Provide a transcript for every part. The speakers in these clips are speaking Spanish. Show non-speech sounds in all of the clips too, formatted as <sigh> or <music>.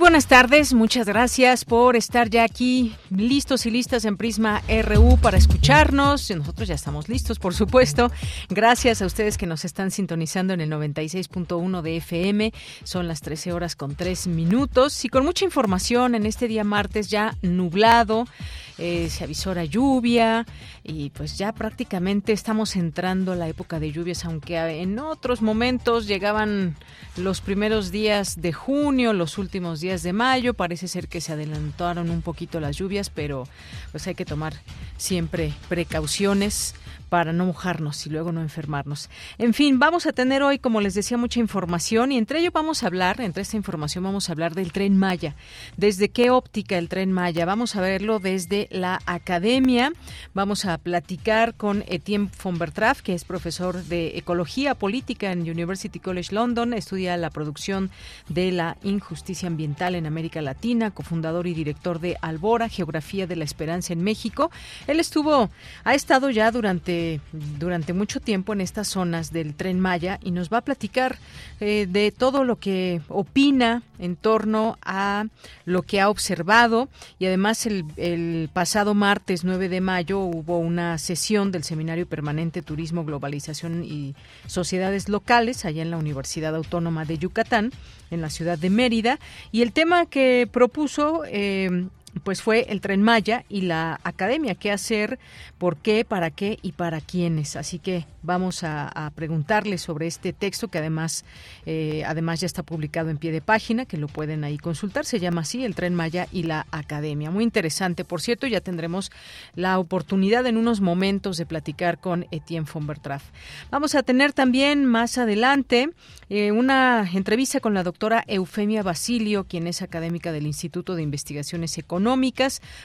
Buenas tardes, muchas gracias por estar ya aquí listos y listas en Prisma RU para escucharnos. Nosotros ya estamos listos, por supuesto. Gracias a ustedes que nos están sintonizando en el 96.1 de FM. Son las 13 horas con 3 minutos y con mucha información en este día martes ya nublado. Eh, se avisora lluvia y pues ya prácticamente estamos entrando a la época de lluvias, aunque en otros momentos llegaban los primeros días de junio, los últimos días de mayo, parece ser que se adelantaron un poquito las lluvias, pero pues hay que tomar siempre precauciones para no mojarnos y luego no enfermarnos. En fin, vamos a tener hoy, como les decía, mucha información y entre ello vamos a hablar, entre esta información vamos a hablar del tren Maya. ¿Desde qué óptica el tren Maya? Vamos a verlo desde la academia. Vamos a platicar con Etienne von Bertraf, que es profesor de Ecología Política en University College London, estudia la producción de la injusticia ambiental en América Latina, cofundador y director de Albora, Geografía de la Esperanza en México. Él estuvo, ha estado ya durante durante, mucho tiempo en estas zonas del tren Maya y nos va a platicar eh, de todo lo que opina en torno a lo que ha observado. Y además el, pasado martes 9 de mayo hubo una sesión del Seminario Permanente Turismo, Globalización y Sociedades Locales allá en la Universidad Autónoma de Yucatán en la ciudad de Mérida. Y el tema que propuso eh, pues fue el tren Maya y la academia, qué hacer, por qué, para qué y para quiénes. Así que vamos a, preguntarle sobre este texto que además, eh, además ya está publicado en pie de página, que lo pueden ahí consultar. Se llama así el tren Maya y la academia. Muy interesante, por cierto, ya tendremos la oportunidad en unos momentos de platicar con Etienne von Bertraf. Vamos a tener también más adelante eh, una entrevista con la doctora Eufemia Basilio, quien es académica del Instituto de Investigaciones Económicas.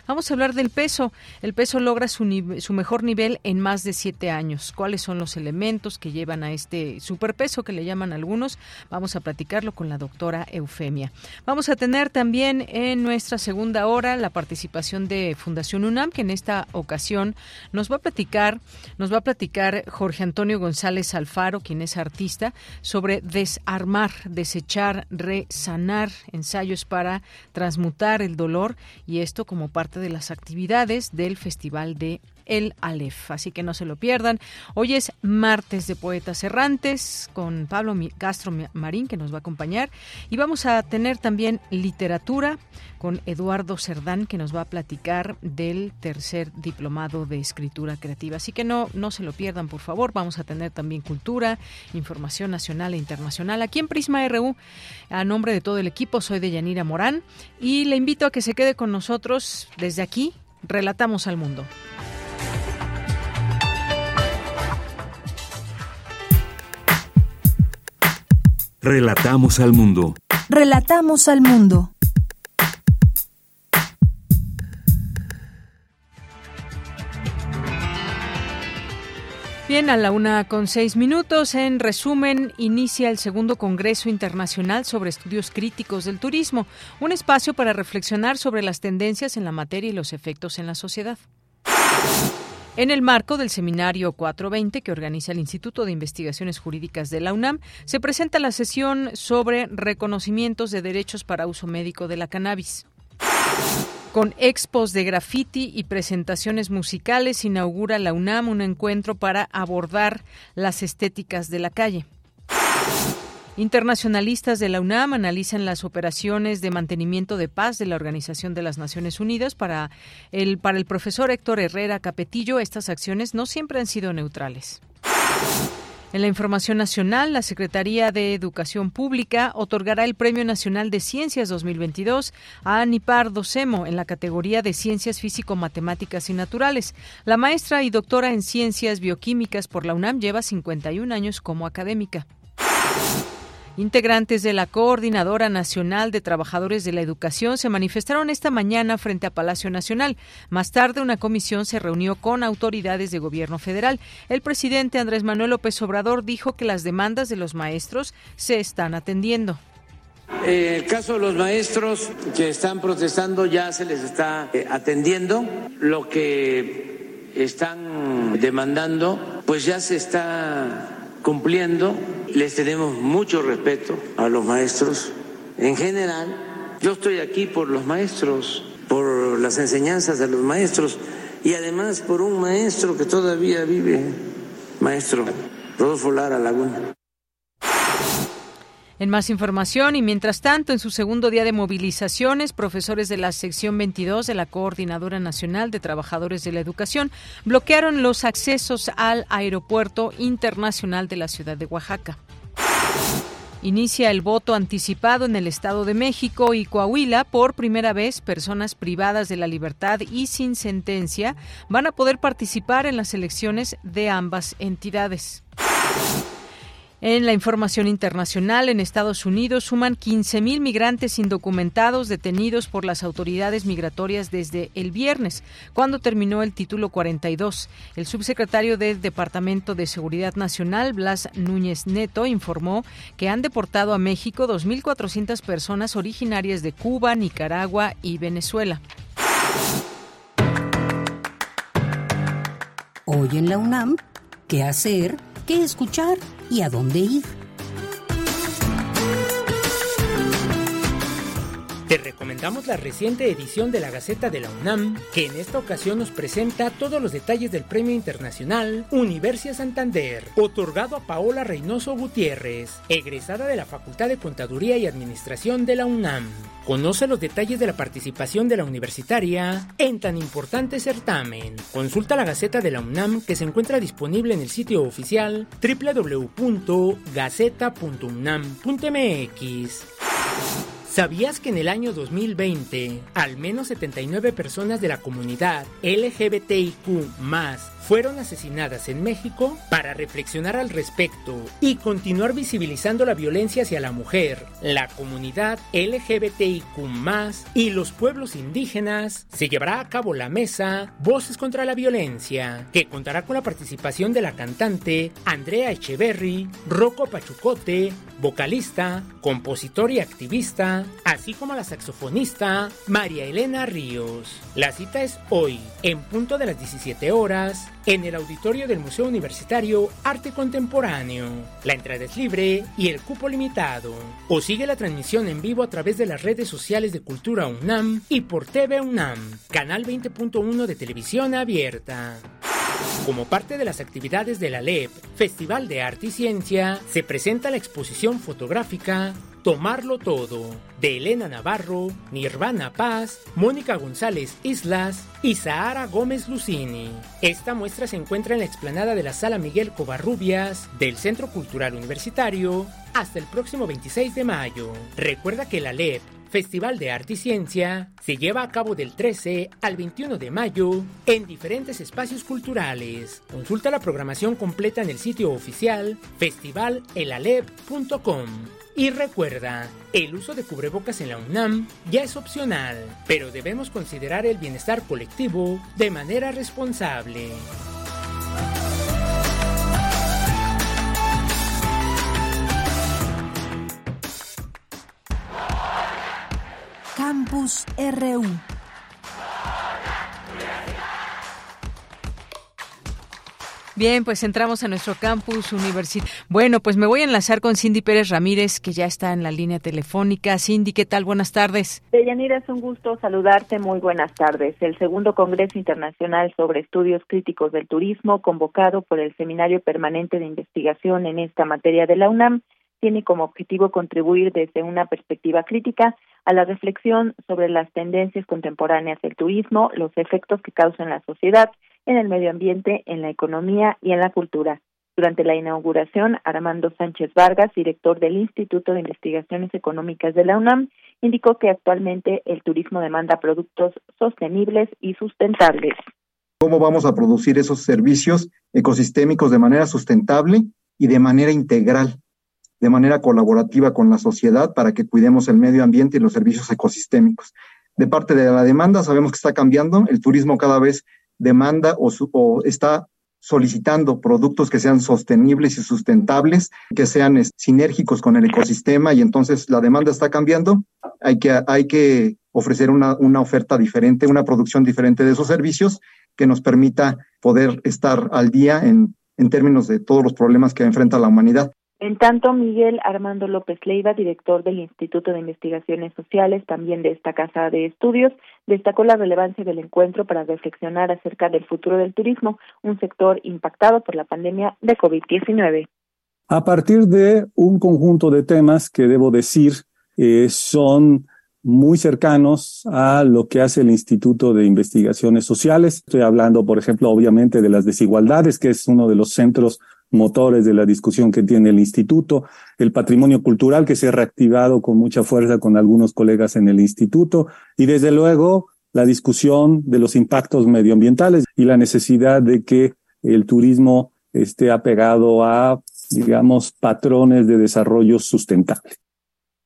Vamos a hablar del peso. El peso logra su, su mejor nivel en más de siete años. ¿Cuáles son los elementos que llevan a este superpeso que le llaman algunos? Vamos a platicarlo con la doctora Eufemia. Vamos a tener también en nuestra segunda hora la participación de Fundación UNAM, que en esta ocasión nos va a platicar, nos va a platicar Jorge Antonio González Alfaro, quien es artista, sobre desarmar, desechar, resanar, ensayos para transmutar el dolor y esto como parte de las actividades del Festival de el Aleph. Así que no se lo pierdan. Hoy es martes de Poetas Errantes con Pablo Castro Marín que nos va a acompañar. Y vamos a tener también literatura con Eduardo Cerdán que nos va a platicar del tercer diplomado de escritura creativa. Así que no, no se lo pierdan, por favor. Vamos a tener también cultura, información nacional e internacional aquí en Prisma RU. A nombre de todo el equipo, soy de Yanira Morán y le invito a que se quede con nosotros desde aquí. Relatamos al mundo. Relatamos al mundo. Relatamos al mundo. Bien, a la una con seis minutos. En resumen, inicia el segundo Congreso Internacional sobre Estudios Críticos del Turismo, un espacio para reflexionar sobre las tendencias en la materia y los efectos en la sociedad. En el marco del seminario 420 que organiza el Instituto de Investigaciones Jurídicas de la UNAM, se presenta la sesión sobre reconocimientos de derechos para uso médico de la cannabis. Con expos de graffiti y presentaciones musicales inaugura la UNAM un encuentro para abordar las estéticas de la calle. Internacionalistas de la UNAM analizan las operaciones de mantenimiento de paz de la Organización de las Naciones Unidas. Para el, para el profesor Héctor Herrera Capetillo, estas acciones no siempre han sido neutrales. En la información nacional, la Secretaría de Educación Pública otorgará el Premio Nacional de Ciencias 2022 a Anipar Docemo en la categoría de Ciencias Físico-Matemáticas y Naturales. La maestra y doctora en Ciencias Bioquímicas por la UNAM lleva 51 años como académica. Integrantes de la Coordinadora Nacional de Trabajadores de la Educación se manifestaron esta mañana frente a Palacio Nacional. Más tarde, una comisión se reunió con autoridades de gobierno federal. El presidente Andrés Manuel López Obrador dijo que las demandas de los maestros se están atendiendo. En el caso de los maestros que están protestando ya se les está eh, atendiendo. Lo que están demandando pues ya se está cumpliendo. Les tenemos mucho respeto a los maestros en general. Yo estoy aquí por los maestros, por las enseñanzas de los maestros y además por un maestro que todavía vive, maestro Rodolfo Lara Laguna. En más información y mientras tanto, en su segundo día de movilizaciones, profesores de la sección 22 de la Coordinadora Nacional de Trabajadores de la Educación bloquearon los accesos al Aeropuerto Internacional de la Ciudad de Oaxaca. Inicia el voto anticipado en el Estado de México y Coahuila. Por primera vez, personas privadas de la libertad y sin sentencia van a poder participar en las elecciones de ambas entidades. En la información internacional, en Estados Unidos suman 15.000 migrantes indocumentados detenidos por las autoridades migratorias desde el viernes, cuando terminó el título 42. El subsecretario del Departamento de Seguridad Nacional, Blas Núñez Neto, informó que han deportado a México 2.400 personas originarias de Cuba, Nicaragua y Venezuela. Hoy en la UNAM, ¿qué hacer? ¿Qué escuchar? Y a dónde ir. Te recomendamos la reciente edición de la Gaceta de la UNAM, que en esta ocasión nos presenta todos los detalles del Premio Internacional Universia Santander, otorgado a Paola Reynoso Gutiérrez, egresada de la Facultad de Contaduría y Administración de la UNAM. Conoce los detalles de la participación de la universitaria en tan importante certamen. Consulta la Gaceta de la UNAM que se encuentra disponible en el sitio oficial www.gaceta.unam.mx. ¿Sabías que en el año 2020 al menos 79 personas de la comunidad LGBTIQ fueron asesinadas en México para reflexionar al respecto y continuar visibilizando la violencia hacia la mujer, la comunidad LGBTIQ y los pueblos indígenas, se llevará a cabo la mesa Voces contra la Violencia, que contará con la participación de la cantante Andrea Echeverry, Rocco Pachucote, vocalista, compositor y activista, así como la saxofonista María Elena Ríos. La cita es hoy, en punto de las 17 horas, en el auditorio del Museo Universitario Arte Contemporáneo. La entrada es libre y el cupo limitado. O sigue la transmisión en vivo a través de las redes sociales de Cultura UNAM y por TV UNAM, canal 20.1 de televisión abierta. Como parte de las actividades de la LEP, Festival de Arte y Ciencia, se presenta la exposición fotográfica Tomarlo Todo, de Elena Navarro, Nirvana Paz, Mónica González Islas y Sahara Gómez Lucini. Esta muestra se encuentra en la explanada de la Sala Miguel Covarrubias del Centro Cultural Universitario hasta el próximo 26 de mayo. Recuerda que la LEP Festival de Arte y Ciencia se lleva a cabo del 13 al 21 de mayo en diferentes espacios culturales. Consulta la programación completa en el sitio oficial festivalelalep.com. Y recuerda, el uso de cubrebocas en la UNAM ya es opcional, pero debemos considerar el bienestar colectivo de manera responsable. Campus RU. Bien, pues entramos a nuestro campus universitario. Bueno, pues me voy a enlazar con Cindy Pérez Ramírez, que ya está en la línea telefónica. Cindy, ¿qué tal? Buenas tardes. Deyanira, es un gusto saludarte. Muy buenas tardes. El segundo Congreso Internacional sobre Estudios Críticos del Turismo, convocado por el Seminario Permanente de Investigación en esta materia de la UNAM, tiene como objetivo contribuir desde una perspectiva crítica a la reflexión sobre las tendencias contemporáneas del turismo, los efectos que causa en la sociedad, en el medio ambiente, en la economía y en la cultura. Durante la inauguración, Armando Sánchez Vargas, director del Instituto de Investigaciones Económicas de la UNAM, indicó que actualmente el turismo demanda productos sostenibles y sustentables. ¿Cómo vamos a producir esos servicios ecosistémicos de manera sustentable y de manera integral, de manera colaborativa con la sociedad para que cuidemos el medio ambiente y los servicios ecosistémicos? De parte de la demanda, sabemos que está cambiando, el turismo cada vez demanda o, o está solicitando productos que sean sostenibles y sustentables, que sean sinérgicos con el ecosistema y entonces la demanda está cambiando. Hay que, hay que ofrecer una, una oferta diferente, una producción diferente de esos servicios que nos permita poder estar al día en, en términos de todos los problemas que enfrenta la humanidad. En tanto, Miguel Armando López Leiva, director del Instituto de Investigaciones Sociales, también de esta casa de estudios, destacó la relevancia del encuentro para reflexionar acerca del futuro del turismo, un sector impactado por la pandemia de COVID-19. A partir de un conjunto de temas que debo decir eh, son muy cercanos a lo que hace el Instituto de Investigaciones Sociales. Estoy hablando, por ejemplo, obviamente de las desigualdades, que es uno de los centros motores de la discusión que tiene el instituto, el patrimonio cultural que se ha reactivado con mucha fuerza con algunos colegas en el instituto y desde luego la discusión de los impactos medioambientales y la necesidad de que el turismo esté apegado a, digamos, patrones de desarrollo sustentable.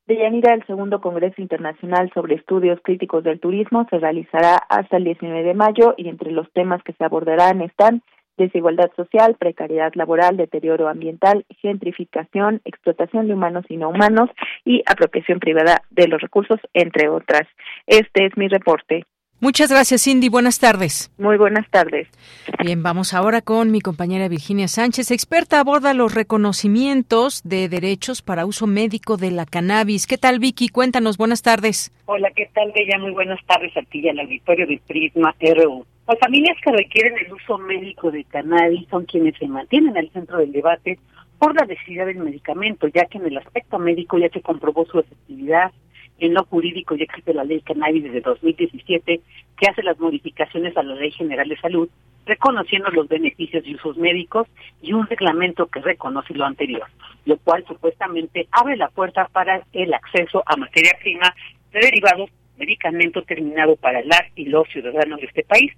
Deyanira, el segundo Congreso Internacional sobre Estudios Críticos del Turismo se realizará hasta el 19 de mayo y entre los temas que se abordarán están desigualdad social, precariedad laboral, deterioro ambiental, gentrificación, explotación de humanos y no humanos y apropiación privada de los recursos, entre otras. Este es mi reporte. Muchas gracias, Cindy. Buenas tardes. Muy buenas tardes. Bien, vamos ahora con mi compañera Virginia Sánchez, experta aborda los reconocimientos de derechos para uso médico de la cannabis. ¿Qué tal, Vicky? Cuéntanos. Buenas tardes. Hola, ¿qué tal, Bella? Muy buenas tardes a ti y al auditorio de Prisma RU. Las familias que requieren el uso médico de cannabis son quienes se mantienen al centro del debate por la necesidad del medicamento, ya que en el aspecto médico ya se comprobó su efectividad, en lo jurídico ya existe la ley cannabis desde 2017 que hace las modificaciones a la Ley General de Salud, reconociendo los beneficios y usos médicos y un reglamento que reconoce lo anterior, lo cual supuestamente abre la puerta para el acceso a materia prima de derivados, medicamento terminado para el y los ciudadanos de este país.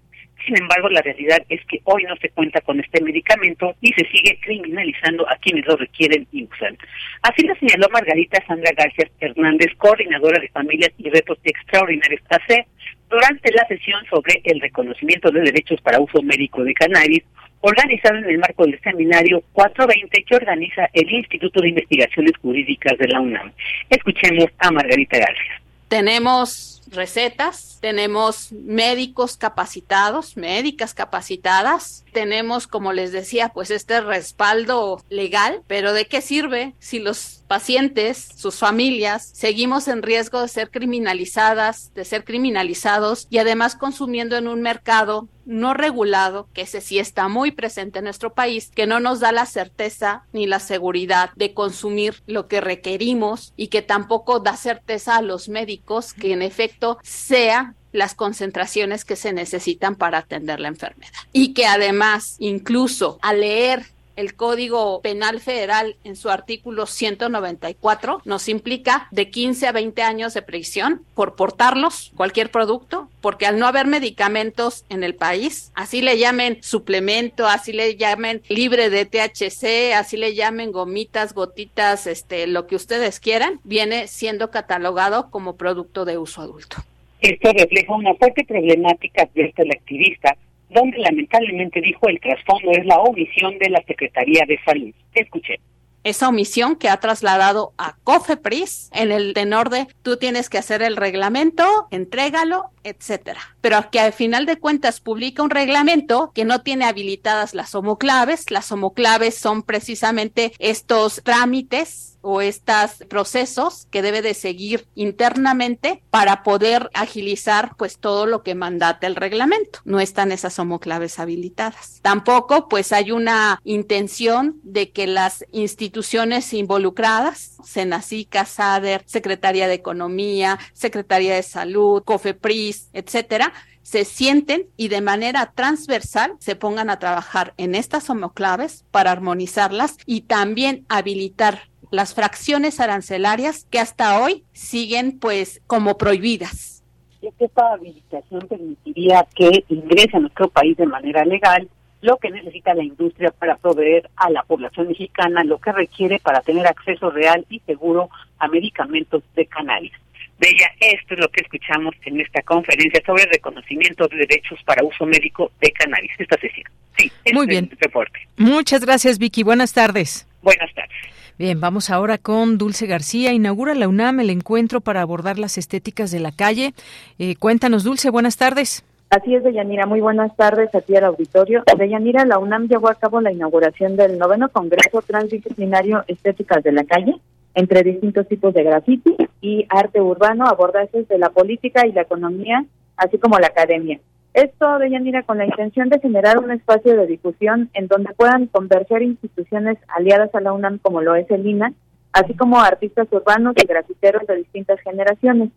Sin embargo, la realidad es que hoy no se cuenta con este medicamento y se sigue criminalizando a quienes lo requieren y usan. Así lo señaló Margarita Sandra García Hernández, coordinadora de Familias y Retos Extraordinarios AC, durante la sesión sobre el reconocimiento de derechos para uso médico de cannabis, organizado en el marco del seminario 420 que organiza el Instituto de Investigaciones Jurídicas de la UNAM. Escuchemos a Margarita García. Tenemos recetas, tenemos médicos capacitados, médicas capacitadas, tenemos, como les decía, pues este respaldo legal, pero ¿de qué sirve si los pacientes, sus familias, seguimos en riesgo de ser criminalizadas, de ser criminalizados y además consumiendo en un mercado no regulado, que ese sí está muy presente en nuestro país, que no nos da la certeza ni la seguridad de consumir lo que requerimos y que tampoco da certeza a los médicos que en efecto sea las concentraciones que se necesitan para atender la enfermedad. Y que además, incluso al leer el Código Penal Federal en su artículo 194 nos implica de 15 a 20 años de prisión por portarlos, cualquier producto, porque al no haber medicamentos en el país, así le llamen suplemento, así le llamen libre de THC, así le llamen gomitas, gotitas, este, lo que ustedes quieran, viene siendo catalogado como producto de uso adulto. Esto refleja una fuerte problemática de el activista donde lamentablemente dijo el trasfondo es la omisión de la Secretaría de Salud. Escuché esa omisión que ha trasladado a COFEPRIS en el tenor de tú tienes que hacer el reglamento, entrégalo, etcétera. Pero que al final de cuentas publica un reglamento que no tiene habilitadas las homoclaves. Las homoclaves son precisamente estos trámites o estos procesos que debe de seguir internamente para poder agilizar pues todo lo que mandate el reglamento. No están esas homoclaves habilitadas. Tampoco pues hay una intención de que las instituciones involucradas, Senacica, SADER, Secretaría de Economía, Secretaría de Salud, COFEPRIS, etcétera, se sienten y de manera transversal se pongan a trabajar en estas homoclaves para armonizarlas y también habilitar las fracciones arancelarias que hasta hoy siguen pues como prohibidas. esta habilitación permitiría que ingrese a nuestro país de manera legal lo que necesita la industria para proveer a la población mexicana lo que requiere para tener acceso real y seguro a medicamentos de cannabis. Bella, esto es lo que escuchamos en esta conferencia sobre reconocimiento de derechos para uso médico de cannabis. Esta sesión. Sí, muy bien. reporte. Muchas gracias, Vicky. Buenas tardes. Buenas tardes. Bien, vamos ahora con Dulce García. Inaugura la UNAM el encuentro para abordar las estéticas de la calle. Eh, cuéntanos, Dulce, buenas tardes. Así es, Deyanira. Muy buenas tardes aquí al auditorio. Deyanira, la UNAM llevó a cabo la inauguración del noveno Congreso Transdisciplinario Estéticas de la Calle, entre distintos tipos de grafiti y arte urbano, abordajes de la política y la economía, así como la academia. Esto, Deyanira, con la intención de generar un espacio de difusión en donde puedan converger instituciones aliadas a la UNAM, como lo es el INA, así como artistas urbanos y grafiteros de distintas generaciones.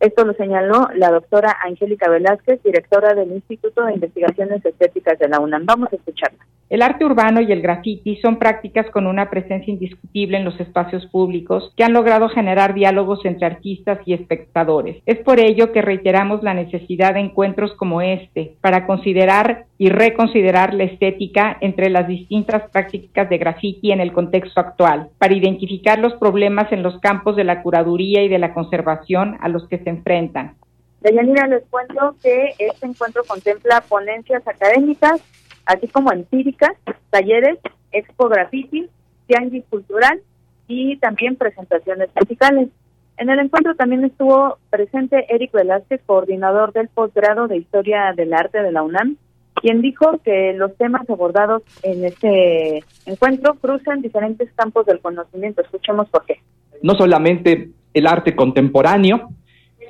Esto lo señaló la doctora Angélica Velázquez, directora del Instituto de Investigaciones Estéticas de la UNAM. Vamos a escucharla. El arte urbano y el graffiti son prácticas con una presencia indiscutible en los espacios públicos que han logrado generar diálogos entre artistas y espectadores. Es por ello que reiteramos la necesidad de encuentros como este para considerar y reconsiderar la estética entre las distintas prácticas de graffiti en el contexto actual, para identificar los problemas en los campos de la curaduría y de la conservación a los que se enfrentan. Deyanira, les cuento que este encuentro contempla ponencias académicas, así como empíricas, talleres, expo graffiti, tianguis cultural y también presentaciones musicales. En el encuentro también estuvo presente Eric Velázquez, coordinador del posgrado de Historia del Arte de la UNAM, quien dijo que los temas abordados en este encuentro cruzan diferentes campos del conocimiento. Escuchemos por qué. No solamente el arte contemporáneo,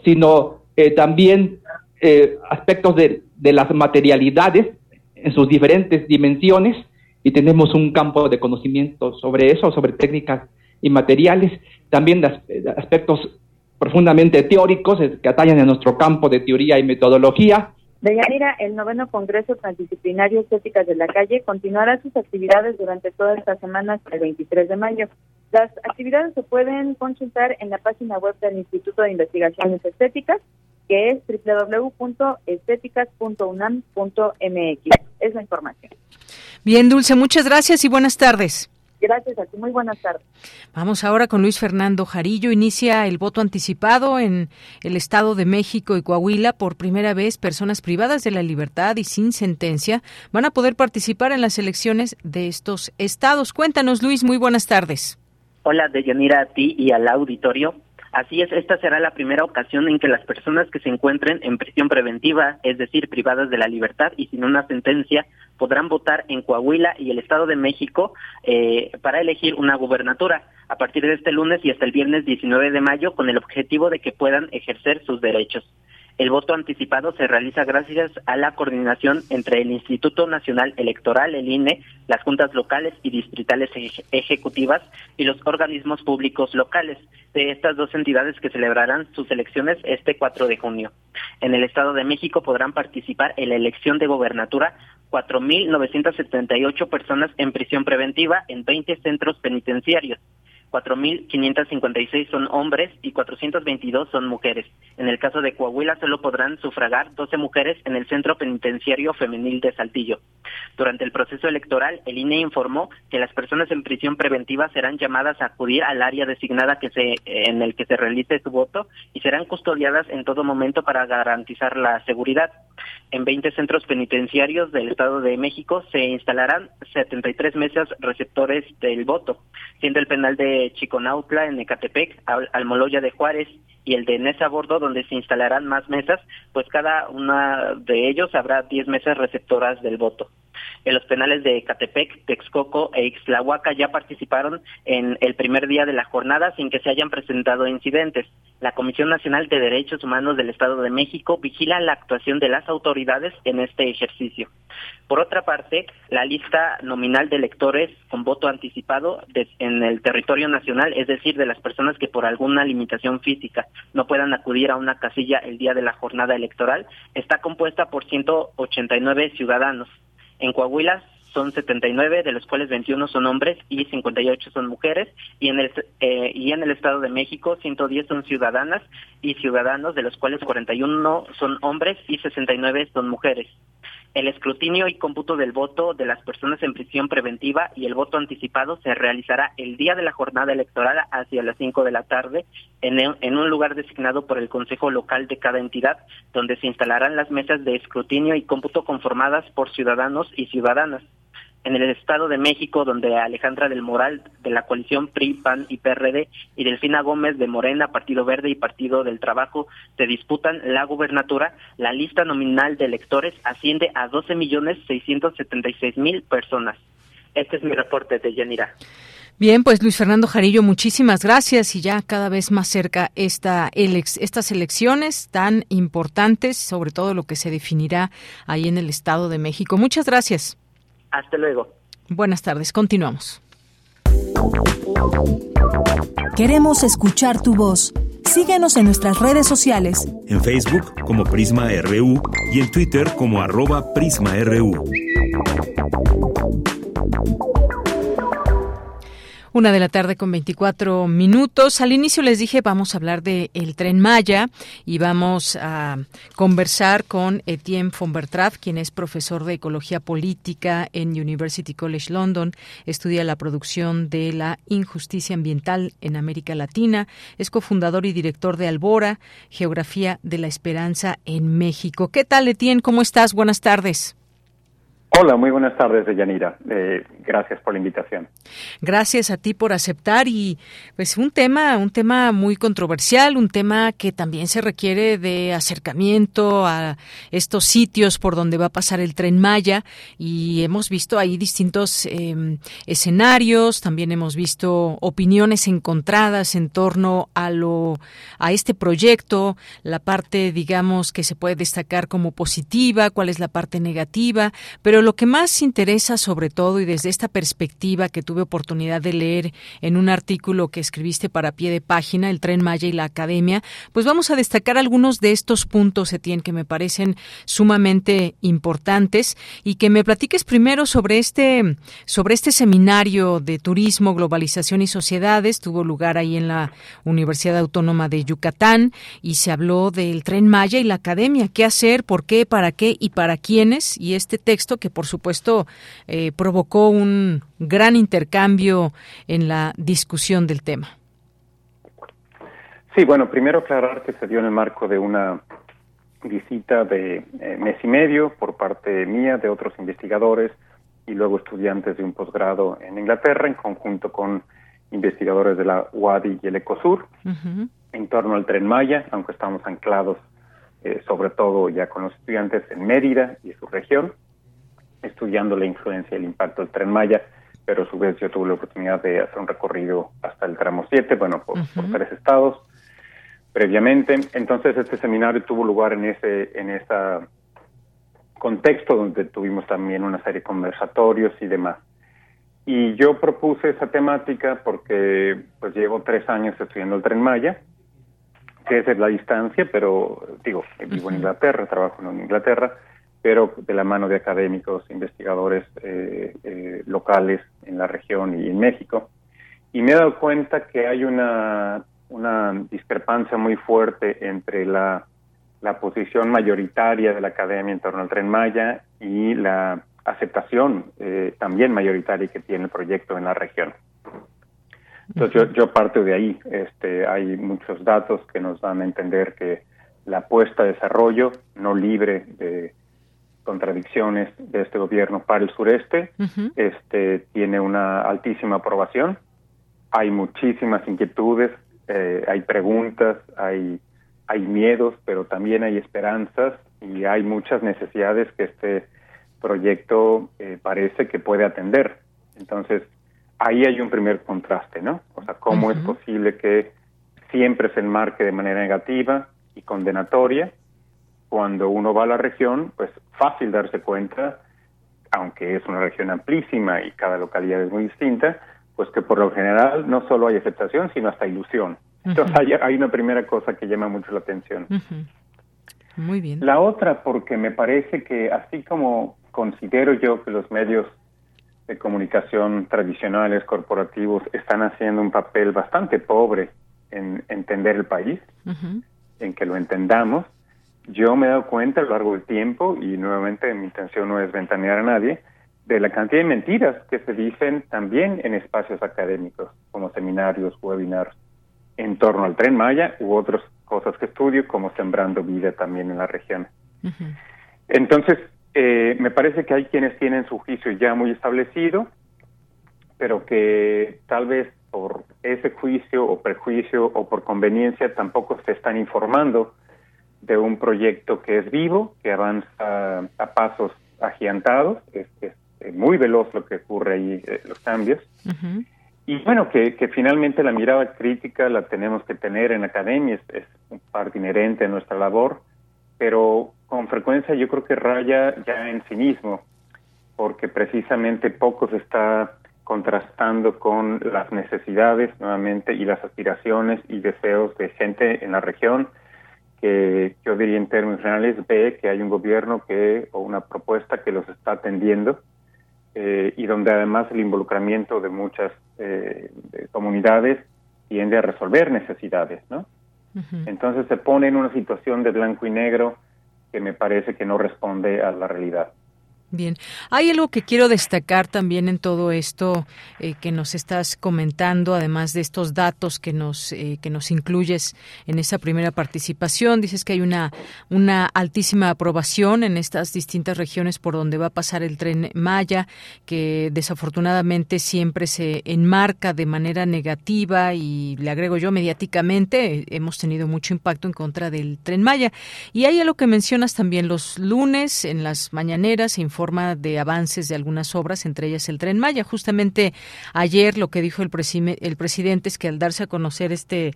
sino eh, también eh, aspectos de, de las materialidades en sus diferentes dimensiones y tenemos un campo de conocimiento sobre eso, sobre técnicas y materiales, también aspectos profundamente teóricos que atañen a nuestro campo de teoría y metodología. Deyanira, el noveno Congreso Transdisciplinario Estéticas de la Calle continuará sus actividades durante toda esta semana hasta el 23 de mayo. Las actividades se pueden consultar en la página web del Instituto de Investigaciones Estéticas, que es www.estéticas.unam.mx. Es la información. Bien, Dulce, muchas gracias y buenas tardes. Gracias a ti, muy buenas tardes. Vamos ahora con Luis Fernando Jarillo. Inicia el voto anticipado en el Estado de México y Coahuila. Por primera vez, personas privadas de la libertad y sin sentencia van a poder participar en las elecciones de estos estados. Cuéntanos, Luis, muy buenas tardes. Hola, Deyanira, a ti y al auditorio. Así es, esta será la primera ocasión en que las personas que se encuentren en prisión preventiva, es decir, privadas de la libertad y sin una sentencia, podrán votar en Coahuila y el Estado de México eh, para elegir una gubernatura a partir de este lunes y hasta el viernes 19 de mayo con el objetivo de que puedan ejercer sus derechos. El voto anticipado se realiza gracias a la coordinación entre el Instituto Nacional Electoral, el INE, las juntas locales y distritales ejecutivas y los organismos públicos locales de estas dos entidades que celebrarán sus elecciones este 4 de junio. En el Estado de México podrán participar en la elección de gobernatura 4.978 personas en prisión preventiva en 20 centros penitenciarios 4.556 son hombres y 422 son mujeres. En el caso de Coahuila solo podrán sufragar 12 mujeres en el Centro Penitenciario Femenil de Saltillo. Durante el proceso electoral, el INE informó que las personas en prisión preventiva serán llamadas a acudir al área designada que se, en el que se realice su voto y serán custodiadas en todo momento para garantizar la seguridad. En 20 centros penitenciarios del Estado de México se instalarán 73 mesas receptores del voto, siendo el penal de Chiconautla en Ecatepec, Almoloya de Juárez y el de Nesa Bordo, donde se instalarán más mesas, pues cada una de ellos habrá 10 mesas receptoras del voto. En los penales de Catepec, Texcoco e Ixtlahuaca ya participaron en el primer día de la jornada sin que se hayan presentado incidentes. La Comisión Nacional de Derechos Humanos del Estado de México vigila la actuación de las autoridades en este ejercicio. Por otra parte, la lista nominal de electores con voto anticipado en el territorio nacional, es decir, de las personas que por alguna limitación física no puedan acudir a una casilla el día de la jornada electoral, está compuesta por 189 ciudadanos. En Coahuila son 79, de los cuales 21 son hombres y 58 son mujeres, y en el eh, y en el Estado de México 110 son ciudadanas y ciudadanos, de los cuales 41 son hombres y 69 son mujeres. El escrutinio y cómputo del voto de las personas en prisión preventiva y el voto anticipado se realizará el día de la jornada electoral hacia las 5 de la tarde en, en, un lugar designado por el Consejo Local de cada entidad, donde se instalarán las mesas de escrutinio y cómputo conformadas por ciudadanos y ciudadanas en el Estado de México, donde Alejandra del Moral, de la coalición PRI, PAN y PRD, y Delfina Gómez de Morena, Partido Verde y Partido del Trabajo, se disputan la gubernatura, la lista nominal de electores asciende a 12 millones 676 mil personas. Este es mi reporte de Yanira. Bien, pues Luis Fernando Jarillo, muchísimas gracias y ya cada vez más cerca esta estas elecciones tan importantes, sobre todo lo que se definirá ahí en el Estado de México. Muchas gracias. Hasta luego. Buenas tardes, continuamos. Queremos escuchar tu voz. Síguenos en nuestras redes sociales. En Facebook como Prisma RU y en Twitter como arroba PrismaRU. Una de la tarde con 24 minutos. Al inicio les dije vamos a hablar de el tren Maya y vamos a conversar con Etienne Fonbertraf, quien es profesor de ecología política en University College London. Estudia la producción de la injusticia ambiental en América Latina. Es cofundador y director de Albora, Geografía de la Esperanza en México. ¿Qué tal, Etienne? ¿Cómo estás? Buenas tardes. Hola, muy buenas tardes, Yanira. Eh, gracias por la invitación. Gracias a ti por aceptar y pues un tema, un tema muy controversial, un tema que también se requiere de acercamiento a estos sitios por donde va a pasar el tren Maya y hemos visto ahí distintos em, escenarios, también hemos visto opiniones encontradas en torno a lo a este proyecto, la parte digamos que se puede destacar como positiva, cuál es la parte negativa, pero lo que más interesa sobre todo y desde esta perspectiva que tuve oportunidad de leer en un artículo que escribiste para pie de página, El tren Maya y la Academia, pues vamos a destacar algunos de estos puntos, Etienne, que me parecen sumamente importantes y que me platiques primero sobre este, sobre este seminario de turismo, globalización y sociedades. Tuvo lugar ahí en la Universidad Autónoma de Yucatán y se habló del tren Maya y la Academia. ¿Qué hacer? ¿Por qué? ¿Para qué? ¿Y para quiénes? Y este texto que por supuesto eh, provocó un gran intercambio en la discusión del tema. Sí, bueno, primero aclarar que se dio en el marco de una visita de eh, mes y medio por parte mía, de otros investigadores y luego estudiantes de un posgrado en Inglaterra en conjunto con investigadores de la UADI y el ECOSUR en torno al tren Maya, aunque estamos anclados eh, sobre todo ya con los estudiantes en Mérida y su región estudiando la influencia y el impacto del tren Maya, pero a su vez yo tuve la oportunidad de hacer un recorrido hasta el tramo 7, bueno, por, tres estados previamente. Entonces este seminario tuvo lugar en ese en ese contexto donde tuvimos también una serie de conversatorios y demás. Y yo propuse esa temática porque pues llevo tres años estudiando el tren Maya, que es la distancia, pero digo, vivo en Inglaterra, trabajo en Inglaterra, pero de la mano de académicos, investigadores eh, eh, locales en la región y en México. Y me he dado cuenta que hay una, una discrepancia muy fuerte entre la, la posición mayoritaria de la academia en torno al tren Maya y la aceptación eh, también mayoritaria que tiene el proyecto en la región. Entonces yo, yo parto de ahí. Este, hay muchos datos que nos dan a entender que la apuesta de desarrollo no libre de contradicciones de este gobierno para el sureste. Este tiene una altísima aprobación. Hay muchísimas inquietudes, eh, hay preguntas, hay hay miedos, pero también hay esperanzas y hay muchas necesidades que este proyecto eh, parece que puede atender. Entonces, ahí hay un primer contraste, ¿no? O sea, ¿cómo es posible que siempre se enmarque de manera negativa y condenatoria? Cuando uno va a la región, pues fácil darse cuenta, aunque es una región amplísima y cada localidad es muy distinta, pues que por lo general no solo hay aceptación, sino hasta ilusión. Entonces hay, una primera cosa que llama mucho la atención. Muy bien. La otra, porque me parece que así como considero yo que los medios de comunicación tradicionales, corporativos, están haciendo un papel bastante pobre en entender el país, en que lo entendamos. Yo me he dado cuenta a lo largo del tiempo, y nuevamente mi intención no es ventanear a nadie, de la cantidad de mentiras que se dicen también en espacios académicos, como seminarios, webinars, en torno al tren Maya u otras cosas que estudio, como Sembrando Vida también en la región. Entonces, eh, me parece que hay quienes tienen su juicio ya muy establecido, pero que tal vez por ese juicio o prejuicio o por conveniencia tampoco se están informando de un proyecto que es vivo, que avanza a pasos agigantados, es, muy veloz lo que ocurre ahí, eh, los cambios. Y bueno, que, finalmente la mirada crítica la tenemos que tener en la academia, es, es parte inherente a nuestra labor, pero con frecuencia yo creo que raya ya en cinismo, porque precisamente poco se está contrastando con las necesidades nuevamente y las aspiraciones y deseos de gente en la región que yo diría en términos generales ve que hay un gobierno que o una propuesta que los está atendiendo eh, y donde además el involucramiento de muchas eh, comunidades tiende a resolver necesidades, ¿no? Entonces se pone en una situación de blanco y negro que me parece que no responde a la realidad. Bien, hay algo que quiero destacar también en todo esto eh, que nos estás comentando, además de estos datos que nos eh, que nos incluyes en esa primera participación. Dices que hay una una altísima aprobación en estas distintas regiones por donde va a pasar el tren Maya, que desafortunadamente siempre se enmarca de manera negativa y le agrego yo mediáticamente hemos tenido mucho impacto en contra del tren Maya. Y hay algo que mencionas también los lunes en las mañaneras forma de avances de algunas obras, entre ellas el Tren Maya. Justamente ayer lo que dijo el, el presidente es que al darse a conocer este,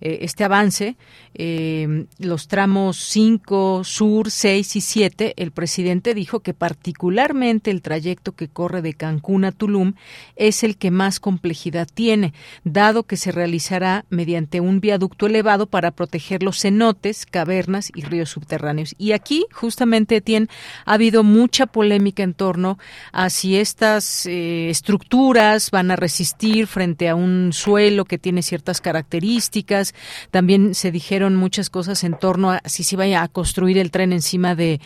eh, este avance, eh, los tramos 5, sur, 6 y 7, el presidente dijo que particularmente el trayecto que corre de Cancún a Tulum es el que más complejidad tiene, dado que se realizará mediante un viaducto elevado para proteger los cenotes, cavernas y ríos subterráneos. Y aquí, justamente, Etienne, ha habido mucha polémica en torno a si estas eh, estructuras van a resistir frente a un suelo que tiene ciertas características. También se dijeron muchas cosas en torno a si se vaya a construir el tren encima de,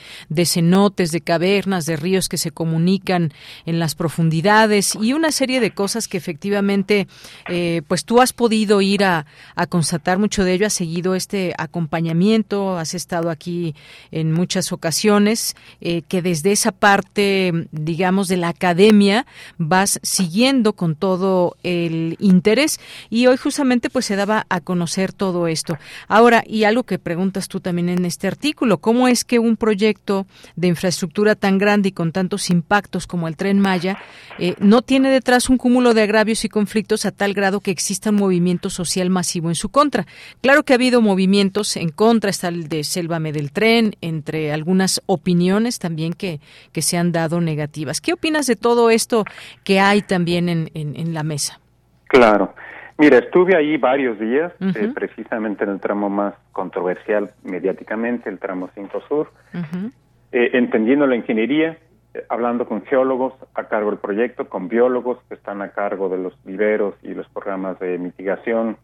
cenotes, de cavernas, de ríos que se comunican en las profundidades y una serie de cosas que efectivamente, eh, pues tú has podido ir a, a constatar mucho de ello, has seguido este acompañamiento, has estado aquí en muchas ocasiones, eh, que desde esa parte parte, digamos, de la academia, vas siguiendo con todo el interés y hoy justamente pues se daba a conocer todo esto. Ahora, y algo que preguntas tú también en este artículo, ¿cómo es que un proyecto de infraestructura tan grande y con tantos impactos como el tren Maya eh, no tiene detrás un cúmulo de agravios y conflictos a tal grado que exista un movimiento social masivo en su contra? Claro que ha habido movimientos en contra, está el de Sélvame del tren, entre algunas opiniones también que, que se han dado negativas. ¿Qué opinas de todo esto que hay también en, en, la mesa? Claro. Mira, estuve ahí varios días, eh, precisamente en el tramo más controversial mediáticamente, el tramo 5 Sur, eh, entendiendo la ingeniería, eh, hablando con geólogos a cargo del proyecto, con biólogos que están a cargo de los viveros y los programas de mitigación.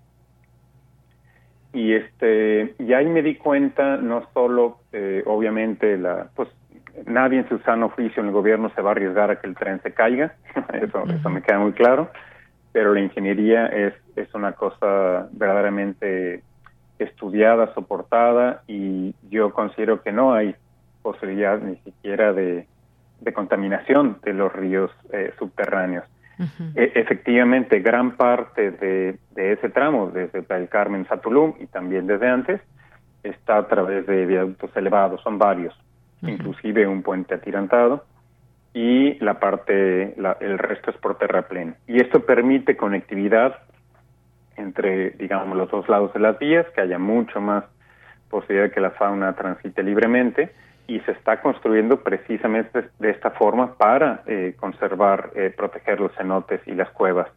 Y este y ahí me di cuenta no solo obviamente la pues nadie en su sano juicio en el gobierno se va a arriesgar a que el tren se caiga, <laughs> eso, eso me queda muy claro, pero la ingeniería es, es una cosa verdaderamente estudiada, soportada y yo considero que no hay posibilidad ni siquiera de, de contaminación de los ríos eh, subterráneos. E, efectivamente, gran parte de, de, ese tramo, desde el Carmen Satulum y también desde antes, está a través de viaductos elevados, son varios inclusive un puente atirantado, y la parte, el resto es por terraplén. Y esto permite conectividad entre, digamos, los dos lados de las vías, que haya mucho más posibilidad de que la fauna transite libremente y se está construyendo precisamente de esta forma para eh, conservar, eh, proteger los cenotes y las cuevas.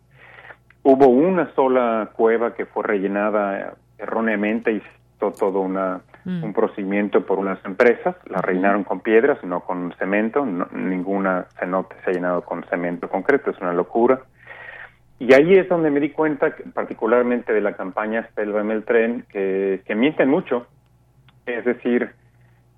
Hubo una sola cueva que fue rellenada erróneamente y hizo todo una, mm. un procedimiento por unas empresas, la rellenaron con piedras, no con cemento, ninguna cenote se ha llenado con cemento concreto, es una locura. Y ahí es donde me di cuenta, particularmente de la campaña Spelva el tren, que, que mienten mucho. Es decir,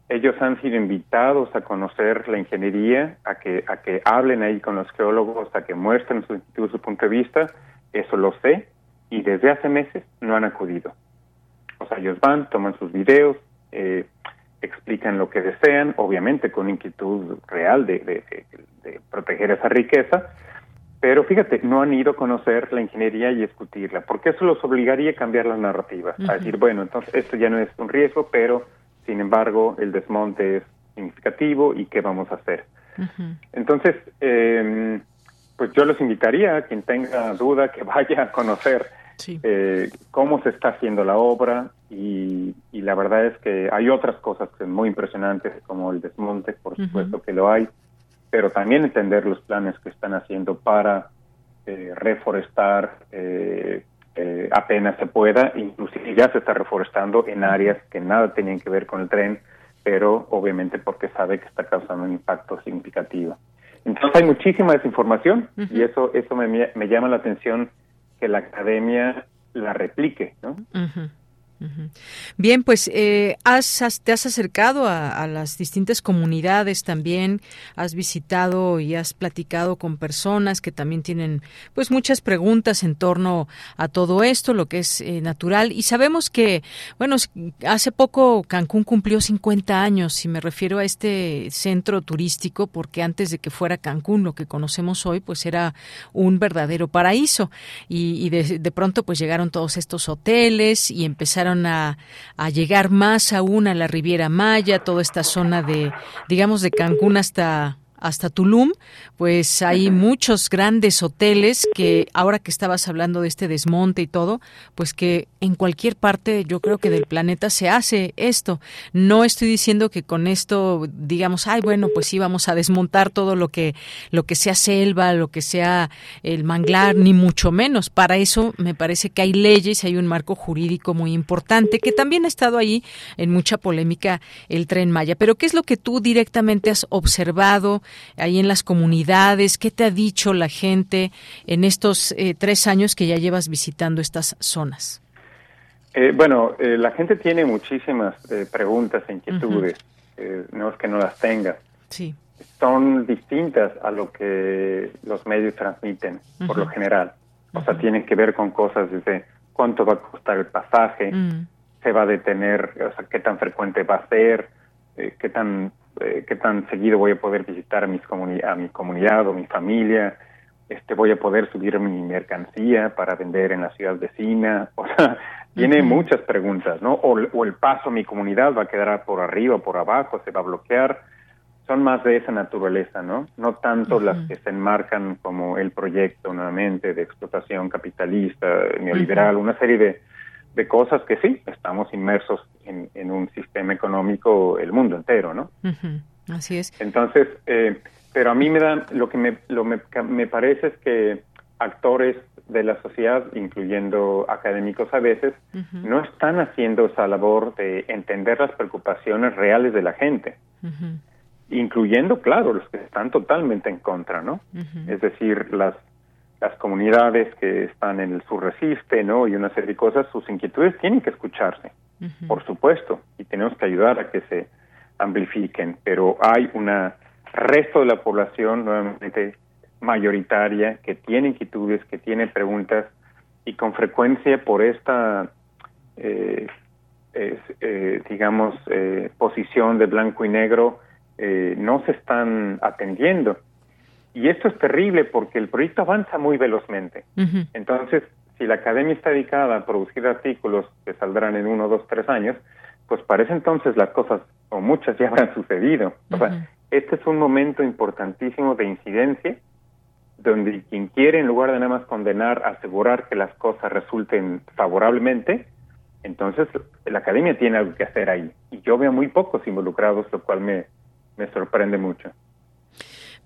ellos han sido invitados a conocer la ingeniería, a que, a que hablen ahí con los geólogos, a que muestren su, su punto de vista, eso lo sé, y desde hace meses no han acudido. O sea, ellos van, toman sus videos, eh, explican lo que desean, obviamente con inquietud real de, de, de, proteger esa riqueza, pero fíjate, no han ido a conocer la ingeniería y discutirla, porque eso los obligaría a cambiar las narrativas, a decir, bueno, entonces esto ya no es un riesgo, pero sin embargo, el desmonte es significativo y qué vamos a hacer. Entonces, eh, pues yo los invitaría a quien tenga duda que vaya a conocer eh, cómo se está haciendo la obra y, la verdad es que hay otras cosas que son muy impresionantes como el desmonte, por supuesto que lo hay, pero también entender los planes que están haciendo para eh, reforestar, eh, eh, apenas se pueda, inclusive ya se está reforestando en áreas que nada tenían que ver con el tren, pero obviamente porque sabe que está causando un impacto significativo. Entonces hay muchísima desinformación y eso eso me, me, llama la atención que la academia la replique, ¿no? Bien, pues eh, has, te has acercado a, las distintas comunidades también, has visitado y has platicado con personas que también tienen pues muchas preguntas en torno a todo esto, lo que es eh, natural. Y sabemos que, bueno, hace poco Cancún cumplió 50 años y me refiero a este centro turístico porque antes de que fuera Cancún, lo que conocemos hoy, pues era un verdadero paraíso. Y, de, de pronto pues llegaron todos estos hoteles y empezaron a, a, llegar más aún a la Riviera Maya, toda esta zona de, digamos, de Cancún hasta hasta Tulum, pues hay muchos grandes hoteles que ahora que estabas hablando de este desmonte y todo, pues que en cualquier parte yo creo que del planeta se hace esto. No estoy diciendo que con esto digamos, ay, bueno, pues sí vamos a desmontar todo lo que lo que sea selva, lo que sea el manglar, ni mucho menos. Para eso me parece que hay leyes, hay un marco jurídico muy importante que también ha estado ahí en mucha polémica el Tren Maya. Pero ¿qué es lo que tú directamente has observado ahí en las comunidades? ¿Qué te ha dicho la gente en estos eh, tres años que ya llevas visitando estas zonas? Eh, bueno, eh, la gente tiene muchísimas preguntas e inquietudes, no es que no las tenga. Sí. Son distintas a lo que los medios transmiten, por lo general. O sea, tienen que ver con cosas desde cuánto va a costar el pasaje, mm. se va a detener, o sea, qué tan frecuente va a ser, qué tan eh, qué tan seguido voy a poder visitar a, mis a mi comunidad o mi familia, este, voy a poder subir mi mercancía para vender en la ciudad vecina, <laughs> o sea, tiene muchas preguntas, ¿no? O, o, el paso a mi comunidad va a quedar por arriba, por abajo, se va a bloquear, son más de esa naturaleza, ¿no? No tanto las que se enmarcan como el proyecto nuevamente de explotación capitalista, neoliberal, una serie de, de cosas que sí, estamos inmersos en, un sistema económico el mundo entero, ¿no? Así es. Entonces, eh, pero a mí me dan, lo que me, lo me, me parece es que actores de la sociedad, incluyendo académicos a veces, no están haciendo esa labor de entender las preocupaciones reales de la gente, incluyendo, claro, los que están totalmente en contra, ¿no? Es decir, las las comunidades que están en el sur resiste, ¿no? Y una serie de cosas, sus inquietudes tienen que escucharse, por supuesto, y tenemos que ayudar a que se amplifiquen, pero hay una resto de la población nuevamente mayoritaria que tiene inquietudes, que tiene preguntas y con frecuencia por esta, eh, eh, digamos, eh, posición de blanco y negro no se están atendiendo y esto es terrible porque el proyecto avanza muy velozmente. Entonces, si la academia está dedicada a producir artículos que saldrán en uno, dos, tres años, pues parece entonces las cosas, o muchas ya habrán <laughs> sucedido. O sea, este es un momento importantísimo de incidencia donde quien quiere, en lugar de nada más condenar, asegurar que las cosas resulten favorablemente, entonces la academia tiene algo que hacer ahí. Y yo veo muy pocos involucrados, lo cual me, me sorprende mucho.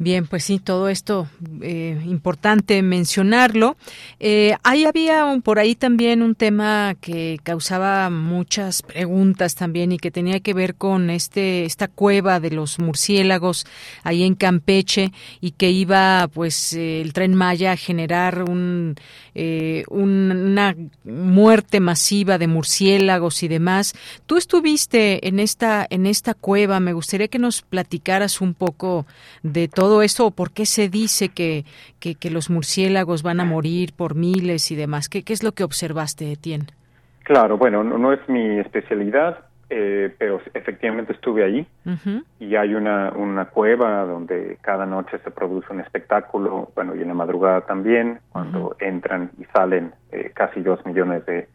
Bien, pues sí, todo esto eh, importante mencionarlo. Eh, ahí había un, por ahí también un tema que causaba muchas preguntas también y que tenía que ver con este esta cueva de los murciélagos ahí en Campeche y que iba pues eh, el tren Maya a generar un, eh, una muerte masiva de murciélagos y demás. Tú estuviste en esta en esta cueva. Me gustaría que nos platicaras un poco de todo todo esto o por qué se dice que, que, los murciélagos van a morir por miles y demás? ¿Qué, qué es lo que observaste, Etienne? Claro, bueno, no, es mi especialidad, eh, pero efectivamente estuve ahí y hay una, una cueva donde cada noche se produce un espectáculo, bueno, y en la madrugada también, cuando entran y salen eh, casi dos millones de,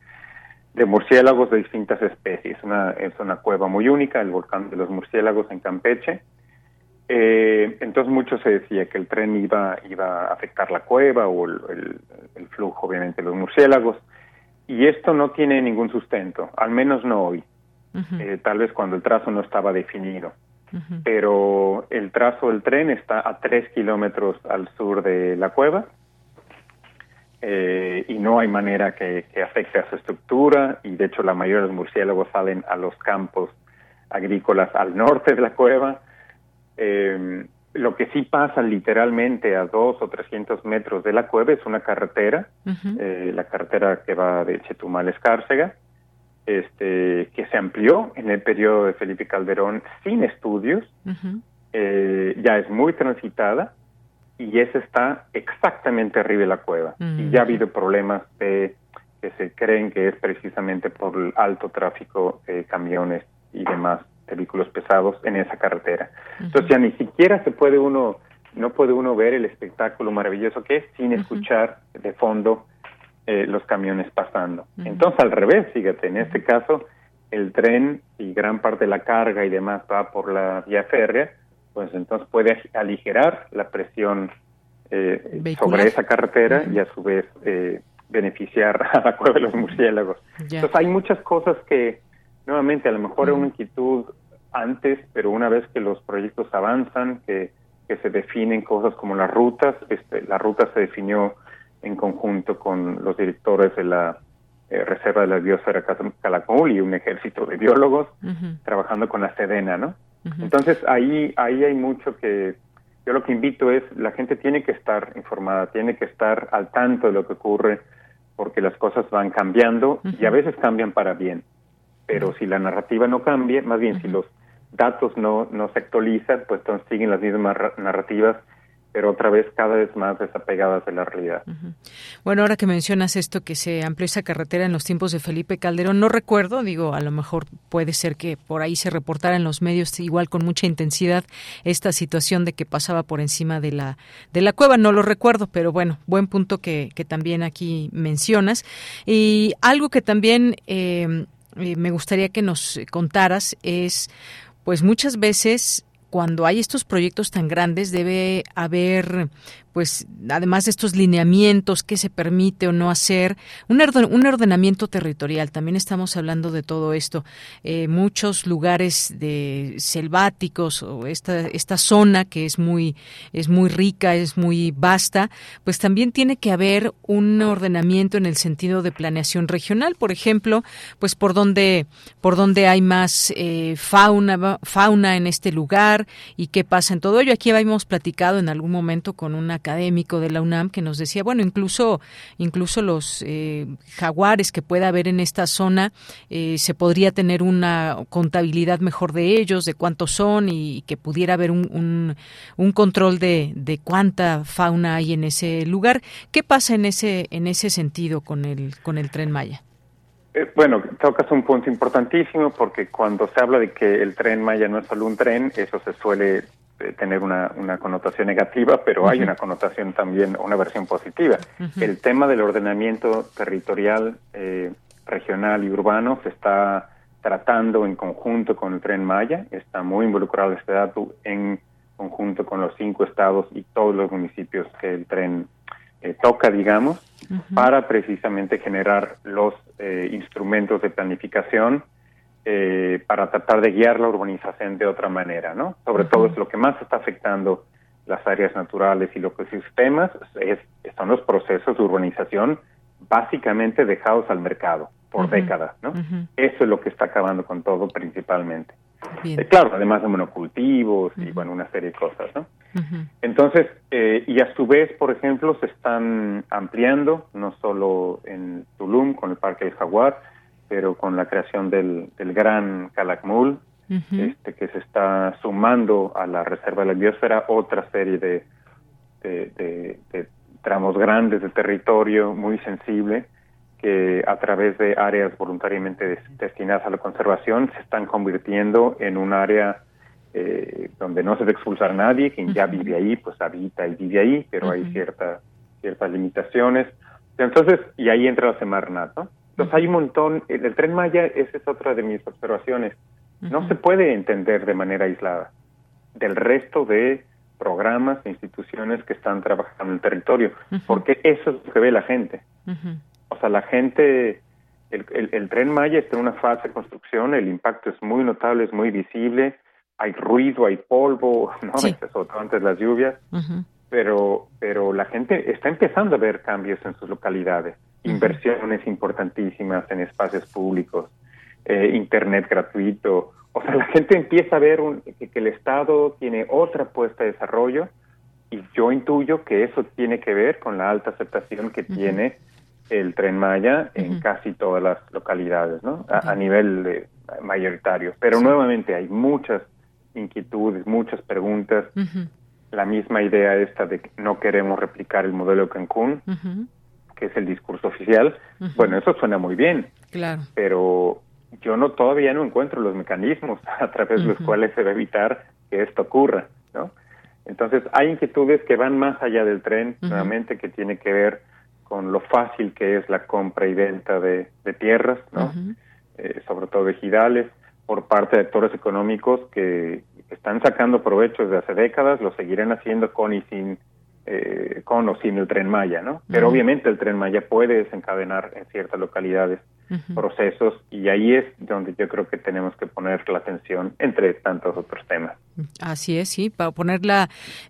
de murciélagos de distintas especies. Una, es una cueva muy única, el volcán de los murciélagos en Campeche, eh, entonces mucho se decía que el tren iba, iba a afectar la cueva o el, flujo, obviamente, de los murciélagos. Y esto no tiene ningún sustento, al menos no hoy. Eh, tal vez cuando el trazo no estaba definido. Pero el trazo del tren está a tres kilómetros al sur de la cueva eh, y no hay manera que, que afecte a su estructura. Y de hecho, la mayoría de los murciélagos salen a los campos agrícolas al norte de la cueva eh, lo que sí pasa literalmente a dos o trescientos metros de la cueva es una carretera, eh, la carretera que va de Chetumal a Escárcega, este, que se amplió en el periodo de Felipe Calderón sin estudios, eh, ya es muy transitada y esa está exactamente arriba de la cueva. Y ya ha habido problemas de, que se creen que es precisamente por el alto tráfico de camiones y demás de vehículos pesados en esa carretera. Entonces ya ni siquiera se puede uno, no puede uno ver el espectáculo maravilloso que es sin escuchar de fondo eh, los camiones pasando. Entonces al revés, fíjate, en este caso el tren y gran parte de la carga y demás va por la vía férrea, pues entonces puede aligerar la presión eh, sobre esa carretera y a su vez eh, beneficiar <laughs> a la cueva de los murciélagos. Entonces hay muchas cosas que nuevamente a lo mejor era una inquietud antes, pero una vez que los proyectos avanzan, que, que se definen cosas como las rutas, este, la ruta se definió en conjunto con los directores de la eh, Reserva de la Biosfera Calakmul y un ejército de biólogos trabajando con la Sedena, ¿no? Entonces ahí, ahí hay mucho que yo lo que invito es, la gente tiene que estar informada, tiene que estar al tanto de lo que ocurre, porque las cosas van cambiando y a veces cambian para bien pero si la narrativa no cambia, más bien si los datos no, no se actualizan, pues entonces siguen las mismas narrativas pero otra vez cada vez más desapegadas de la realidad. Bueno, ahora que mencionas esto, que se amplió esa carretera en los tiempos de Felipe Calderón, no recuerdo, digo, a lo mejor puede ser que por ahí se reportara en los medios igual con mucha intensidad esta situación de que pasaba por encima de la, de la cueva, no lo recuerdo, pero bueno, buen punto que, que también aquí mencionas. Y algo que también... Eh, eh, me gustaría que nos contaras es, pues muchas veces cuando hay estos proyectos tan grandes debe haber pues además de estos lineamientos, qué se permite o no hacer, un, un ordenamiento territorial. También estamos hablando de todo esto. Eh, muchos lugares de selváticos o esta, esta zona que es muy, es muy rica, es muy vasta, pues también tiene que haber un ordenamiento en el sentido de planeación regional. Por ejemplo, pues por donde, por donde hay más eh, fauna, fauna en este lugar y qué pasa en todo ello. Aquí habíamos platicado en algún momento con una académico de la UNAM que nos decía, bueno, incluso, incluso los eh, jaguares que pueda haber en esta zona, eh, se podría tener una contabilidad mejor de ellos, de cuántos son y, que pudiera haber un, un, control de, de, cuánta fauna hay en ese lugar. ¿Qué pasa en ese, en ese sentido con el, con el tren Maya? Eh, bueno, tocas un punto importantísimo porque cuando se habla de que el tren Maya no es solo un tren, eso se suele tener una, una, connotación negativa, pero hay una connotación también, una versión positiva. El tema del ordenamiento territorial, eh, regional y urbano se está tratando en conjunto con el Tren Maya, está muy involucrado este dato en conjunto con los cinco estados y todos los municipios que el tren eh, toca, digamos, para precisamente generar los eh, instrumentos de planificación eh, para tratar de guiar la urbanización de otra manera, ¿no? Sobre todo es lo que más está afectando las áreas naturales y los ecosistemas es, son los procesos de urbanización básicamente dejados al mercado por décadas, ¿no? Eso es lo que está acabando con todo principalmente. Eh, claro, además de monocultivos y bueno, una serie de cosas, ¿no? Entonces, eh, y a su vez, por ejemplo, se están ampliando, no solo en Tulum con el Parque del Jaguar, pero con la creación del, del Gran Calakmul, este, que se está sumando a la Reserva de la Biosfera otra serie de, de, tramos grandes de territorio muy sensible que a través de áreas voluntariamente destinadas a la conservación se están convirtiendo en un área eh, donde no se debe expulsar a nadie, quien ya vive ahí, pues habita y vive ahí, pero hay cierta, ciertas limitaciones. Entonces, y ahí entra la Semarnat, ¿no? Entonces hay un montón, el, tren Maya, esa es otra de mis observaciones, no se puede entender de manera aislada del resto de programas e instituciones que están trabajando en el territorio, porque eso es lo que ve la gente. O sea, la gente, el, el, tren Maya está en una fase de construcción, el impacto es muy notable, es muy visible, hay ruido, hay polvo, <laughs> ¿no? sobre todo antes las lluvias, pero, pero la gente está empezando a ver cambios en sus localidades inversiones importantísimas en espacios públicos, eh, Internet gratuito. O sea, la gente empieza a ver que, el Estado tiene otra apuesta de desarrollo y yo intuyo que eso tiene que ver con la alta aceptación que tiene el tren Maya en casi todas las localidades, ¿no? A, nivel mayoritario. Pero nuevamente hay muchas inquietudes, muchas preguntas. La misma idea esta de que no queremos replicar el modelo de Cancún que es el discurso oficial, bueno, eso suena muy bien. Claro. Pero yo no todavía no encuentro los mecanismos <laughs> a través de los cuales se va a evitar que esto ocurra, ¿no? Entonces, hay inquietudes que van más allá del tren, nuevamente, que tiene que ver con lo fácil que es la compra y venta de, tierras, ¿no? Eh, sobre todo ejidales, por parte de actores económicos que están sacando provecho desde hace décadas, lo seguirán haciendo con y sin eh, con o sin el tren Maya, ¿no? Pero obviamente el tren Maya puede desencadenar en ciertas localidades procesos y ahí es donde yo creo que tenemos que poner la atención entre tantos otros temas. Así es, sí, para poner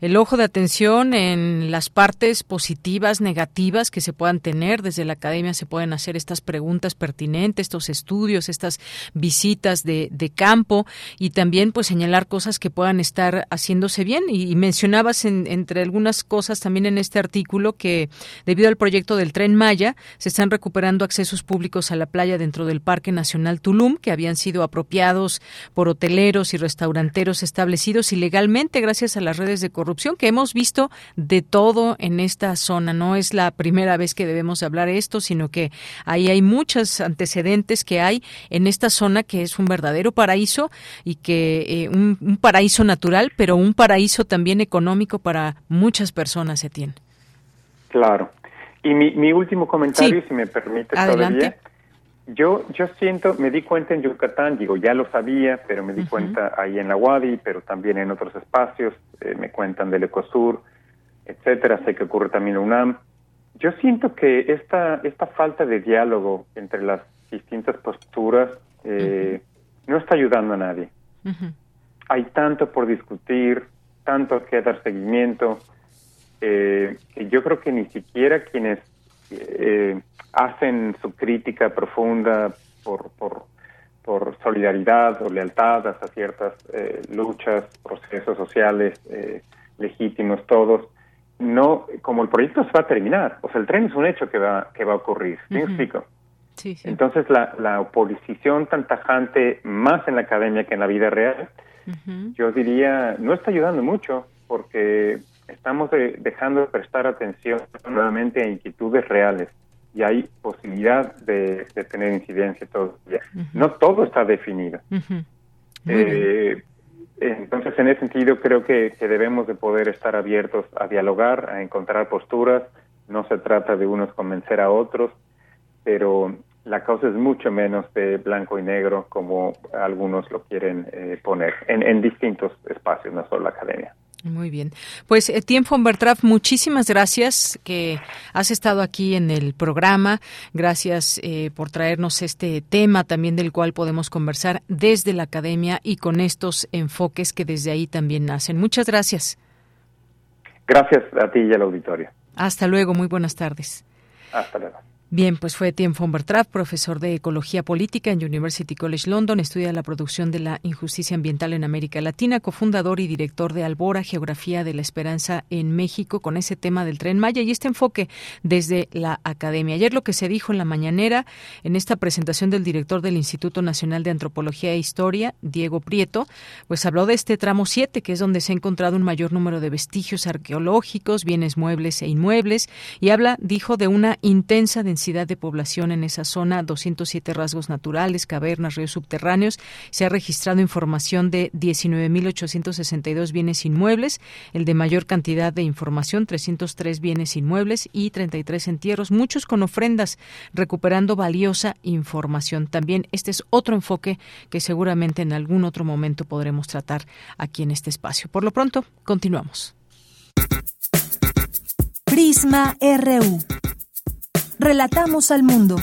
el ojo de atención en las partes positivas, negativas que se puedan tener. Desde la academia se pueden hacer estas preguntas pertinentes, estos estudios, estas visitas de, campo y también pues señalar cosas que puedan estar haciéndose bien. Y, mencionabas entre algunas cosas también en este artículo que debido al proyecto del tren Maya se están recuperando accesos públicos a la playa dentro del Parque Nacional Tulum que habían sido apropiados por hoteleros y restauranteros establecidos ilegalmente gracias a las redes de corrupción que hemos visto de todo en esta zona. No es la primera vez que debemos hablar esto, sino que ahí hay muchos antecedentes que hay en esta zona que es un verdadero paraíso y que eh, un, paraíso natural, pero un paraíso también económico para muchas personas, se tiene. Claro. Y mi, último comentario, si me permite Adelante. Yo, yo siento, me di cuenta en Yucatán, digo, ya lo sabía, pero me di cuenta ahí en la UADI, pero también en otros espacios, eh, me cuentan del Ecosur, etcétera, sé que ocurre también en UNAM. Yo siento que esta, esta falta de diálogo entre las distintas posturas eh, no está ayudando a nadie. Hay tanto por discutir, tanto que dar seguimiento, eh, que yo creo que ni siquiera quienes eh, hacen su crítica profunda por, por, por solidaridad o lealtad hacia ciertas eh, luchas, procesos sociales eh, legítimos todos, no, como el proyecto se va a terminar, o sea, el tren es un hecho que va, que va a ocurrir, ¿me explico? Entonces, la, la oposición tan tajante, más en la academia que en la vida real, yo diría, no está ayudando mucho, porque estamos dejando de prestar atención nuevamente a inquietudes reales y hay posibilidad de, tener incidencia todavía. No todo está definido. Eh, entonces, en ese sentido, creo que, debemos de poder estar abiertos a dialogar, a encontrar posturas. No se trata de unos convencer a otros, pero la causa es mucho menos de blanco y negro como algunos lo quieren eh, poner en, en distintos espacios, no solo la academia. Muy bien. Pues eh, Tiempo Bertraf, muchísimas gracias que has estado aquí en el programa. Gracias eh, por traernos este tema también del cual podemos conversar desde la academia y con estos enfoques que desde ahí también nacen. Muchas gracias. Gracias a ti y al auditorio. Hasta luego, muy buenas tardes. Hasta luego. Bien, pues fue Tiem von Bertrap, profesor de Ecología Política en University College London, estudia la producción de la injusticia ambiental en América Latina, cofundador y director de Albora, Geografía de la Esperanza en México, con ese tema del tren Maya y este enfoque desde la academia. Ayer lo que se dijo en la mañanera, en esta presentación del director del Instituto Nacional de Antropología e Historia, Diego Prieto, pues habló de este tramo 7, que es donde se ha encontrado un mayor número de vestigios arqueológicos, bienes muebles e inmuebles, y habla, dijo, de una intensa densidad de población en esa zona, 207 rasgos naturales, cavernas, ríos subterráneos. Se ha registrado información de 19.862 bienes inmuebles, el de mayor cantidad de información, 303 bienes inmuebles y 33 entierros, muchos con ofrendas, recuperando valiosa información. También este es otro enfoque que seguramente en algún otro momento podremos tratar aquí en este espacio. Por lo pronto, continuamos. Prisma RU. Relatamos al mundo.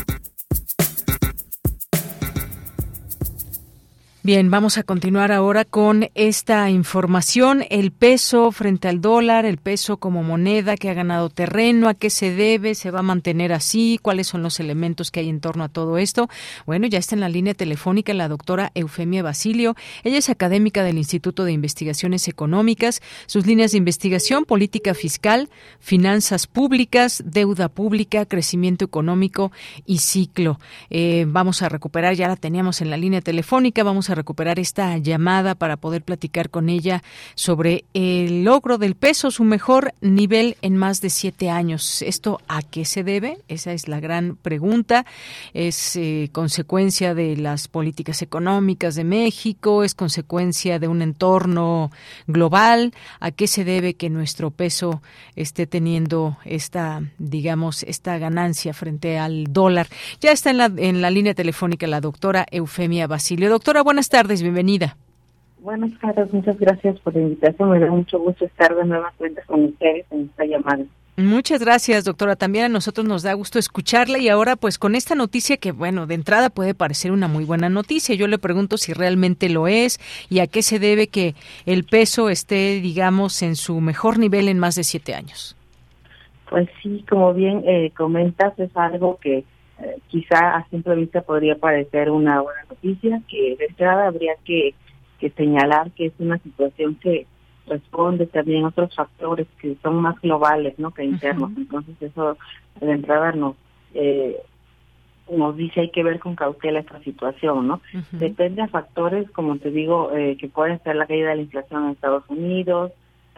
Bien, vamos a continuar ahora con esta información. El peso frente al dólar, el peso como moneda que ha ganado terreno, a qué se debe, se va a mantener así, cuáles son los elementos que hay en torno a todo esto. Bueno, ya está en la línea telefónica la doctora Eufemia Basilio. Ella es académica del Instituto de Investigaciones Económicas. Sus líneas de investigación, política fiscal, finanzas públicas, deuda pública, crecimiento económico y ciclo. Eh, vamos a recuperar, ya la teníamos en la línea telefónica, vamos a recuperar esta llamada para poder platicar con ella sobre el logro del peso, su mejor nivel en más de siete años. ¿Esto a qué se debe? Esa es la gran pregunta. ¿Es eh, consecuencia de las políticas económicas de México? ¿Es consecuencia de un entorno global? ¿A qué se debe que nuestro peso esté teniendo esta, digamos, esta ganancia frente al dólar? Ya está en la, en la línea telefónica la doctora Eufemia Basilio. Doctora, buenas buenas tardes, bienvenida. Buenas tardes, muchas gracias por la invitación. Me da mucho gusto estar de nueva cuenta con ustedes en esta llamada. Muchas gracias, doctora. También a nosotros nos da gusto escucharla y ahora pues con esta noticia que, bueno, de entrada puede parecer una muy buena noticia. Yo le pregunto si realmente lo es y a qué se debe que el peso esté, digamos, en su mejor nivel en más de siete años. Pues sí, como bien eh, comentas, es algo que eh, quizá a simple vista podría parecer una buena noticia, que de entrada habría que, que señalar que es una situación que responde también a otros factores que son más globales no que internos. Entonces eso de entrada nos, eh, nos dice hay que ver con cautela esta situación. no Depende de factores, como te digo, eh, que pueden ser la caída de la inflación en Estados Unidos,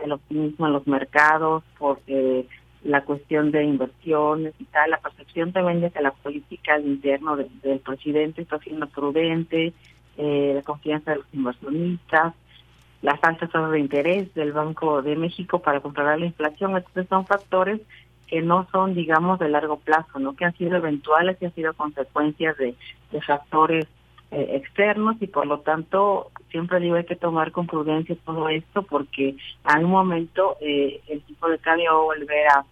el optimismo en los mercados, porque la cuestión de inversiones y tal, la percepción también de que la política interna del presidente está siendo prudente, eh, la confianza de los inversionistas, las altas tasas de interés del Banco de México para controlar la inflación, entonces son factores que no son, digamos, de largo plazo, no que han sido eventuales y han sido consecuencias de, factores eh, externos y por lo tanto siempre digo hay que tomar con prudencia todo esto porque a un momento eh, el tipo de cambio va a volver a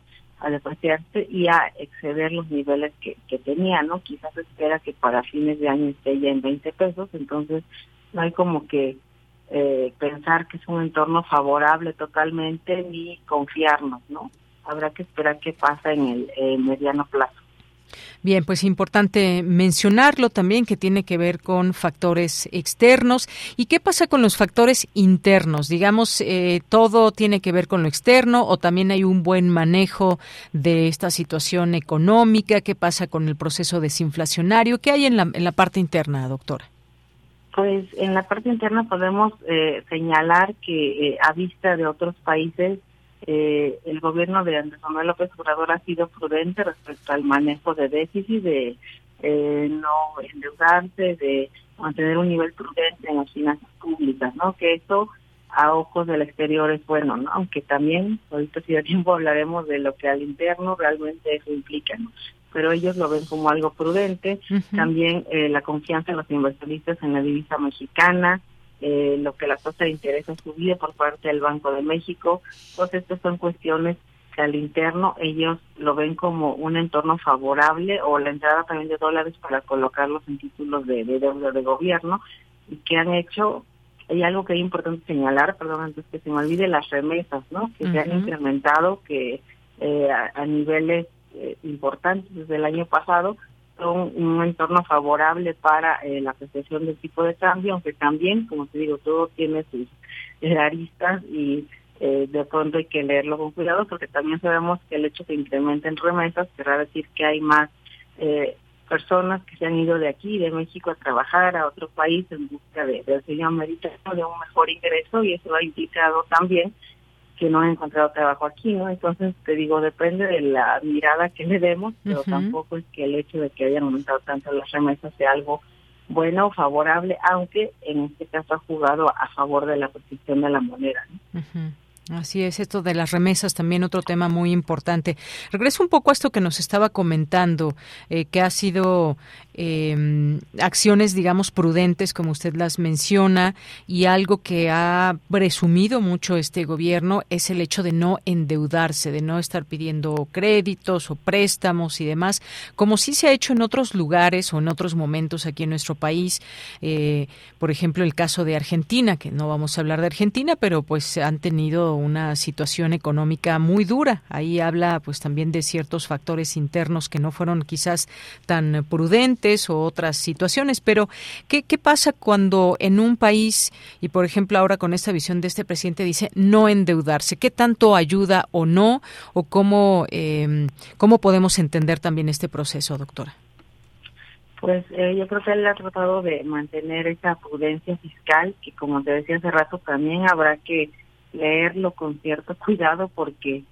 a depreciarse y a exceder los niveles que, que tenía, ¿no? Quizás espera que para fines de año esté ya en 20 pesos, entonces no hay como que eh, pensar que es un entorno favorable totalmente ni confiarnos, ¿no? Habrá que esperar qué pasa en el mediano plazo. Bien, pues importante mencionarlo también que tiene que ver con factores externos. ¿Y qué pasa con los factores internos? Digamos, eh, todo tiene que ver con lo externo o también hay un buen manejo de esta situación económica. ¿Qué pasa con el proceso desinflacionario? ¿Qué hay en la, en la parte interna, doctora? Pues en la parte interna podemos eh, señalar que eh, a vista de otros países eh, el gobierno de Andrés Manuel López Obrador ha sido prudente respecto al manejo de déficit, de eh, no endeudarse, de mantener un nivel prudente en las finanzas públicas, ¿no? Que eso a ojos del exterior es bueno, ¿no? Aunque también, ahorita si da tiempo hablaremos de lo que al interno realmente eso implica, ¿no? Pero ellos lo ven como algo prudente. También eh, la confianza de los inversionistas en la divisa mexicana, eh, lo que la tasa de interés ha subido por parte del Banco de México. Todas estas son cuestiones que al interno ellos lo ven como un entorno favorable o la entrada también de dólares para colocarlos en títulos de, deuda de gobierno y que han hecho hay algo que es importante señalar, perdón, antes que se me olvide, las remesas, ¿no? Que se han incrementado, que eh, a, niveles eh, importantes desde el año pasado, un entorno favorable para eh, la apreciación del tipo de cambio, aunque también, como te digo, todo tiene sus aristas y eh, de pronto hay que leerlo con cuidado porque también sabemos que el hecho de que incrementen remesas querrá decir que hay más eh, personas que se han ido de aquí, de México, a trabajar a otro país en busca de, americano, de un mejor ingreso y eso ha implicado también que no han encontrado trabajo aquí, ¿no? Entonces, te digo, depende de la mirada que le demos, pero tampoco es que el hecho de que hayan aumentado tanto las remesas sea algo bueno o favorable, aunque en este caso ha jugado a favor de la posición de la moneda. ¿no? Así es, esto de las remesas también otro tema muy importante. Regreso un poco a esto que nos estaba comentando, eh, que ha sido eh, acciones, digamos, prudentes, como usted las menciona, y algo que ha presumido mucho este gobierno es el hecho de no endeudarse, de no estar pidiendo créditos o préstamos y demás, como sí se ha hecho en otros lugares o en otros momentos aquí en nuestro país. Eh, por ejemplo, el caso de Argentina, que no vamos a hablar de Argentina, pero pues han tenido una situación económica muy dura. Ahí habla pues también de ciertos factores internos que no fueron quizás tan prudentes o otras situaciones. Pero ¿qué, pasa cuando en un país, y por ejemplo ahora con esta visión de este presidente dice no endeudarse? ¿Qué tanto ayuda o no? ¿O cómo, eh, cómo podemos entender también este proceso, doctora? Pues eh, yo creo que él ha tratado de mantener esa prudencia fiscal, que como te decía hace rato, también habrá que leerlo con cierto cuidado porque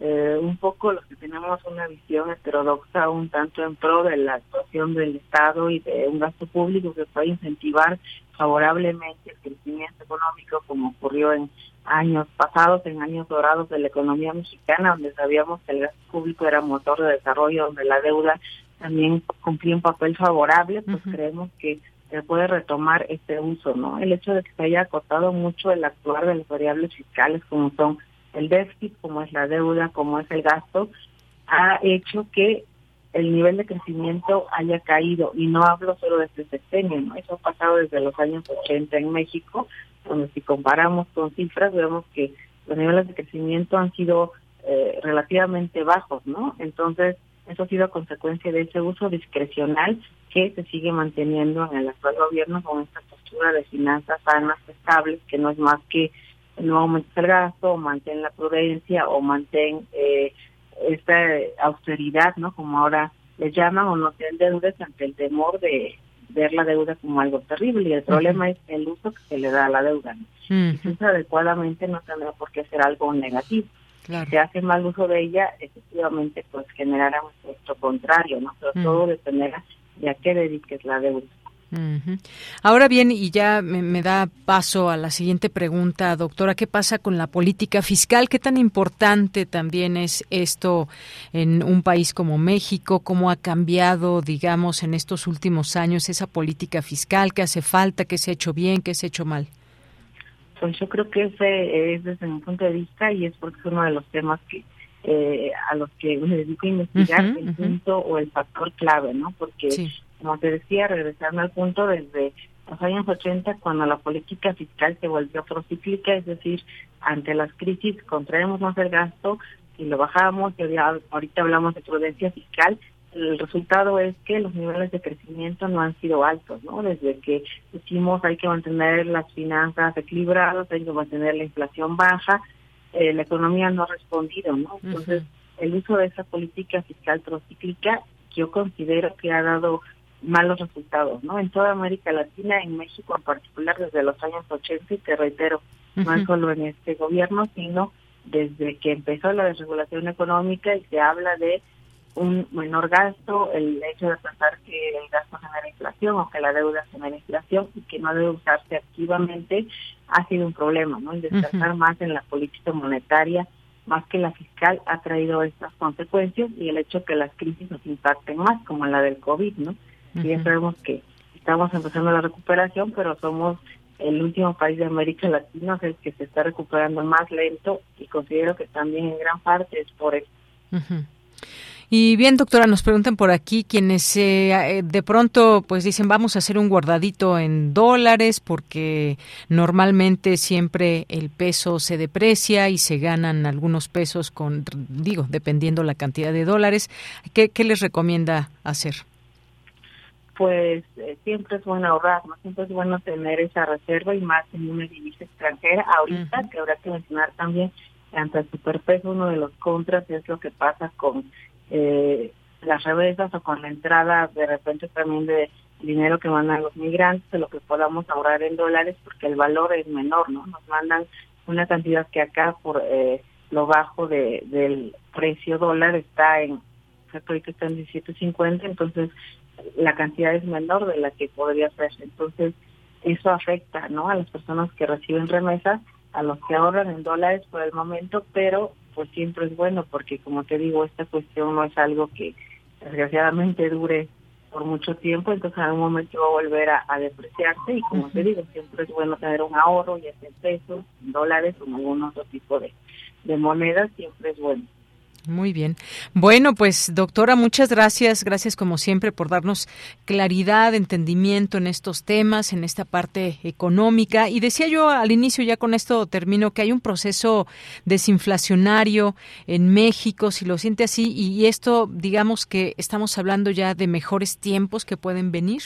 eh, un poco los que tenemos una visión heterodoxa un tanto en pro de la actuación del Estado y de un gasto público que puede incentivar favorablemente el crecimiento económico como ocurrió en años pasados, en años dorados de la economía mexicana, donde sabíamos que el gasto público era motor de desarrollo, donde la deuda también cumplía un papel favorable, pues creemos que se puede retomar este uso, ¿no? El hecho de que se haya acotado mucho el actuar de las variables fiscales como son el déficit, como es la deuda, como es el gasto, ha hecho que el nivel de crecimiento haya caído y no hablo solo de este sexenio, ¿no? Eso ha pasado desde los años 80 en México, donde si comparamos con cifras vemos que los niveles de crecimiento han sido eh, relativamente bajos, ¿no? Entonces, eso ha sido consecuencia de ese uso discrecional que se sigue manteniendo en el actual gobierno con esta postura de finanzas sanas, estables, que no es más que no aumentes el gasto, o mantén la prudencia, o mantén eh, esta austeridad, ¿no? Como ahora le llaman, o no te deudas ante el temor de ver la deuda como algo terrible. Y el problema es el uso que se le da a la deuda. Si se usa adecuadamente no tendrá por qué ser algo negativo. Si se hace mal uso de ella, efectivamente, pues generará un efecto contrario, ¿no? Pero todo dependerá de a qué dediques la deuda. Ahora bien, y ya me, da paso a la siguiente pregunta, doctora, ¿qué pasa con la política fiscal? ¿Qué tan importante también es esto en un país como México? ¿Cómo ha cambiado, digamos, en estos últimos años esa política fiscal? ¿Qué hace falta? ¿Qué se ha hecho bien? ¿Qué se ha hecho mal? Pues yo creo que ese es desde mi punto de vista y es porque es uno de los temas que eh, a los que me dedico a investigar el punto o el factor clave, ¿no? Porque, como te decía, regresando al punto desde los años 80, cuando la política fiscal se volvió procíclica, es decir, ante las crisis contraemos más el gasto y lo bajamos, y ahorita hablamos de prudencia fiscal, el resultado es que los niveles de crecimiento no han sido altos, ¿no? Desde que decimos hay que mantener las finanzas equilibradas, hay que mantener la inflación baja, eh, la economía no ha respondido, ¿no? Entonces, el uso de esa política fiscal procíclica yo considero que ha dado malos resultados, ¿no? En toda América Latina, en México en particular, desde los años 80, y te reitero, no es solo en este gobierno, sino desde que empezó la desregulación económica y se habla de un menor gasto, el hecho de pensar que el gasto genera inflación o que la deuda genera inflación y que no debe usarse activamente ha sido un problema, ¿no? El descansar más en la política monetaria más que la fiscal ha traído estas consecuencias y el hecho que las crisis nos impacten más, como la del COVID, ¿no? Ya sabemos que estamos empezando la recuperación, pero somos el último país de América Latina es el que se está recuperando más lento y considero que también en gran parte es por eso. Y bien, doctora, nos preguntan por aquí quienes eh, de pronto pues dicen vamos a hacer un guardadito en dólares porque normalmente siempre el peso se deprecia y se ganan algunos pesos con, digo, dependiendo la cantidad de dólares. ¿Qué, qué les recomienda hacer? Pues eh, siempre es bueno ahorrar, ¿no? Siempre es bueno tener esa reserva y más en una divisa extranjera. Ahorita, que habrá que mencionar también, ante el superpeso, uno de los contras es lo que pasa con eh, las reversas o con la entrada de repente también de dinero que mandan los migrantes, de lo que podamos ahorrar en dólares, porque el valor es menor, ¿no? Nos mandan una cantidad que acá por eh, lo bajo de, del precio dólar está en, creo que está en 17.50, entonces la cantidad es menor de la que podría ser. Entonces, eso afecta, ¿no? A las personas que reciben remesas, a los que ahorran en dólares por el momento, pero pues siempre es bueno porque como te digo, esta cuestión no es algo que desgraciadamente dure por mucho tiempo, entonces en algún momento va a volver a, depreciarse y como te digo, siempre es bueno tener un ahorro, ya sea en pesos, en dólares o en algún otro tipo de, de monedas, siempre es bueno. Muy bien. Bueno, pues doctora, muchas gracias. Gracias como siempre por darnos claridad, entendimiento en estos temas, en esta parte económica. Y decía yo al inicio, ya con esto termino, que hay un proceso desinflacionario en México, si lo siente así, y esto, digamos que estamos hablando ya de mejores tiempos que pueden venir.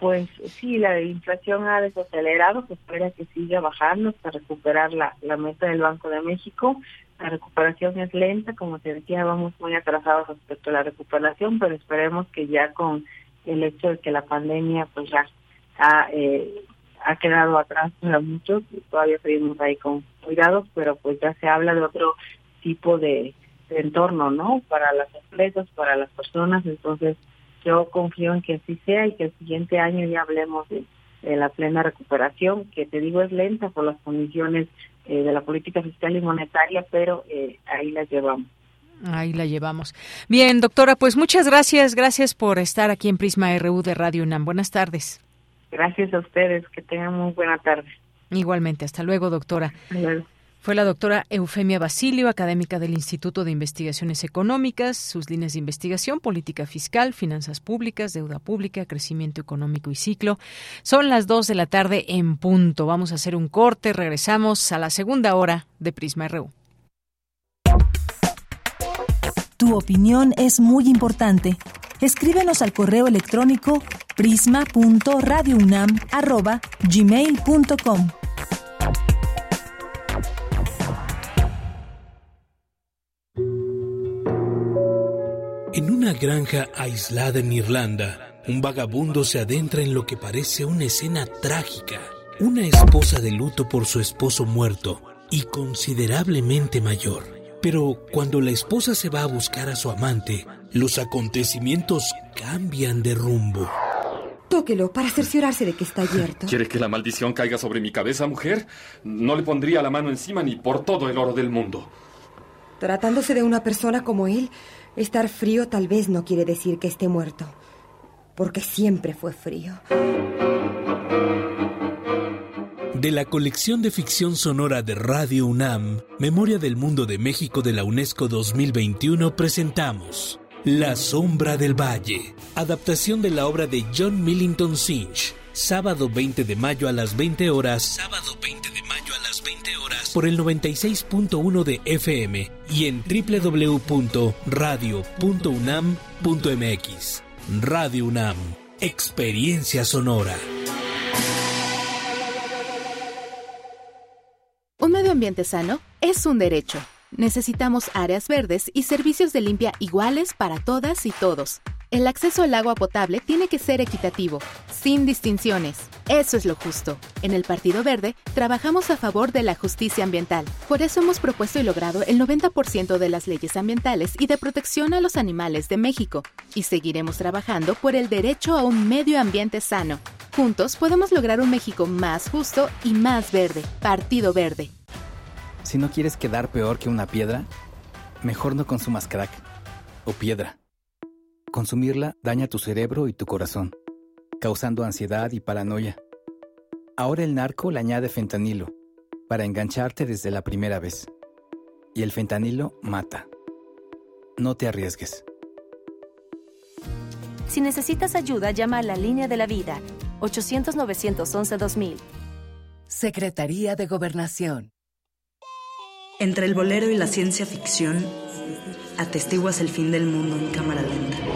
Pues sí, la inflación ha desacelerado, se espera que siga bajando hasta recuperar la, la meta del Banco de México la recuperación es lenta, como te decía, vamos muy atrasados respecto a la recuperación, pero esperemos que ya con el hecho de que la pandemia pues ya ha, eh, ha quedado atrás para muchos, todavía seguimos ahí con cuidados, pero pues ya se habla de otro tipo de, entorno, ¿no? Para las empresas, para las personas, entonces yo confío en que así sea y que el siguiente año ya hablemos de la plena recuperación, que te digo es lenta por las condiciones eh, de la política fiscal y monetaria, pero eh, ahí la llevamos. Ahí la llevamos. Bien, doctora, pues muchas gracias. Gracias por estar aquí en Prisma RU de Radio UNAM. Buenas tardes. Gracias a ustedes. Que tengan muy buena tarde. Igualmente. Hasta luego, doctora. Hasta luego. Fue la doctora Eufemia Basilio, académica del Instituto de Investigaciones Económicas, sus líneas de investigación, política fiscal, finanzas públicas, deuda pública, crecimiento económico y ciclo. Son las dos de la tarde en punto. Vamos a hacer un corte, regresamos a la segunda hora de Prisma RU. Tu opinión es muy importante. Escríbenos al correo electrónico prisma.radiounam@gmail.com. En una granja aislada en Irlanda, un vagabundo se adentra en lo que parece una escena trágica. Una esposa de luto por su esposo muerto y considerablemente mayor. Pero cuando la esposa se va a buscar a su amante, los acontecimientos cambian de rumbo. Tóquelo para cerciorarse de que está abierto. ¿Quiere que la maldición caiga sobre mi cabeza, mujer? No le pondría la mano encima ni por todo el oro del mundo. Tratándose de una persona como él, Estar frío tal vez no quiere decir que esté muerto, porque siempre fue frío. De la colección de ficción sonora de Radio UNAM, Memoria del Mundo de México de la UNESCO 2021, presentamos La Sombra del Valle, adaptación de la obra de John Millington Synge, sábado 20 de mayo a las 20 horas. Sábado 20 de mayo a las 20 horas. Por el 96.1 de FM y en www.radio.unam.mx. Radio UNAM. Experiencia sonora. Un medio ambiente sano es un derecho. Necesitamos áreas verdes y servicios de limpia iguales para todas y todos. El acceso al agua potable tiene que ser equitativo, sin distinciones. Eso es lo justo. En el Partido Verde trabajamos a favor de la justicia ambiental. Por eso hemos propuesto y logrado el 90% de las leyes ambientales y de protección a los animales de México. Y seguiremos trabajando por el derecho a un medio ambiente sano. Juntos podemos lograr un México más justo y más verde. Partido Verde. Si no quieres quedar peor que una piedra, mejor no consumas crack o piedra. Consumirla daña tu cerebro y tu corazón, causando ansiedad y paranoia. Ahora el narco le añade fentanilo para engancharte desde la primera vez. Y el fentanilo mata. No te arriesgues. Si necesitas ayuda, llama a la línea de la vida 800-911-2000. Secretaría de Gobernación. Entre el bolero y la ciencia ficción, atestiguas el fin del mundo en cámara lenta.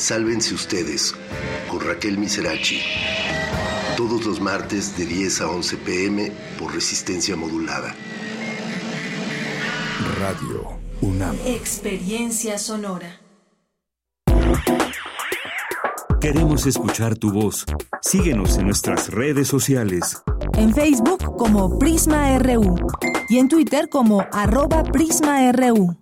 Sálvense ustedes con Raquel Miserachi. Todos los martes de 10 a 11 pm por resistencia modulada. Radio UNAM. Experiencia sonora. Queremos escuchar tu voz. Síguenos en nuestras redes sociales. En Facebook como Prisma RU y en Twitter como arroba PrismaRU.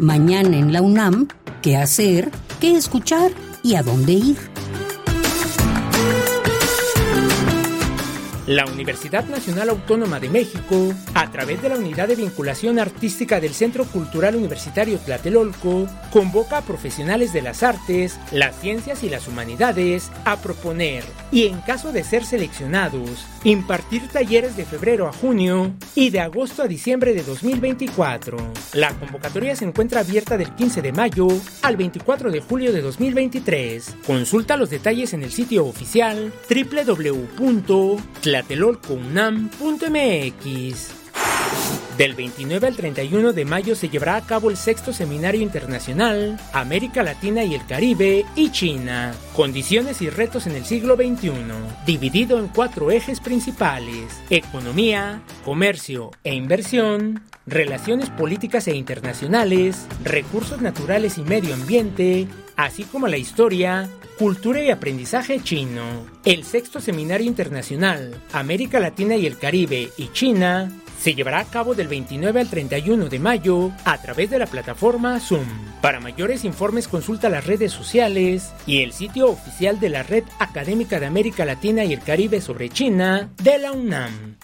Mañana en la UNAM, ¿qué hacer? ¿Qué escuchar? ¿Y a dónde ir? La Universidad Nacional Autónoma de México, a través de la Unidad de Vinculación Artística del Centro Cultural Universitario Tlatelolco, convoca a profesionales de las artes, las ciencias y las humanidades a proponer y, en caso de ser seleccionados, impartir talleres de febrero a junio y de agosto a diciembre de 2024. La convocatoria se encuentra abierta del 15 de mayo al 24 de julio de 2023. Consulta los detalles en el sitio oficial www.tlatelolco.unam.mx. Del 29 al 31 de mayo se llevará a cabo el sexto Seminario Internacional América Latina y el Caribe y China, Condiciones y Retos en el siglo XXI, dividido en cuatro ejes principales, economía, comercio e inversión, relaciones políticas e internacionales, recursos naturales y medio ambiente, así como la historia, Cultura y Aprendizaje Chino. El sexto Seminario Internacional América Latina y el Caribe y China se llevará a cabo del 29 al 31 de mayo a través de la plataforma Zoom. Para mayores informes consulta las redes sociales y el sitio oficial de la Red Académica de América Latina y el Caribe sobre China de la UNAM.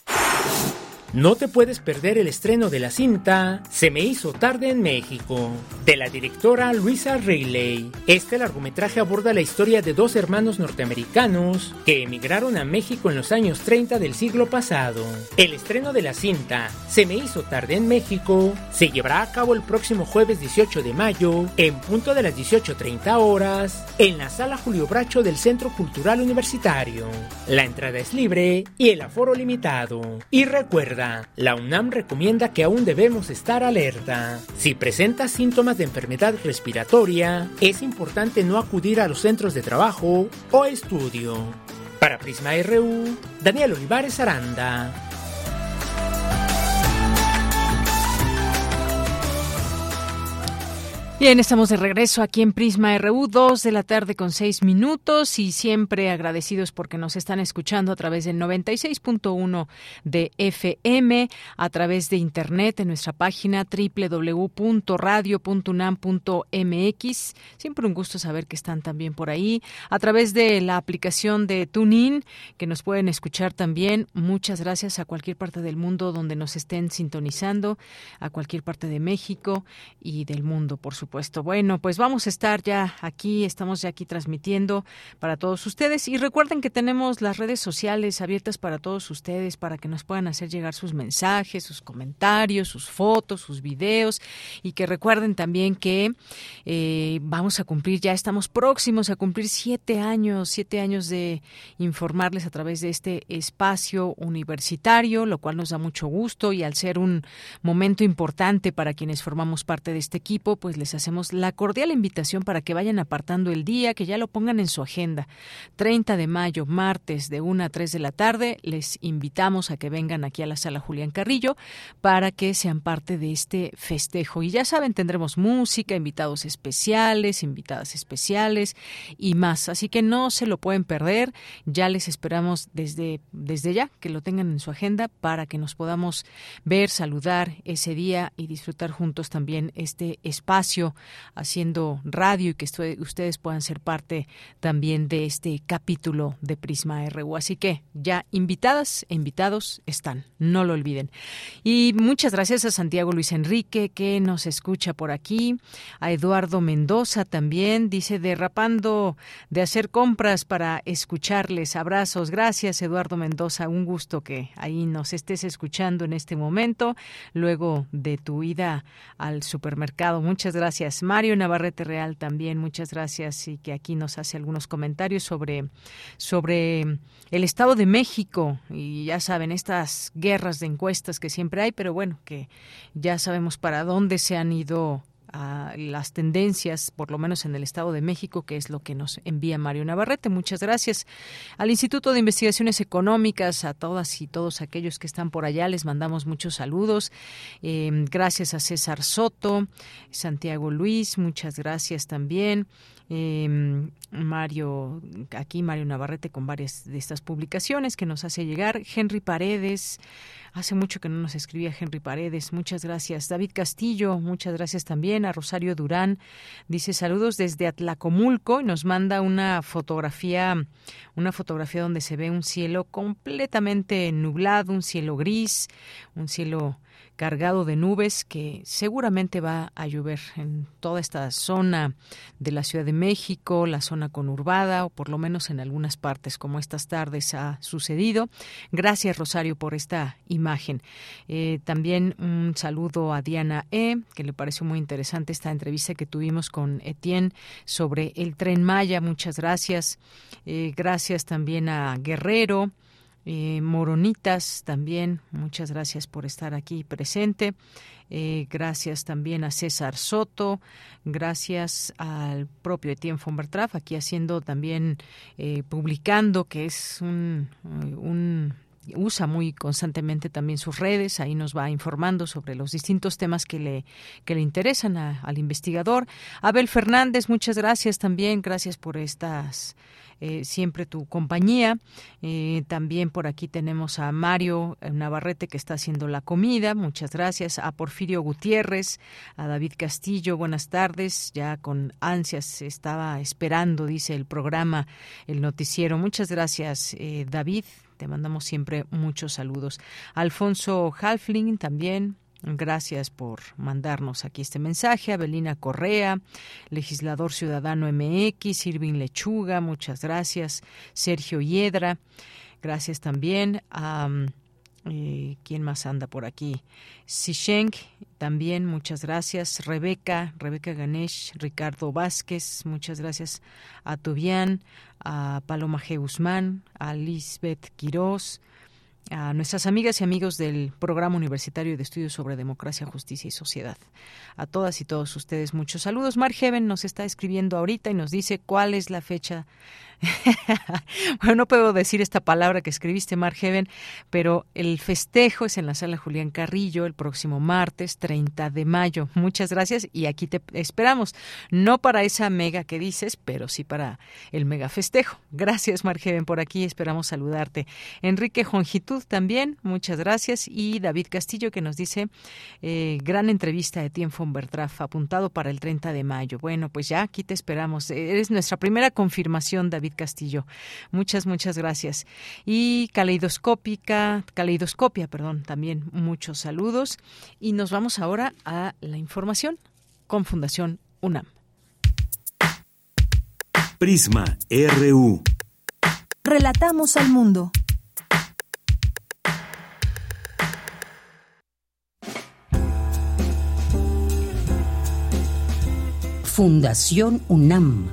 No te puedes perder el estreno de la cinta Se me hizo tarde en México, de la directora Luisa Riley. Este largometraje aborda la historia de dos hermanos norteamericanos que emigraron a México en los años 30 del siglo pasado. El estreno de la cinta Se me hizo tarde en México se llevará a cabo el próximo jueves 18 de mayo en punto de las 18.30 horas en la sala Julio Bracho del Centro Cultural Universitario. La entrada es libre y el aforo limitado. Y recuerda, la UNAM recomienda que aún debemos estar alerta. Si presentas síntomas de enfermedad respiratoria, es importante no acudir a los centros de trabajo o estudio. Para Prisma RU, Daniel Olivares Aranda. Bien, estamos de regreso aquí en Prisma RU, 2 de la tarde con 6 minutos y siempre agradecidos porque nos están escuchando a través del 96.1 de FM, a través de internet en nuestra página www.radio.unam.mx. Siempre un gusto saber que están también por ahí, a través de la aplicación de TuneIn, que nos pueden escuchar también. Muchas gracias a cualquier parte del mundo donde nos estén sintonizando, a cualquier parte de México y del mundo, por supuesto supuesto. Bueno, pues vamos a estar ya aquí, estamos ya aquí transmitiendo para todos ustedes. Y recuerden que tenemos las redes sociales abiertas para todos ustedes para que nos puedan hacer llegar sus mensajes, sus comentarios, sus fotos, sus videos. Y que recuerden también que eh, vamos a cumplir, ya estamos próximos a cumplir siete años, siete años de informarles a través de este espacio universitario, lo cual nos da mucho gusto. Y al ser un momento importante para quienes formamos parte de este equipo, pues les hacemos la cordial invitación para que vayan apartando el día, que ya lo pongan en su agenda. 30 de mayo, martes, de 1 a 3 de la tarde, les invitamos a que vengan aquí a la sala Julián Carrillo para que sean parte de este festejo. Y ya saben, tendremos música, invitados especiales, invitadas especiales y más. Así que no se lo pueden perder. Ya les esperamos desde, desde ya que lo tengan en su agenda para que nos podamos ver, saludar ese día y disfrutar juntos también este espacio haciendo radio y que ustedes puedan ser parte también de este capítulo de Prisma RU. Así que ya invitadas e invitados están, no lo olviden. Y muchas gracias a Santiago Luis Enrique que nos escucha por aquí, a Eduardo Mendoza también, dice derrapando de hacer compras para escucharles. Abrazos, gracias Eduardo Mendoza, un gusto que ahí nos estés escuchando en este momento, luego de tu ida al supermercado. Muchas gracias. Mario Navarrete Real también, muchas gracias y que aquí nos hace algunos comentarios sobre, sobre el Estado de México. Y ya saben, estas guerras de encuestas que siempre hay, pero bueno, que ya sabemos para dónde se han ido las tendencias, por lo menos en el Estado de México, que es lo que nos envía Mario Navarrete. Muchas gracias. Al Instituto de Investigaciones Económicas, a todas y todos aquellos que están por allá, les mandamos muchos saludos. Eh, gracias a César Soto, Santiago Luis, muchas gracias también. Eh, Mario, aquí Mario Navarrete con varias de estas publicaciones que nos hace llegar. Henry Paredes, hace mucho que no nos escribía Henry Paredes, muchas gracias. David Castillo, muchas gracias también. A Rosario Durán, dice saludos desde Atlacomulco y nos manda una fotografía, una fotografía donde se ve un cielo completamente nublado, un cielo gris, un cielo cargado de nubes que seguramente va a llover en toda esta zona de la Ciudad de México, la zona conurbada o por lo menos en algunas partes como estas tardes ha sucedido. Gracias Rosario por esta imagen. Eh, también un saludo a Diana E, que le pareció muy interesante esta entrevista que tuvimos con Etienne sobre el tren Maya. Muchas gracias. Eh, gracias también a Guerrero. Eh, Moronitas también, muchas gracias por estar aquí presente. Eh, gracias también a César Soto, gracias al propio Etienne Fombertraf, aquí haciendo también, eh, publicando, que es un usa muy constantemente también sus redes, ahí nos va informando sobre los distintos temas que le, que le interesan al investigador. Abel Fernández, muchas gracias también, gracias por estas eh, siempre tu compañía. Eh, también por aquí tenemos a Mario Navarrete que está haciendo la comida. Muchas gracias. A Porfirio Gutiérrez, a David Castillo. Buenas tardes. Ya con ansias estaba esperando, dice el programa, el noticiero. Muchas gracias, eh, David. Te mandamos siempre muchos saludos. Alfonso Halfling también. Gracias por mandarnos aquí este mensaje. Abelina Correa, legislador ciudadano MX, Irving Lechuga, muchas gracias. Sergio Hiedra, gracias también a... Eh, ¿Quién más anda por aquí? Sisheng, también muchas gracias. Rebeca, Rebeca Ganesh, Ricardo Vázquez, muchas gracias a Tobián, a Paloma G. Guzmán, a Lisbeth Quirós, a nuestras amigas y amigos del Programa Universitario de Estudios sobre Democracia, Justicia y Sociedad. A todas y todos ustedes muchos saludos. Mark nos está escribiendo ahorita y nos dice cuál es la fecha <laughs> bueno, no puedo decir esta palabra que escribiste, Margeven, pero el festejo es en la sala Julián Carrillo el próximo martes 30 de mayo. Muchas gracias y aquí te esperamos. No para esa mega que dices, pero sí para el mega festejo. Gracias, Margeven, por aquí. Esperamos saludarte. Enrique Jongitud también, muchas gracias. Y David Castillo que nos dice, eh, gran entrevista de Tiempo Bertraf, apuntado para el 30 de mayo. Bueno, pues ya aquí te esperamos. Eres nuestra primera confirmación, David Castillo. Muchas, muchas gracias. Y caleidoscópica, caleidoscopia, perdón, también muchos saludos. Y nos vamos ahora a la información con Fundación UNAM. Prisma RU. Relatamos al mundo. Fundación UNAM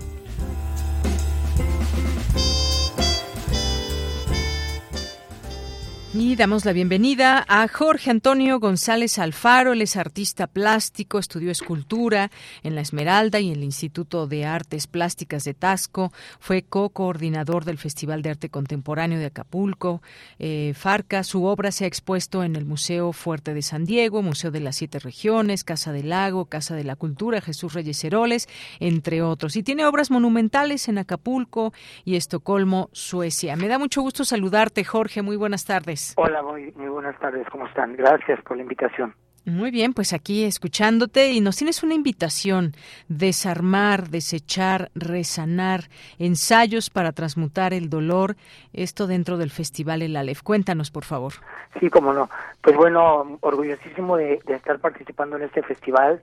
Y damos la bienvenida a Jorge Antonio González Alfaro, él es artista plástico, estudió escultura en La Esmeralda y en el Instituto de Artes Plásticas de Tasco, fue co-coordinador del Festival de Arte Contemporáneo de Acapulco, eh, Farca, su obra se ha expuesto en el Museo Fuerte de San Diego, Museo de las Siete Regiones, Casa del Lago, Casa de la Cultura, Jesús Reyes Heroles, entre otros. Y tiene obras monumentales en Acapulco y Estocolmo, Suecia. Me da mucho gusto saludarte, Jorge, muy buenas tardes. Hola, muy, muy buenas tardes, ¿cómo están? Gracias por la invitación. Muy bien, pues aquí escuchándote y nos tienes una invitación, desarmar, desechar, resanar, ensayos para transmutar el dolor, esto dentro del Festival El Aleph. Cuéntanos, por favor. Sí, cómo no. Pues bueno, orgullosísimo de, estar participando en este festival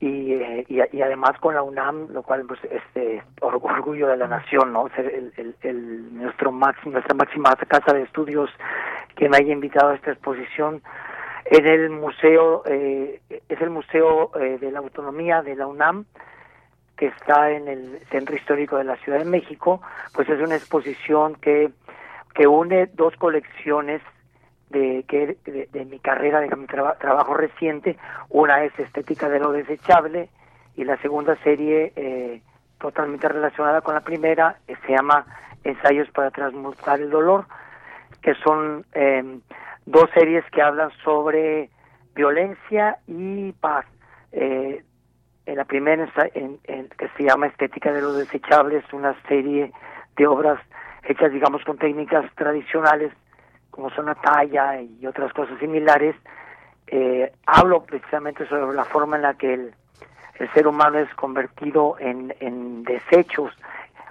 y, eh, y, además con la UNAM, lo cual pues este orgullo de la nación, ¿no? Ser el, nuestro máximo, nuestra máxima casa de estudios que me haya invitado a esta exposición en el museo, eh, es el Museo eh, de la Autonomía de la UNAM, que está en el Centro Histórico de la Ciudad de México, pues es una exposición que, que une dos colecciones de, que, de, mi carrera, de mi trabajo reciente. Una es Estética de lo Desechable y la segunda serie, eh, totalmente relacionada con la primera, se llama Ensayos para Transmutar el Dolor, que son dos series que hablan sobre violencia y paz. Eh, en la primera, en, que se llama Estética de los Desechables, una serie de obras hechas, digamos, con técnicas tradicionales, como son la talla y otras cosas similares. Eh, hablo precisamente sobre la forma en la que el, el ser humano es convertido en, en desechos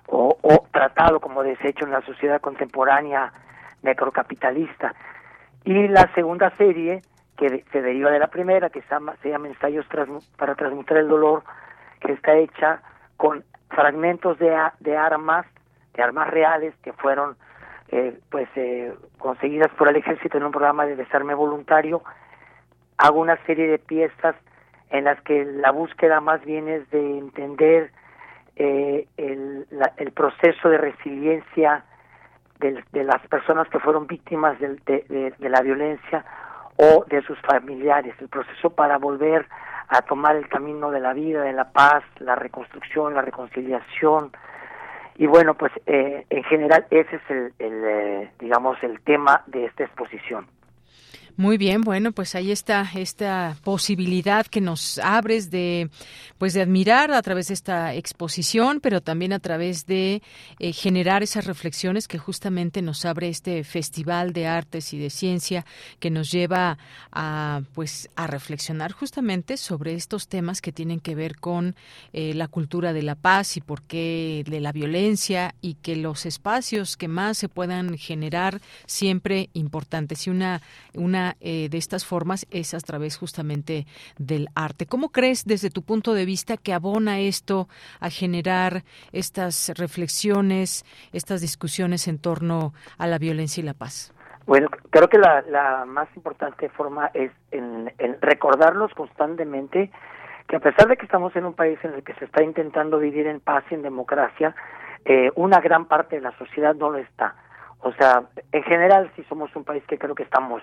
o, o tratado como desecho en la sociedad contemporánea necrocapitalista. Y la segunda serie, que se deriva de la primera, que se llama, se llama Ensayos para transmutar el dolor, que está hecha con fragmentos de, de armas, de armas reales que fueron eh, pues eh, conseguidas por el ejército en un programa de desarme voluntario. Hago una serie de piezas en las que la búsqueda más bien es de entender eh, el, el proceso de resiliencia de, las personas que fueron víctimas de, la violencia o de sus familiares, el proceso para volver a tomar el camino de la vida, de la paz, la reconstrucción, la reconciliación. Y bueno, pues eh, en general ese es el, el eh, digamos, el tema de esta exposición. Muy bien, bueno, pues ahí está esta posibilidad que nos abres de pues de admirar a través de esta exposición, pero también a través de eh, generar esas reflexiones que justamente nos abre este Festival de Artes y de Ciencia que nos lleva a pues a reflexionar justamente sobre estos temas que tienen que ver con eh, la cultura de la paz y por qué de la violencia y que los espacios que más se puedan generar siempre importantes. Y una una eh, de estas formas es a través justamente del arte. ¿Cómo crees desde tu punto de vista que abona esto a generar estas reflexiones, estas discusiones en torno a la violencia y la paz? Bueno, creo que la, más importante forma es en, recordarlos constantemente que a pesar de que estamos en un país en el que se está intentando vivir en paz y en democracia, eh, una gran parte de la sociedad no lo está. O sea, en general sí somos un país que creo que estamos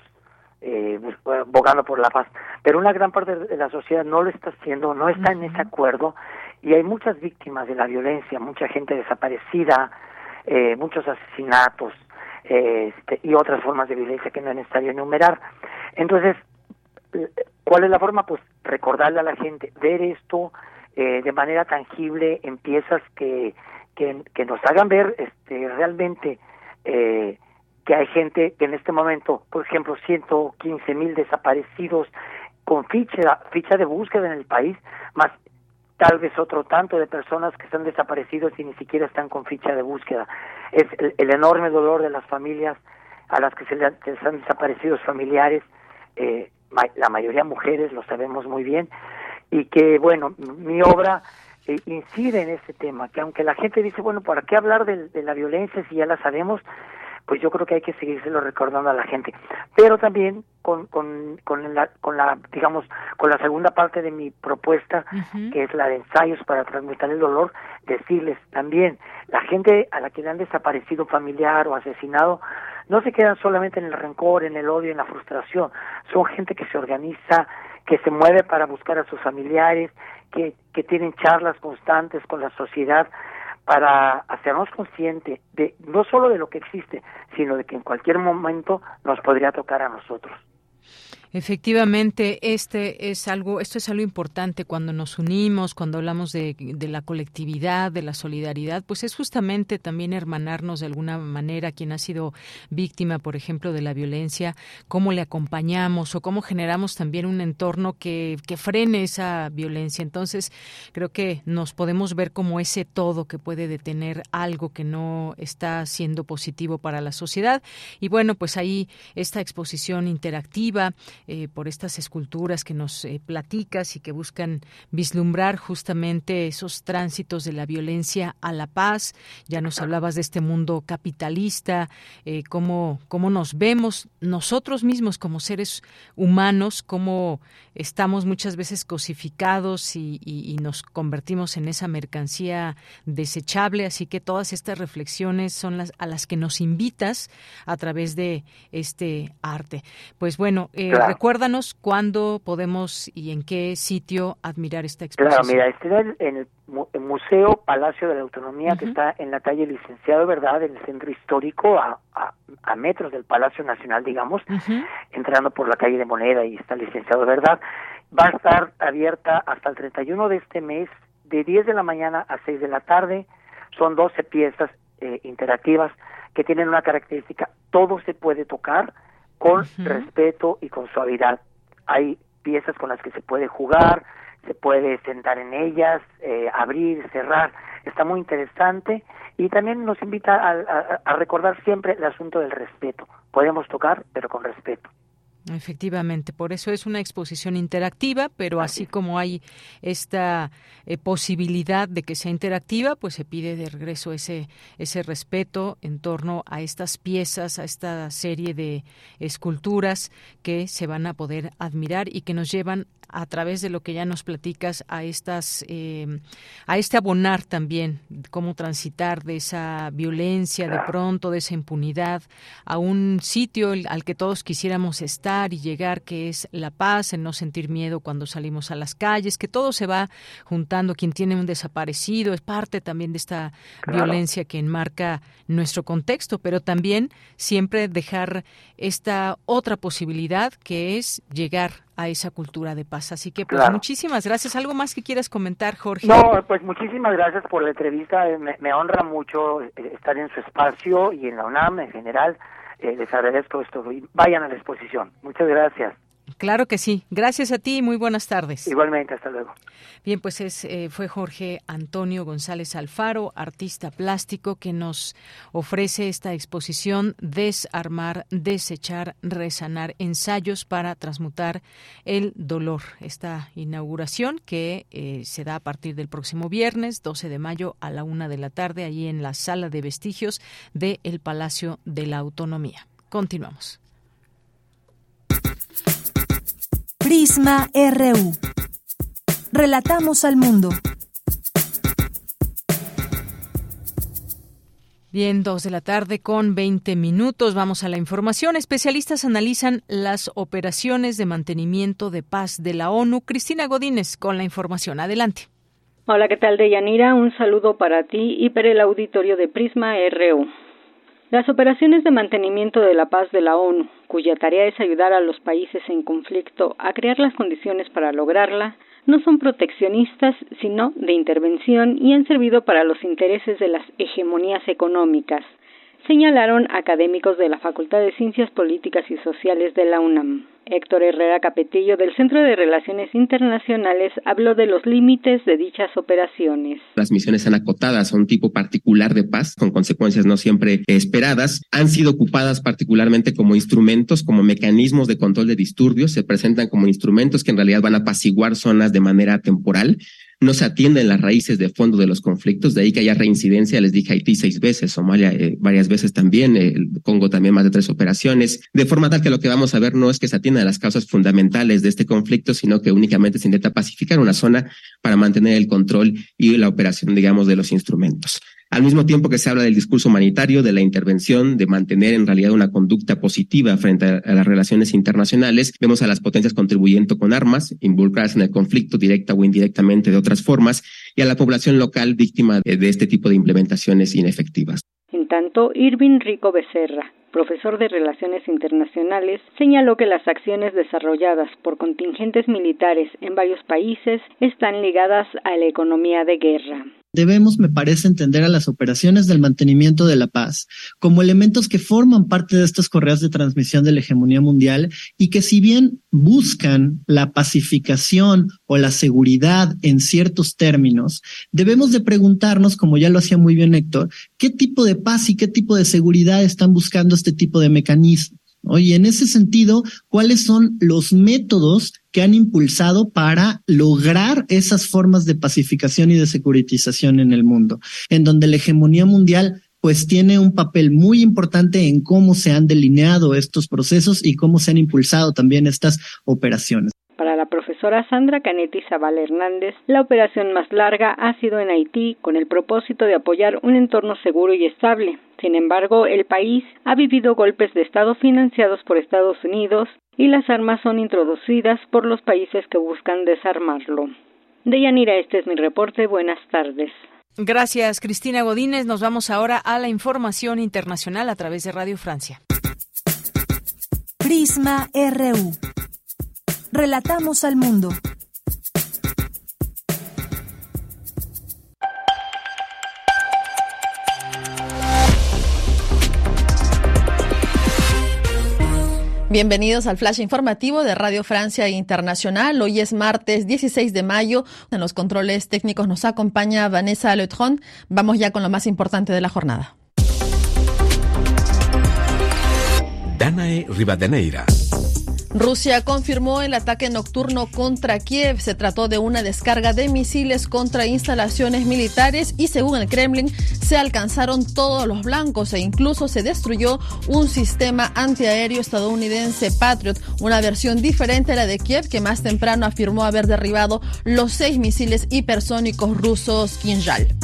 eh, bogando por la paz. Pero una gran parte de la sociedad no lo está haciendo, no está en ese acuerdo y hay muchas víctimas de la violencia, mucha gente desaparecida, eh, muchos asesinatos eh, este, y otras formas de violencia que no es necesario enumerar. Entonces, ¿cuál es la forma? Pues recordarle a la gente, ver esto eh, de manera tangible en piezas que, que, que nos hagan ver este, realmente eh, que hay gente que en este momento, por ejemplo, 115 mil desaparecidos con ficha, ficha de búsqueda en el país, más tal vez otro tanto de personas que están desaparecidos y ni siquiera están con ficha de búsqueda. Es el, enorme dolor de las familias a las que se les han desaparecido familiares, eh, la mayoría mujeres, lo sabemos muy bien, y que, bueno, mi obra eh, incide en ese tema, que aunque la gente dice, bueno, ¿para qué hablar de la violencia si ya la sabemos? Pues yo creo que hay que seguírselo recordando a la gente. Pero también con, con, con, la, con la, digamos, con la segunda parte de mi propuesta, que es la de ensayos para transmitir el dolor, decirles también, la gente a la que le han desaparecido familiar o asesinado, no se quedan solamente en el rencor, en el odio, en la frustración, son gente que se organiza, que se mueve para buscar a sus familiares, que, que tienen charlas constantes con la sociedad para hacernos conscientes de no solo de lo que existe, sino de que en cualquier momento nos podría tocar a nosotros. Efectivamente, este es algo, esto es algo importante cuando nos unimos, cuando hablamos de, de, la colectividad, de la solidaridad, pues es justamente también hermanarnos de alguna manera quien ha sido víctima, por ejemplo, de la violencia, cómo le acompañamos o cómo generamos también un entorno que, que frene esa violencia. Entonces, creo que nos podemos ver como ese todo que puede detener algo que no está siendo positivo para la sociedad. Y bueno, pues ahí esta exposición interactiva eh, por estas esculturas que nos eh, platicas y que buscan vislumbrar justamente esos tránsitos de la violencia a la paz. Ya nos hablabas de este mundo capitalista, eh, cómo, cómo nos vemos nosotros mismos como seres humanos, cómo estamos muchas veces cosificados y, y, y nos convertimos en esa mercancía desechable. Así que todas estas reflexiones son las a las que nos invitas a través de este arte. Pues bueno, eh, claro. Recuérdanos cuándo podemos y en qué sitio admirar esta exposición. Claro, mira, este en el, el Museo Palacio de la Autonomía, uh -huh. que está en la calle Licenciado Verdad, en el centro histórico, a, a, a metros del Palacio Nacional, digamos, uh -huh. entrando por la calle de Moneda y está Licenciado Verdad. Va a estar abierta hasta el 31 de este mes, de 10 de la mañana a 6 de la tarde. Son 12 piezas eh, interactivas que tienen una característica, todo se puede tocar con uh -huh. respeto y con suavidad. Hay piezas con las que se puede jugar, se puede sentar en ellas, eh, abrir, cerrar. Está muy interesante y también nos invita a, a, a recordar siempre el asunto del respeto. Podemos tocar, pero con respeto. Efectivamente, por eso es una exposición interactiva, pero así como hay esta eh, posibilidad de que sea interactiva, pues se pide de regreso ese ese respeto en torno a estas piezas, a esta serie de esculturas que se van a poder admirar y que nos llevan a través de lo que ya nos platicas a estas eh, a este abonar también cómo transitar de esa violencia de pronto de esa impunidad a un sitio al que todos quisiéramos estar y llegar que es la paz el no sentir miedo cuando salimos a las calles que todo se va juntando quien tiene un desaparecido es parte también de esta claro. violencia que enmarca nuestro contexto pero también siempre dejar esta otra posibilidad que es llegar a esa cultura de paz. Así que, pues, claro. muchísimas gracias. ¿Algo más que quieras comentar, Jorge? No, pues muchísimas gracias por la entrevista. Me, me honra mucho eh, estar en su espacio y en la UNAM en general. Eh, les agradezco esto. Vayan a la exposición. Muchas gracias. Claro que sí. Gracias a ti y muy buenas tardes. Igualmente, hasta luego. Bien, pues es, eh, fue Jorge Antonio González Alfaro, artista plástico, que nos ofrece esta exposición Desarmar, Desechar, Resanar, ensayos para transmutar el dolor. Esta inauguración que eh, se da a partir del próximo viernes, 12 de mayo, a la una de la tarde, allí en la sala de vestigios del el Palacio de la Autonomía. Continuamos. Prisma RU. Relatamos al mundo. Bien, dos de la tarde con 20 minutos. Vamos a la información. Especialistas analizan las operaciones de mantenimiento de paz de la ONU. Cristina Godínez con la información. Adelante. Hola, ¿qué tal, Deyanira? Un saludo para ti y para el auditorio de Prisma RU. Las operaciones de mantenimiento de la paz de la ONU, cuya tarea es ayudar a los países en conflicto a crear las condiciones para lograrla, no son proteccionistas, sino de intervención y han servido para los intereses de las hegemonías económicas, señalaron académicos de la Facultad de Ciencias Políticas y Sociales de la UNAM. Héctor Herrera Capetillo del Centro de Relaciones Internacionales habló de los límites de dichas operaciones. Las misiones son acotadas a un tipo particular de paz, con consecuencias no siempre esperadas. Han sido ocupadas particularmente como instrumentos, como mecanismos de control de disturbios. Se presentan como instrumentos que en realidad van a apaciguar zonas de manera temporal no se atienden las raíces de fondo de los conflictos, de ahí que haya reincidencia, les dije Haití seis veces, Somalia eh, varias veces también, eh, Congo también más de tres operaciones, de forma tal que lo que vamos a ver no es que se atiendan las causas fundamentales de este conflicto, sino que únicamente se intenta pacificar una zona para mantener el control y la operación, digamos, de los instrumentos. Al mismo tiempo que se habla del discurso humanitario, de la intervención, de mantener en realidad una conducta positiva frente a, las relaciones internacionales, vemos a las potencias contribuyendo con armas, involucradas en el conflicto directa o indirectamente de otras formas, y a la población local víctima de este tipo de implementaciones inefectivas. En tanto, Irving Rico Becerra, profesor de Relaciones Internacionales, señaló que las acciones desarrolladas por contingentes militares en varios países están ligadas a la economía de guerra. Debemos, me parece, entender a las operaciones del mantenimiento de la paz como elementos que forman parte de estas correas de transmisión de la hegemonía mundial y que si bien buscan la pacificación o la seguridad en ciertos términos, debemos de preguntarnos, como ya lo hacía muy bien Héctor, qué tipo de paz y qué tipo de seguridad están buscando este tipo de mecanismos. Y en ese sentido, ¿cuáles son los métodos que han impulsado para lograr esas formas de pacificación y de securitización en el mundo, en donde la hegemonía mundial pues tiene un papel muy importante en cómo se han delineado estos procesos y cómo se han impulsado también estas operaciones. Para la profesora Sandra Canetti Zavala Hernández, la operación más larga ha sido en Haití con el propósito de apoyar un entorno seguro y estable. Sin embargo, el país ha vivido golpes de Estado financiados por Estados Unidos y las armas son introducidas por los países que buscan desarmarlo. Deyanira, este es mi reporte. Buenas tardes. Gracias, Cristina Godínez. Nos vamos ahora a la información internacional a través de Radio Francia. Prisma RU. Relatamos al mundo. Bienvenidos al flash informativo de Radio Francia Internacional. Hoy es martes 16 de mayo. En los controles técnicos nos acompaña Vanessa Letron. Vamos ya con lo más importante de la jornada. Danae Rivadeneira. Rusia confirmó el ataque nocturno contra Kiev. Se trató de una descarga de misiles contra instalaciones militares y según el Kremlin se alcanzaron todos los blancos e incluso se destruyó un sistema antiaéreo estadounidense Patriot, una versión diferente a la de Kiev que más temprano afirmó haber derribado los seis misiles hipersónicos rusos Kinjal.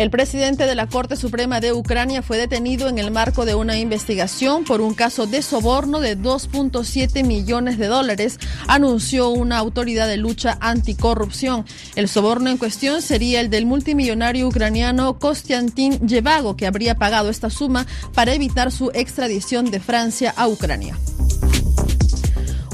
El presidente de la Corte Suprema de Ucrania fue detenido en el marco de una investigación por un caso de soborno de 2.7 millones de dólares, anunció una autoridad de lucha anticorrupción. El soborno en cuestión sería el del multimillonario ucraniano Kostiantin Yevago, que habría pagado esta suma para evitar su extradición de Francia a Ucrania.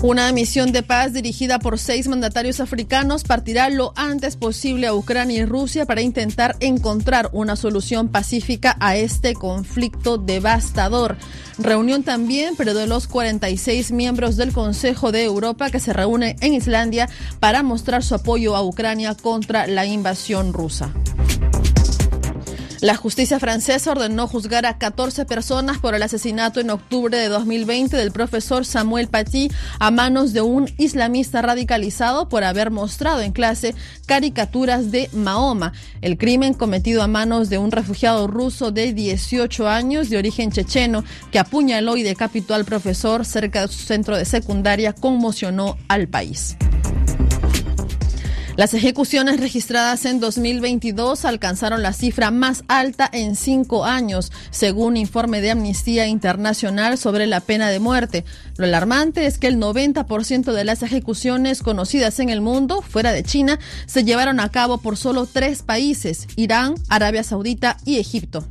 Una misión de paz dirigida por seis mandatarios africanos partirá lo antes posible a Ucrania y Rusia para intentar encontrar una solución pacífica a este conflicto devastador. Reunión también, pero de los 46 miembros del Consejo de Europa que se reúnen en Islandia para mostrar su apoyo a Ucrania contra la invasión rusa. La justicia francesa ordenó juzgar a 14 personas por el asesinato en octubre de 2020 del profesor Samuel Paty a manos de un islamista radicalizado por haber mostrado en clase caricaturas de Mahoma. El crimen cometido a manos de un refugiado ruso de 18 años de origen checheno que apuñaló y decapitó al profesor cerca de su centro de secundaria conmocionó al país. Las ejecuciones registradas en 2022 alcanzaron la cifra más alta en cinco años, según informe de Amnistía Internacional sobre la pena de muerte. Lo alarmante es que el 90% de las ejecuciones conocidas en el mundo, fuera de China, se llevaron a cabo por solo tres países, Irán, Arabia Saudita y Egipto.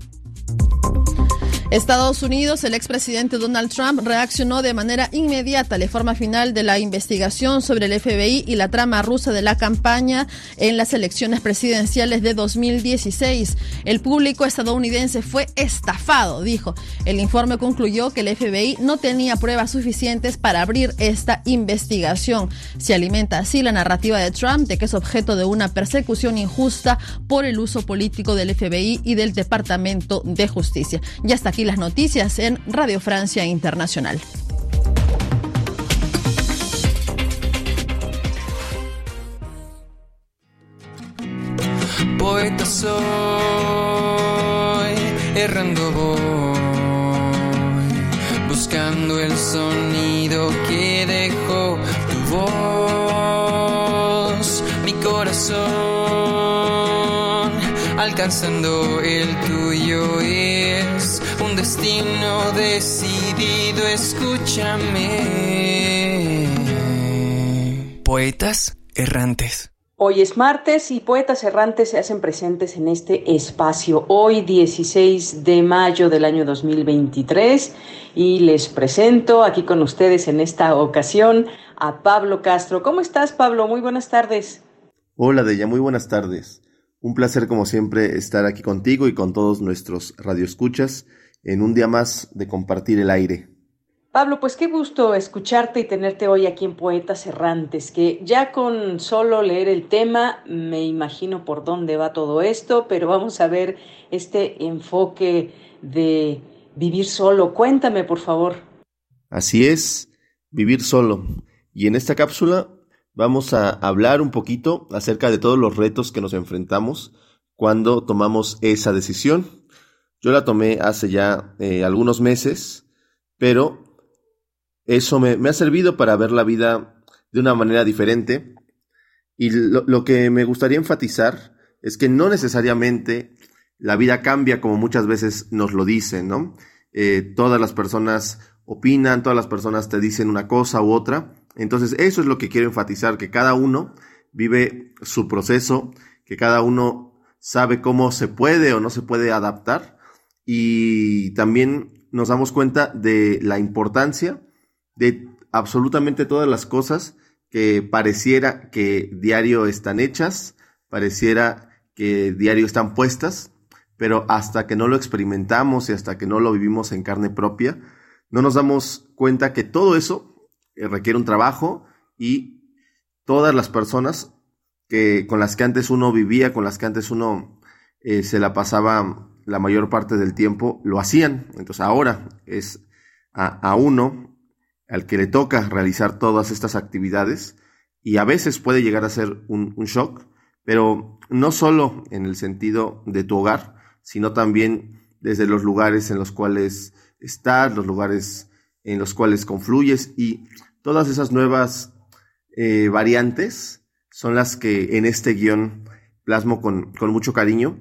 Estados Unidos, el expresidente Donald Trump reaccionó de manera inmediata a la forma final de la investigación sobre el FBI y la trama rusa de la campaña en las elecciones presidenciales de 2016. El público estadounidense fue estafado, dijo. El informe concluyó que el FBI no tenía pruebas suficientes para abrir esta investigación. Se alimenta así la narrativa de Trump de que es objeto de una persecución injusta por el uso político del FBI y del Departamento de Justicia. Ya está aquí las noticias en Radio Francia Internacional. Poeta soy, errando voy, buscando el sonido que dejó tu voz, mi corazón alcanzando el tuyo es un destino decidido, escúchame. Poetas errantes. Hoy es martes y Poetas Errantes se hacen presentes en este espacio. Hoy 16 de mayo del año 2023 y les presento aquí con ustedes en esta ocasión a Pablo Castro. ¿Cómo estás Pablo? Muy buenas tardes. Hola Deya, muy buenas tardes. Un placer como siempre estar aquí contigo y con todos nuestros radioescuchas en un día más de compartir el aire. Pablo, pues qué gusto escucharte y tenerte hoy aquí en Poetas Errantes, que ya con solo leer el tema me imagino por dónde va todo esto, pero vamos a ver este enfoque de vivir solo. Cuéntame, por favor. Así es, vivir solo. Y en esta cápsula vamos a hablar un poquito acerca de todos los retos que nos enfrentamos cuando tomamos esa decisión. Yo la tomé hace ya eh, algunos meses, pero eso me, ha servido para ver la vida de una manera diferente. Y lo, que me gustaría enfatizar es que no necesariamente la vida cambia como muchas veces nos lo dicen, ¿no? Eh, todas las personas opinan, todas las personas te dicen una cosa u otra. Entonces, eso es lo que quiero enfatizar, que cada uno vive su proceso, que cada uno sabe cómo se puede o no se puede adaptar y también nos damos cuenta de la importancia de absolutamente todas las cosas que pareciera que diario están hechas, pareciera que diario están puestas, pero hasta que no lo experimentamos y hasta que no lo vivimos en carne propia, no nos damos cuenta que todo eso eh, requiere un trabajo y todas las personas que con las que antes uno vivía, con las que antes uno eh, se la pasaba la mayor parte del tiempo, lo hacían. Entonces ahora es a uno al que le toca realizar todas estas actividades y a veces puede llegar a ser un, shock, pero no solo en el sentido de tu hogar, sino también desde los lugares en los cuales estás, los lugares en los cuales confluyes y todas esas nuevas eh, variantes son las que en este guion plasmo con, mucho cariño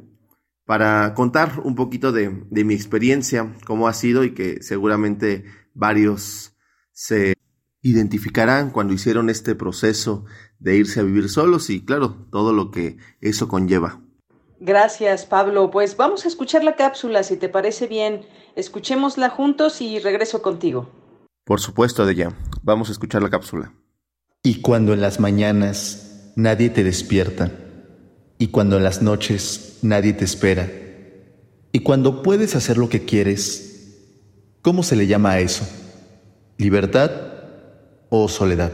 para contar un poquito de, de mi experiencia, cómo ha sido y que seguramente varios se identificarán cuando hicieron este proceso de irse a vivir solos y claro, todo lo que eso conlleva. Gracias, Pablo. Pues vamos a escuchar la cápsula, si te parece bien. Escuchémosla juntos y regreso contigo. Por supuesto, Deya. Vamos a escuchar la cápsula. Y cuando en las mañanas nadie te despierta, y cuando en las noches nadie te espera, y cuando puedes hacer lo que quieres, ¿cómo se le llama a eso? libertad o soledad.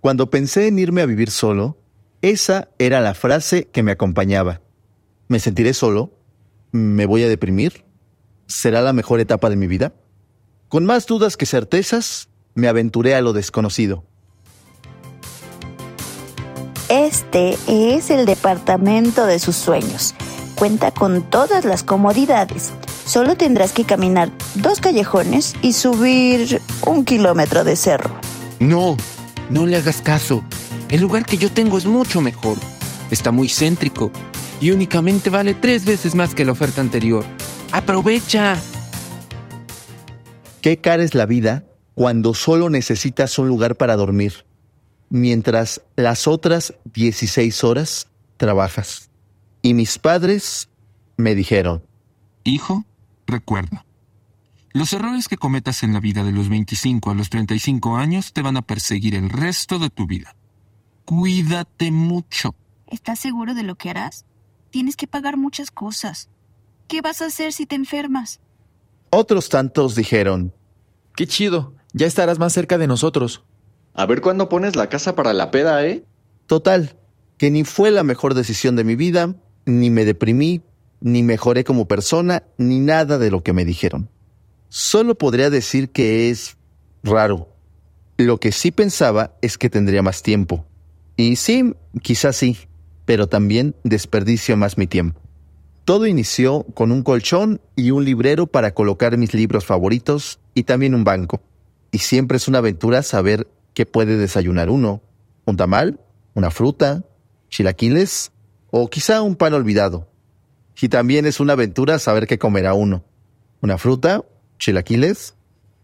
Cuando pensé en irme a vivir solo, esa era la frase que me acompañaba. ¿Me sentiré solo? ¿Me voy a deprimir? ¿Será la mejor etapa de mi vida? Con más dudas que certezas, me aventuré a lo desconocido. Este es el departamento de sus sueños. Cuenta con todas las comodidades Solo tendrás que caminar dos callejones y subir un kilómetro de cerro. No, no le hagas caso. El lugar que yo tengo es mucho mejor. Está muy céntrico y únicamente vale tres veces más que la oferta anterior. ¡Aprovecha! Qué cara es la vida cuando solo necesitas un lugar para dormir, mientras las otras 16 horas trabajas. Y mis padres me dijeron, Hijo, Recuerda, los errores que cometas en la vida de los 25 a los 35 años te van a perseguir el resto de tu vida. Cuídate mucho. ¿Estás seguro de lo que harás? Tienes que pagar muchas cosas. ¿Qué vas a hacer si te enfermas? Otros tantos dijeron, Qué chido, ya estarás más cerca de nosotros. A ver cuándo pones la casa para la peda, ¿eh? Total, que ni fue la mejor decisión de mi vida, ni me deprimí, ni mejoré como persona, ni nada de lo que me dijeron. Solo podría decir que es raro. Lo que sí pensaba es que tendría más tiempo. Y sí, quizás sí, pero también desperdicio más mi tiempo. Todo inició con un colchón y un librero para colocar mis libros favoritos y también un banco. Y siempre es una aventura saber qué puede desayunar uno. Un tamal, una fruta, chilaquiles o quizá un pan olvidado Y también es una aventura saber qué comerá uno. Una fruta, chilaquiles,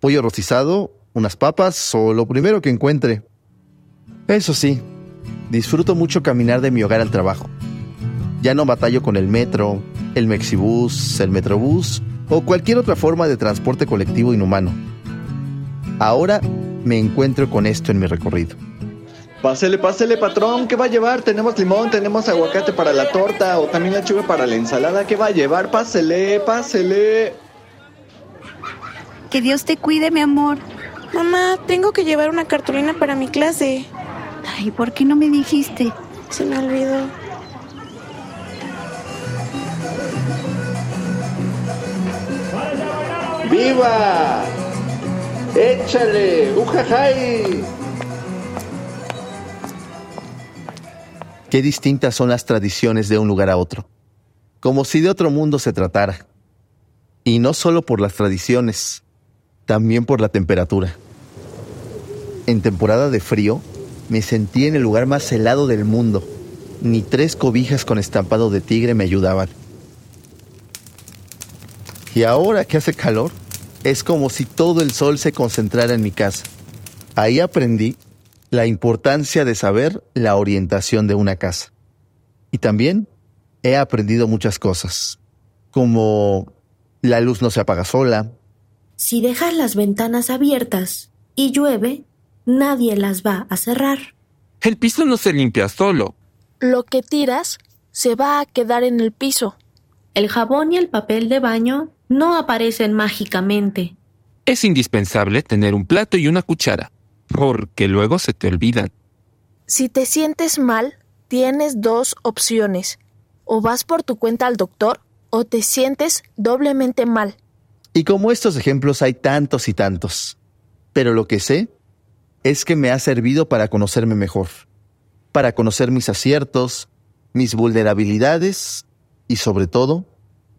pollo rostizado, unas papas o lo primero que encuentre. Eso sí, disfruto mucho caminar de mi hogar al trabajo. Ya no batallo con el metro, el mexibús, el metrobús o cualquier otra forma de transporte colectivo inhumano. Ahora me encuentro con esto en mi recorrido. Pásele, pásele, patrón, ¿qué va a llevar? Tenemos limón, tenemos aguacate para la torta o también lechuga para la ensalada. ¿Qué va a llevar? Pásele, pásele. Que Dios te cuide, mi amor. Mamá, tengo que llevar una cartulina para mi clase. Ay, ¿por qué no me dijiste? Se me olvidó. ¡Viva! ¡Échale! ¡Ujajay! Qué distintas son las tradiciones de un lugar a otro, como si de otro mundo se tratara. Y no solo por las tradiciones, también por la temperatura. En temporada de frío, me sentí en el lugar más helado del mundo. Ni tres cobijas con estampado de tigre me ayudaban. Y ahora que hace calor, es como si todo el sol se concentrara en mi casa. Ahí aprendí la importancia de saber la orientación de una casa. Y también he aprendido muchas cosas, como la luz no se apaga sola. Si dejas las ventanas abiertas y llueve, nadie las va a cerrar. El piso no se limpia solo. Lo que tiras se va a quedar en el piso. El jabón y el papel de baño no aparecen mágicamente. Es indispensable tener un plato y una cuchara porque luego se te olvidan. Si te sientes mal, tienes dos opciones. O vas por tu cuenta al doctor o te sientes doblemente mal. Y como estos ejemplos hay tantos y tantos. Pero lo que sé es que me ha servido para conocerme mejor, para conocer mis aciertos, mis vulnerabilidades y sobre todo,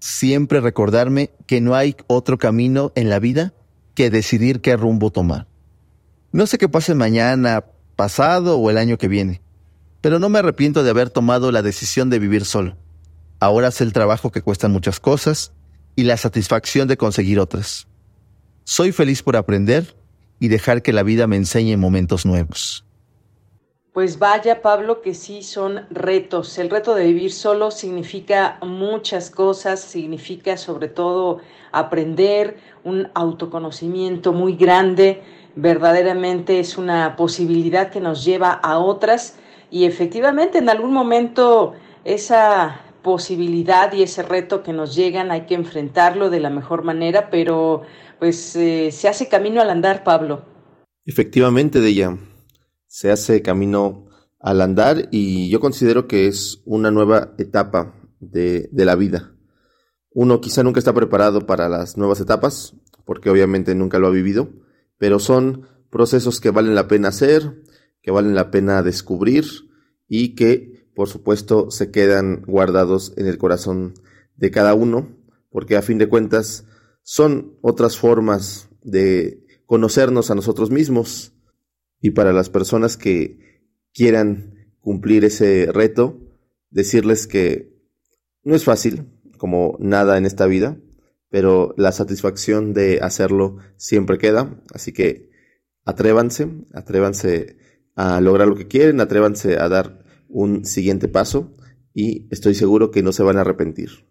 siempre recordarme que no hay otro camino en la vida que decidir qué rumbo tomar. No sé qué pase mañana, pasado o el año que viene, pero no me arrepiento de haber tomado la decisión de vivir solo. Ahora sé el trabajo que cuestan muchas cosas y la satisfacción de conseguir otras. Soy feliz por aprender y dejar que la vida me enseñe momentos nuevos. Pues vaya, Pablo, que sí son retos. El reto de vivir solo significa muchas cosas, significa sobre todo aprender, un autoconocimiento muy grande verdaderamente es una posibilidad que nos lleva a otras y efectivamente en algún momento esa posibilidad y ese reto que nos llegan hay que enfrentarlo de la mejor manera, pero pues eh, se hace camino al andar, Pablo. Efectivamente, de se hace camino al andar y yo considero que es una nueva etapa de, de la vida. Uno quizá nunca está preparado para las nuevas etapas, porque obviamente nunca lo ha vivido, pero son procesos que valen la pena hacer, que valen la pena descubrir y que, por supuesto, se quedan guardados en el corazón de cada uno, porque a fin de cuentas son otras formas de conocernos a nosotros mismos y para las personas que quieran cumplir ese reto, decirles que no es fácil, como nada en esta vida, pero la satisfacción de hacerlo siempre queda, así que atrévanse, atrévanse a lograr lo que quieren, atrévanse a dar un siguiente paso y estoy seguro que no se van a arrepentir.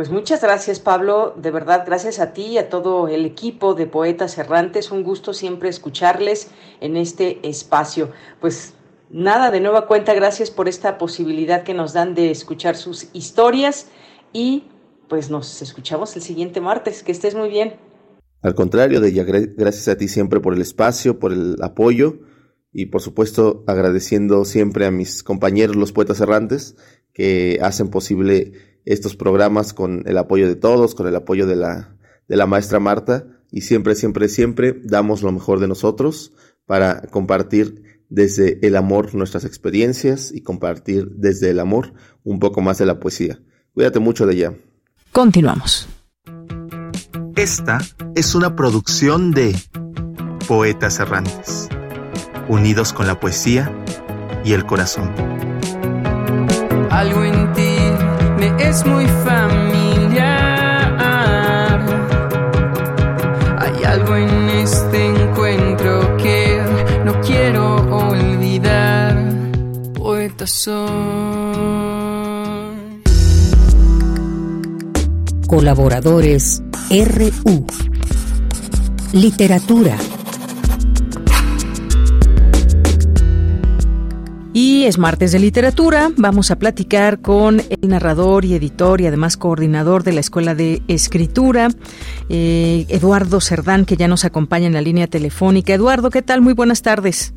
Pues muchas gracias Pablo, de verdad gracias a ti y a todo el equipo de Poetas Errantes, un gusto siempre escucharles en este espacio. Pues nada, de nueva cuenta, gracias por esta posibilidad que nos dan de escuchar sus historias y pues nos escuchamos el siguiente martes. Que estés muy bien. Al contrario, de gracias a ti siempre por el espacio, por el apoyo y por supuesto agradeciendo siempre a mis compañeros los poetas errantes que hacen posible estos programas con el apoyo de todos, con el apoyo de la, de la maestra Marta y siempre, siempre, siempre damos lo mejor de nosotros para compartir desde el amor nuestras experiencias y compartir desde el amor un poco más de la poesía. Cuídate mucho de ella. Continuamos. Esta es una producción de Poetas Errantes, unidos con la poesía y el corazón. Algo en ti es muy familiar. Hay algo en este encuentro que no quiero olvidar. Poeta soy. Colaboradores RU. Literatura. Y es martes de literatura. Vamos a platicar con el narrador y editor y además coordinador de la Escuela de Escritura, eh, Eduardo Cerdán, que ya nos acompaña en la línea telefónica. Eduardo, ¿qué tal? Muy buenas tardes.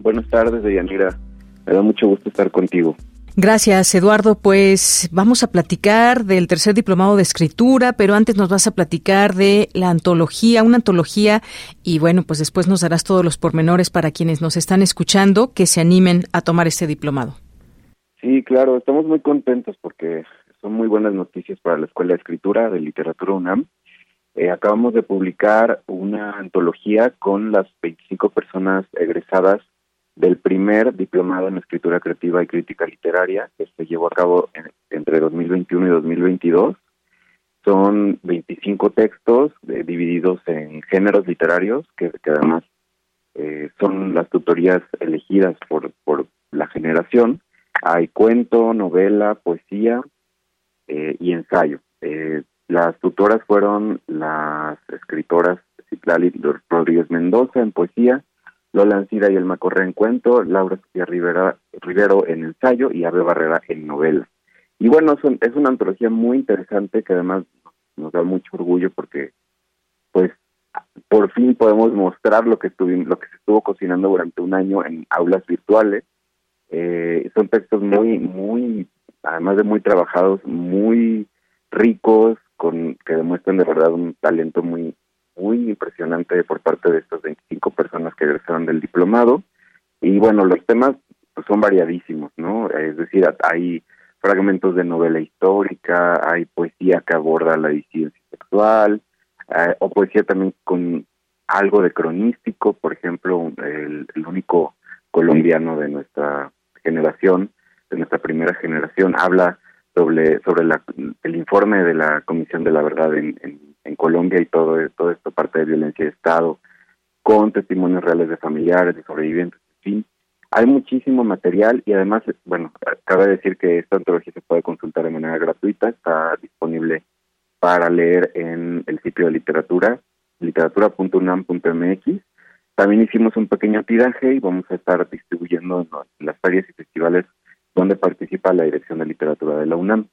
Buenas tardes, Deyanira. Me da mucho gusto estar contigo. Gracias, Eduardo. Pues vamos a platicar del tercer diplomado de escritura, pero antes nos vas a platicar de la antología, una antología, y bueno, pues después nos darás todos los pormenores para quienes nos están escuchando que se animen a tomar este diplomado. Sí, claro, estamos muy contentos porque son muy buenas noticias para la Escuela de Escritura de Literatura UNAM. Eh, acabamos de publicar una antología con las 25 personas egresadas del primer diplomado en escritura creativa y crítica literaria que se llevó a cabo entre 2021 y 2022. Son 25 textos eh, divididos en géneros literarios que, además eh, son las tutorías elegidas por, por la generación. Hay cuento, novela, poesía eh, y ensayo. las tutoras fueron las escritoras Citlali Rodríguez Mendoza en poesía, Lola Ancira y el Macorre en cuento, Laura Rivera, Rivero en ensayo y Ave Barrera en novela. Y bueno, es una antología muy interesante que además nos da mucho orgullo porque pues por fin podemos mostrar lo que estuvimos, lo que se estuvo cocinando durante un año en aulas virtuales. Eh, son textos muy, muy, además de muy trabajados, muy ricos, con que demuestran de verdad un talento muy, muy impresionante por parte de estas 25 personas que egresaron del diplomado. Y bueno, los temas pues, son variadísimos, ¿no? Es decir, hay fragmentos de novela histórica, hay poesía que aborda la disidencia sexual, eh, o poesía también con algo de cronístico, por ejemplo, el, único colombiano de nuestra generación, de nuestra primera generación, habla sobre sobre la, el informe de la Comisión de la Verdad en, en Colombia y todo, todo esto parte de violencia de Estado, con testimonios reales de familiares, de sobrevivientes, en fin. Hay muchísimo material y además, bueno, cabe decir que esta antología se puede consultar de manera gratuita, está disponible para leer en el sitio de literatura, literatura.unam.mx. También hicimos un pequeño tiraje y vamos a estar distribuyendo en las ferias y festivales donde participa la Dirección de Literatura de la UNAM.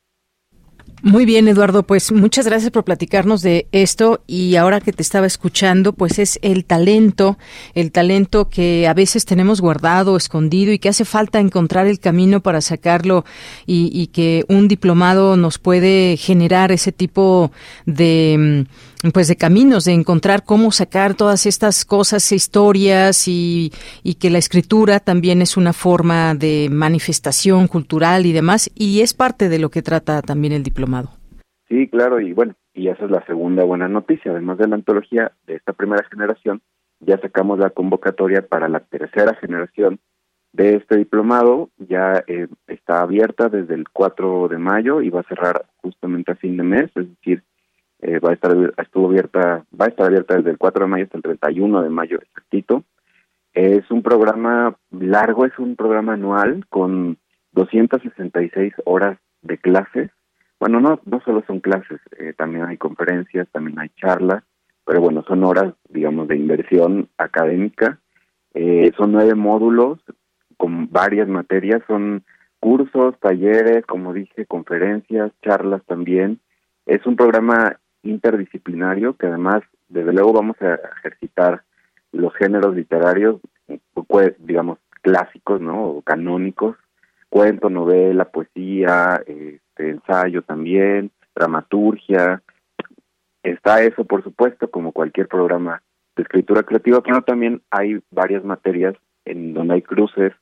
Muy bien, Eduardo, pues muchas gracias por platicarnos de esto y ahora que te estaba escuchando, pues es el talento, el talento que a veces tenemos guardado, escondido y que hace falta encontrar el camino para sacarlo y, y que un diplomado nos puede generar ese tipo de pues de caminos, de encontrar cómo sacar todas estas cosas, historias y, y, que la escritura también es una forma de manifestación cultural y demás, y es parte de lo que trata también el diplomado. Sí, claro, y bueno, y esa es la segunda buena noticia, además de la antología de esta primera generación, ya sacamos la convocatoria para la tercera generación de este diplomado, ya eh, está abierta desde el 4 de mayo y va a cerrar justamente a fin de mes, es decir, eh, va a estar estuvo abierta va a estar abierta desde el 4 de mayo hasta el 31 de mayo exactito. Es un programa largo es un programa anual con 266 horas de clases. Bueno no no solo son clases eh, también hay conferencias también hay charlas pero bueno son horas digamos de inversión académica. Eh, son nueve módulos con varias materias son cursos talleres como dije conferencias charlas también. Es un programa interdisciplinario que además, desde luego, vamos a ejercitar los géneros literarios, digamos, clásicos, ¿no? O canónicos, cuento, novela, poesía, este, ensayo también, dramaturgia. Está eso, por supuesto, como cualquier programa de escritura creativa, pero también hay varias materias en donde hay cruces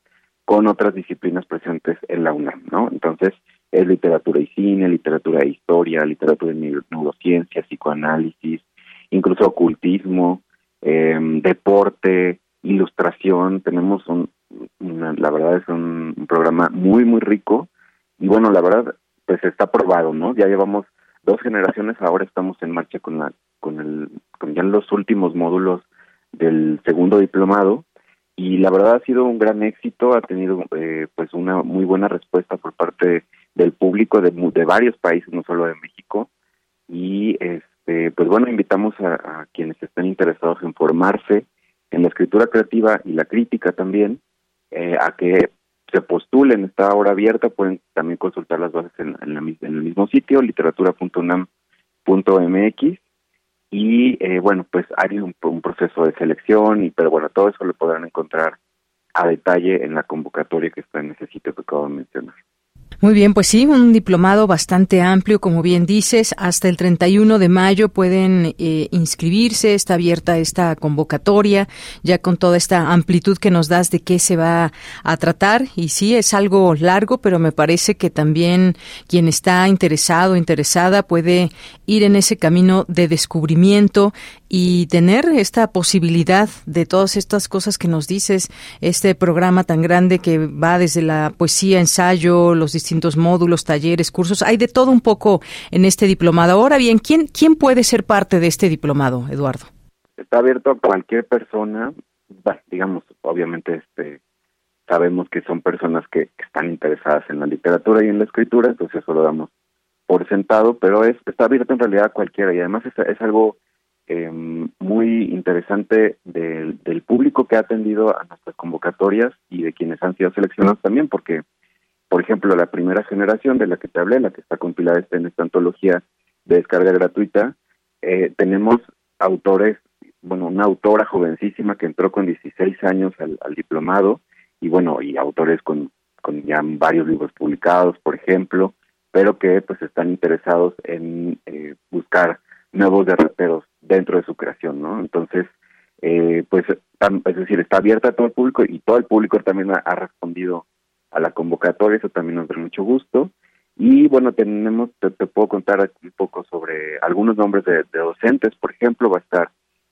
con otras disciplinas presentes en la UNAM, ¿no? Entonces, es literatura y cine, literatura e historia, literatura de neurociencia, psicoanálisis, incluso ocultismo, em, deporte, ilustración. Tenemos un, la verdad es un, programa muy, muy rico y bueno, la verdad, pues está aprobado, ¿no? Ya llevamos dos generaciones, ahora estamos en marcha con la con el con ya los últimos módulos del segundo diplomado y la verdad ha sido un gran éxito, ha tenido eh, pues una muy buena respuesta por parte del público de, de varios países, no solo de México. Y este pues bueno invitamos a, quienes estén interesados en formarse en la escritura creativa y la crítica también eh, a que se postulen, está ahora abierta, pueden también consultar las bases en, en, el mismo sitio, literatura.unam.mx y eh, bueno, pues hay un, un, proceso de selección, y pero bueno, todo eso lo podrán encontrar a detalle en la convocatoria que está en ese sitio que acabo de mencionar. Muy bien, pues sí, un diplomado bastante amplio, como bien dices. Hasta el 31 de mayo pueden eh, inscribirse, está abierta esta convocatoria, ya con toda esta amplitud que nos das de qué se va a tratar. Y sí, es algo largo, pero me parece que también quien está interesado, interesada, puede ir en ese camino de descubrimiento y tener esta posibilidad de todas estas cosas que nos dices, este programa tan grande que va desde la poesía, ensayo, los distintos módulos, talleres, cursos, hay de todo un poco en este diplomado. Ahora bien, ¿quién, quién puede ser parte de este diplomado, Eduardo? Está abierto a cualquier persona, digamos, obviamente este sabemos que son personas que, están interesadas en la literatura y en la escritura, entonces eso lo damos por sentado, pero es, está abierto en realidad a cualquiera y además es, algo eh, muy interesante del, público que ha atendido a nuestras convocatorias y de quienes han sido seleccionados también, porque, por ejemplo, la primera generación de la que te hablé, la que está compilada en esta antología de descarga gratuita, eh, tenemos autores, bueno, una autora jovencísima que entró con 16 años al, al diplomado, y bueno, y autores con, con ya varios libros publicados, por ejemplo, pero que pues están interesados en eh, buscar nuevos derroteros dentro de su creación, ¿no? Entonces, eh, pues, es decir, está abierta a todo el público y todo el público también ha, respondido a la convocatoria, eso también nos da mucho gusto. Y bueno, tenemos, te, puedo contar un poco sobre algunos nombres de, docentes, por ejemplo, va a estar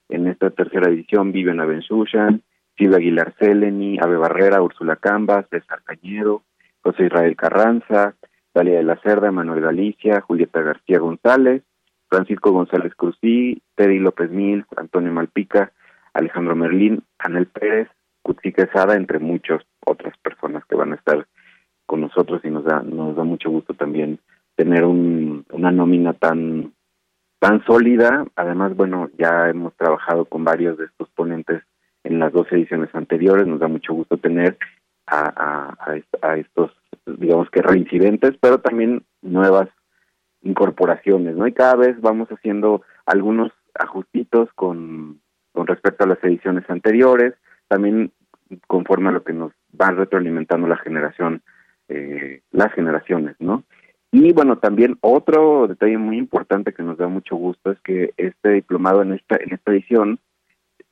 en esta tercera edición Vivian Abenshushan, Silvia Aguilar Seleni, Ave Barrera, Úrsula Cambas, César Cañedo, José Israel Carranza, Dalia de la Cerda, Manuel Galicia, Julieta García González, Francisco González Cruzí, Teddy López Mil, Antonio Malpica, Alejandro Merlín, Anel Pérez, Cutsi Quesada, entre muchas otras personas que van a estar con nosotros y nos da nos da mucho gusto también tener un, una nómina tan tan sólida. Además, bueno, ya hemos trabajado con varios de estos ponentes en las dos ediciones anteriores. Nos da mucho gusto tener a, a, a estos, digamos que reincidentes, pero también nuevas incorporaciones, ¿no? Y cada vez vamos haciendo algunos ajustitos con, con respecto a las ediciones anteriores, también conforme a lo que nos van retroalimentando la generación, eh, las generaciones, ¿no? Y bueno, también otro detalle muy importante que nos da mucho gusto es que este diplomado en esta, en esta edición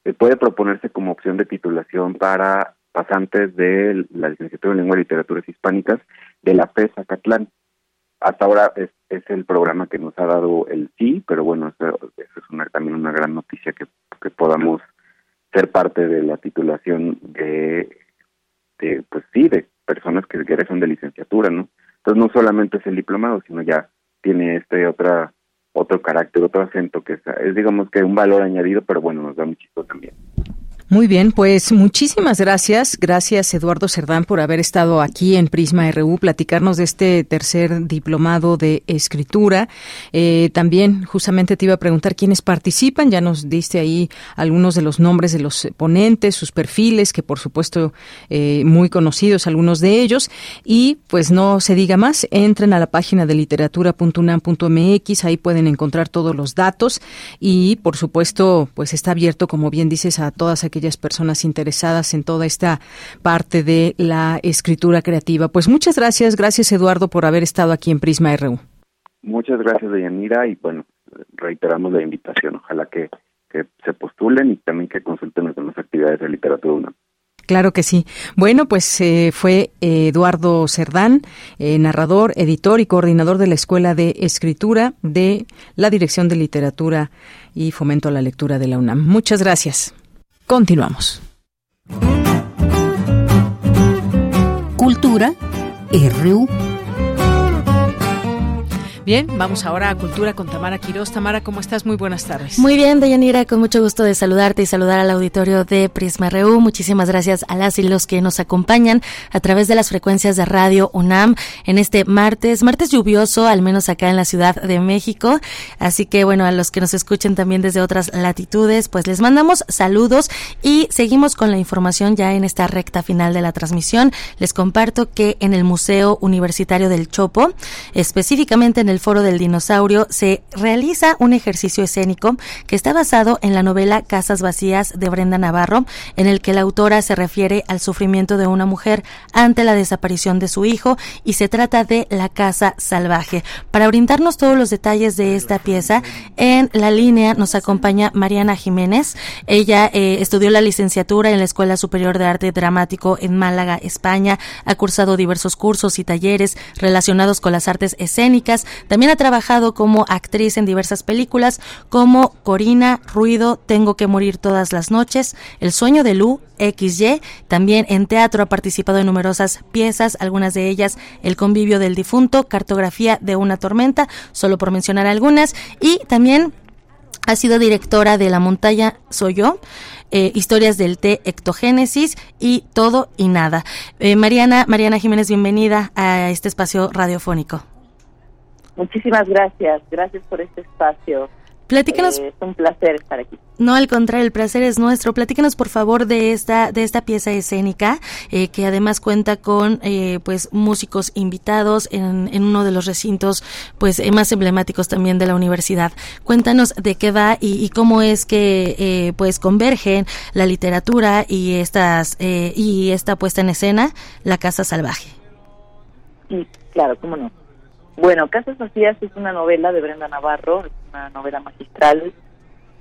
eh, puede proponerse como opción de titulación para pasantes de la licenciatura en lengua y literaturas hispánicas de la PESA Catlán hasta ahora es, es, el programa que nos ha dado el sí, pero bueno, eso, es una, también una gran noticia que, que podamos ser parte de la titulación de, de pues sí, de personas que son de licenciatura, ¿no? Entonces no solamente es el diplomado, sino ya tiene este otra otro carácter, otro acento que es, es digamos que un valor añadido, pero bueno, nos da muchísimo también. Muy bien, pues muchísimas gracias. Gracias, Eduardo Cerdán, por haber estado aquí en Prisma RU, platicarnos de este tercer diplomado de escritura. Eh, también, justamente te iba a preguntar quiénes participan. Ya nos diste ahí algunos de los nombres de los ponentes, sus perfiles, que por supuesto eh, muy conocidos algunos de ellos. Y pues no se diga más, entren a la página de literatura.unam.mx, ahí pueden encontrar todos los datos y por supuesto pues está abierto, como bien dices, a todas aquellas aquellas personas interesadas en toda esta parte de la escritura creativa. Pues muchas gracias, gracias Eduardo por haber estado aquí en Prisma RU. Muchas gracias, Deyanira, y bueno, reiteramos la invitación. Ojalá que, se postulen y también que consulten las demás actividades de literatura Claro que sí. Bueno, pues eh, fue Eduardo Cerdán, eh, narrador, editor y coordinador de la Escuela de Escritura de la Dirección de Literatura y Fomento a la Lectura de la UNAM. Muchas gracias. Continuamos. Cultura RU. Bien, vamos ahora a Cultura con Tamara Quiroz. Tamara, ¿cómo estás? Muy buenas tardes. Muy bien, Deyanira, con mucho gusto de saludarte y saludar al auditorio de Prisma RU. Muchísimas gracias a las y los que nos acompañan a través de las frecuencias de Radio UNAM en este martes, martes lluvioso, al menos acá en la Ciudad de México. Así que, bueno, a los que nos escuchen también desde otras latitudes, pues les mandamos saludos y seguimos con la información ya en esta recta final de la transmisión. Les comparto que en el Museo Universitario del Chopo, específicamente en el Foro del Dinosaurio, se realiza un ejercicio escénico que está basado en la novela Casas Vacías de Brenda Navarro, en el que la autora se refiere al sufrimiento de una mujer ante la desaparición de su hijo y se trata de La Casa Salvaje. Para brindarnos todos los detalles de esta pieza, en la línea nos acompaña Mariana Jiménez. Ella eh, estudió la licenciatura en la Escuela Superior de Arte Dramático en Málaga, España, ha cursado diversos cursos y talleres relacionados con las artes escénicas, también ha trabajado como actriz en diversas películas como Corina, Ruido, Tengo que morir todas las noches, El sueño de Lu, XY. También en teatro ha participado en numerosas piezas, algunas de ellas El convivio del difunto, Cartografía de una tormenta, solo por mencionar algunas. Y también ha sido directora de La montaña soy yo. Eh, historias del té, ectogénesis y todo y nada. Eh, Mariana, Mariana Jiménez, bienvenida a este espacio radiofónico. Muchísimas gracias, gracias por este espacio. Platícanos. Eh, es un placer estar aquí. No, al contrario, el placer es nuestro. Platícanos, por favor, de esta de esta pieza escénica eh, que además cuenta con eh, pues músicos invitados en, en, uno de los recintos pues más emblemáticos también de la universidad. Cuéntanos de qué va y, y cómo es que pues convergen la literatura y estas y esta puesta en escena, La Casa Salvaje. Sí, claro, cómo no. Bueno, Casas Vacías es una novela de Brenda Navarro, es una novela magistral.